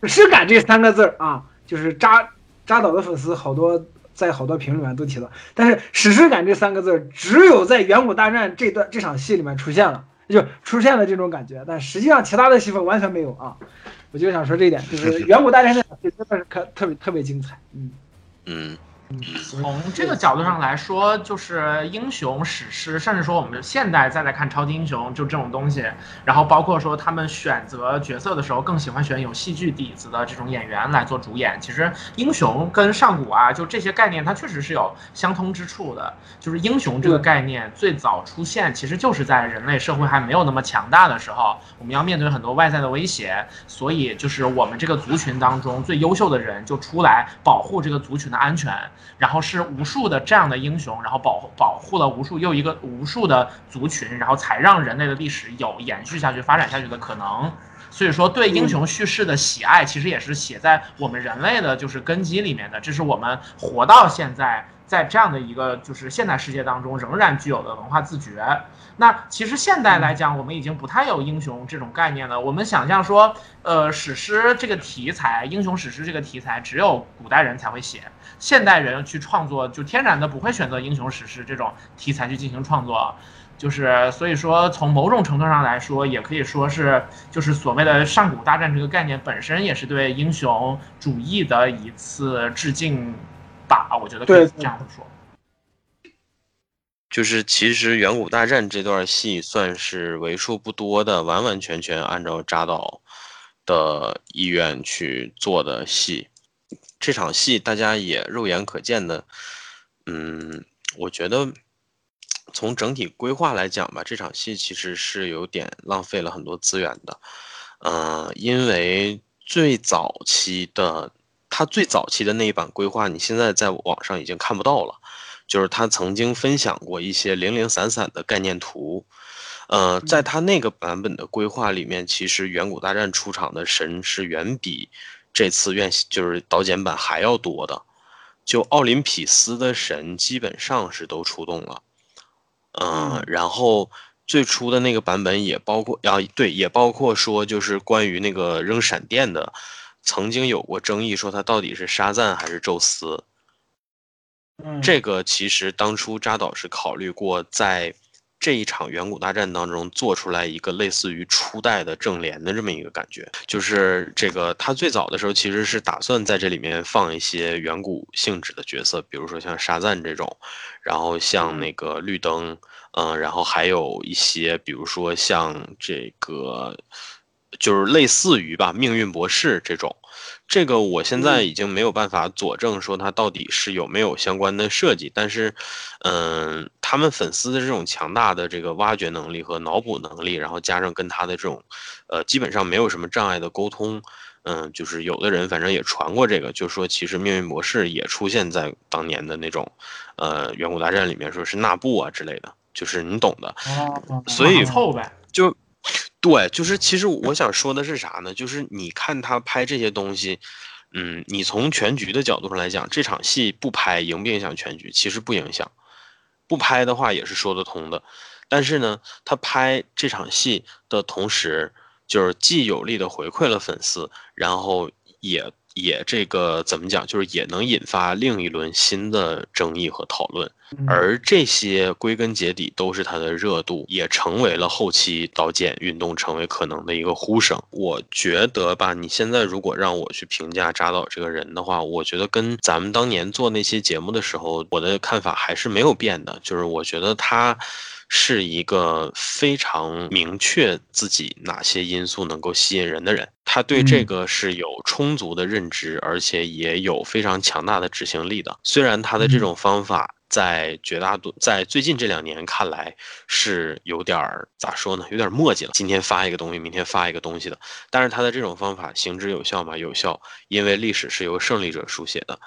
史诗感这三个字儿啊，就是扎扎导的粉丝好多在好多评论里面都提到，但是史诗感这三个字儿只有在远古大战这段这场戏里面出现了，就出现了这种感觉，但实际上其他的戏份完全没有啊。我就想说这一点，就是 [LAUGHS] 远古大战这场戏真的是可特别特别精彩，嗯嗯。从这个角度上来说，就是英雄史诗，甚至说我们现代再来看超级英雄，就这种东西，然后包括说他们选择角色的时候，更喜欢选有戏剧底子的这种演员来做主演。其实英雄跟上古啊，就这些概念，它确实是有相通之处的。就是英雄这个概念最早出现，其实就是在人类社会还没有那么强大的时候，我们要面对很多外在的威胁，所以就是我们这个族群当中最优秀的人就出来保护这个族群的安全。然后是无数的这样的英雄，然后保保护了无数又一个无数的族群，然后才让人类的历史有延续下去、发展下去的可能。所以说对英雄叙事的喜爱，其实也是写在我们人类的就是根基里面的，这是我们活到现在。在这样的一个就是现代世界当中，仍然具有的文化自觉。那其实现代来讲，我们已经不太有英雄这种概念了。我们想象说，呃，史诗这个题材，英雄史诗这个题材，只有古代人才会写，现代人去创作就天然的不会选择英雄史诗这种题材去进行创作。就是所以说，从某种程度上来说，也可以说是就是所谓的上古大战这个概念本身，也是对英雄主义的一次致敬。吧，我觉得可以这样说，就是其实远古大战这段戏算是为数不多的完完全全按照扎导的意愿去做的戏。这场戏大家也肉眼可见的，嗯，我觉得从整体规划来讲吧，这场戏其实是有点浪费了很多资源的，嗯，因为最早期的。他最早期的那一版规划，你现在在网上已经看不到了。就是他曾经分享过一些零零散散的概念图，呃，在他那个版本的规划里面，其实远古大战出场的神是远比这次院就是导剪版还要多的。就奥林匹斯的神基本上是都出动了，嗯，然后最初的那个版本也包括啊，对，也包括说就是关于那个扔闪电的。曾经有过争议，说他到底是沙赞还是宙斯。这个其实当初扎导是考虑过，在这一场远古大战当中做出来一个类似于初代的正联的这么一个感觉。就是这个他最早的时候其实是打算在这里面放一些远古性质的角色，比如说像沙赞这种，然后像那个绿灯，嗯，然后还有一些，比如说像这个。就是类似于吧，命运博士这种，这个我现在已经没有办法佐证说它到底是有没有相关的设计，但是，嗯，他们粉丝的这种强大的这个挖掘能力和脑补能力，然后加上跟他的这种，呃，基本上没有什么障碍的沟通，嗯，就是有的人反正也传过这个，就说其实命运博士也出现在当年的那种，呃，远古大战里面，说是纳布啊之类的，就是你懂的，所以凑呗，就。对，就是其实我想说的是啥呢？就是你看他拍这些东西，嗯，你从全局的角度上来讲，这场戏不拍影不影响全局？其实不影响，不拍的话也是说得通的。但是呢，他拍这场戏的同时，就是既有力的回馈了粉丝，然后也。也这个怎么讲，就是也能引发另一轮新的争议和讨论，而这些归根结底都是它的热度，也成为了后期刀剑运动成为可能的一个呼声。我觉得吧，你现在如果让我去评价扎导这个人的话，我觉得跟咱们当年做那些节目的时候，我的看法还是没有变的，就是我觉得他。是一个非常明确自己哪些因素能够吸引人的人，他对这个是有充足的认知，而且也有非常强大的执行力的。虽然他的这种方法在绝大多在最近这两年看来是有点儿咋说呢，有点墨迹了。今天发一个东西，明天发一个东西的，但是他的这种方法行之有效吗？有效，因为历史是由胜利者书写的。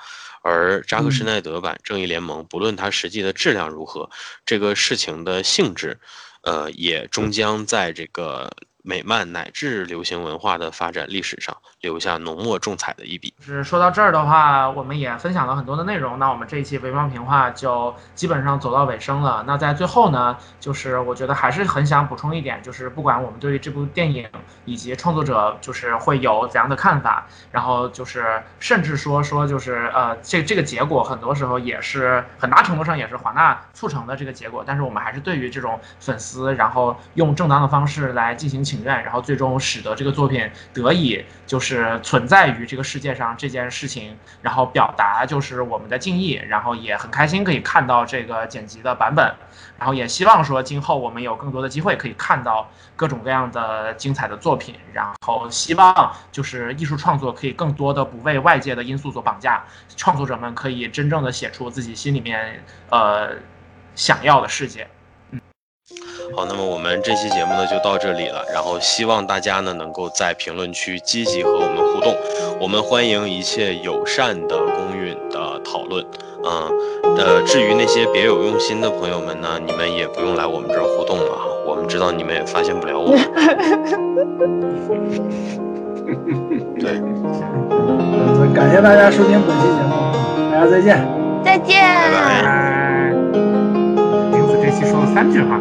而扎克施奈德版《正义联盟》，不论它实际的质量如何，这个事情的性质，呃，也终将在这个。美漫乃至流行文化的发展历史上留下浓墨重彩的一笔。是说到这儿的话，我们也分享了很多的内容。那我们这一期《潍坊评话》就基本上走到尾声了。那在最后呢，就是我觉得还是很想补充一点，就是不管我们对于这部电影以及创作者就是会有怎样的看法，然后就是甚至说说就是呃这这个结果很多时候也是很大程度上也是华纳促成的这个结果。但是我们还是对于这种粉丝，然后用正当的方式来进行。情愿，然后最终使得这个作品得以就是存在于这个世界上这件事情，然后表达就是我们的敬意，然后也很开心可以看到这个剪辑的版本，然后也希望说今后我们有更多的机会可以看到各种各样的精彩的作品，然后希望就是艺术创作可以更多的不为外界的因素所绑架，创作者们可以真正的写出自己心里面呃想要的世界。好，那么我们这期节目呢就到这里了，然后希望大家呢能够在评论区积极和我们互动，我们欢迎一切友善的公允的讨论，嗯，呃，至于那些别有用心的朋友们呢，你们也不用来我们这儿互动了哈。我们知道你们也发现不了我们。[LAUGHS] 对，呃感谢大家收听本期节目，大家再见。再见。拜拜。拜。玲子这期说了三句话，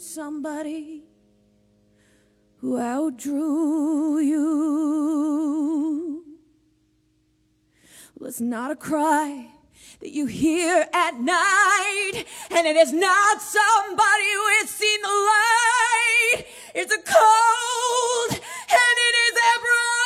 somebody who outdrew you. Well, it's not a cry that you hear at night, and it is not somebody who has seen the light. It's a cold, and it is ever.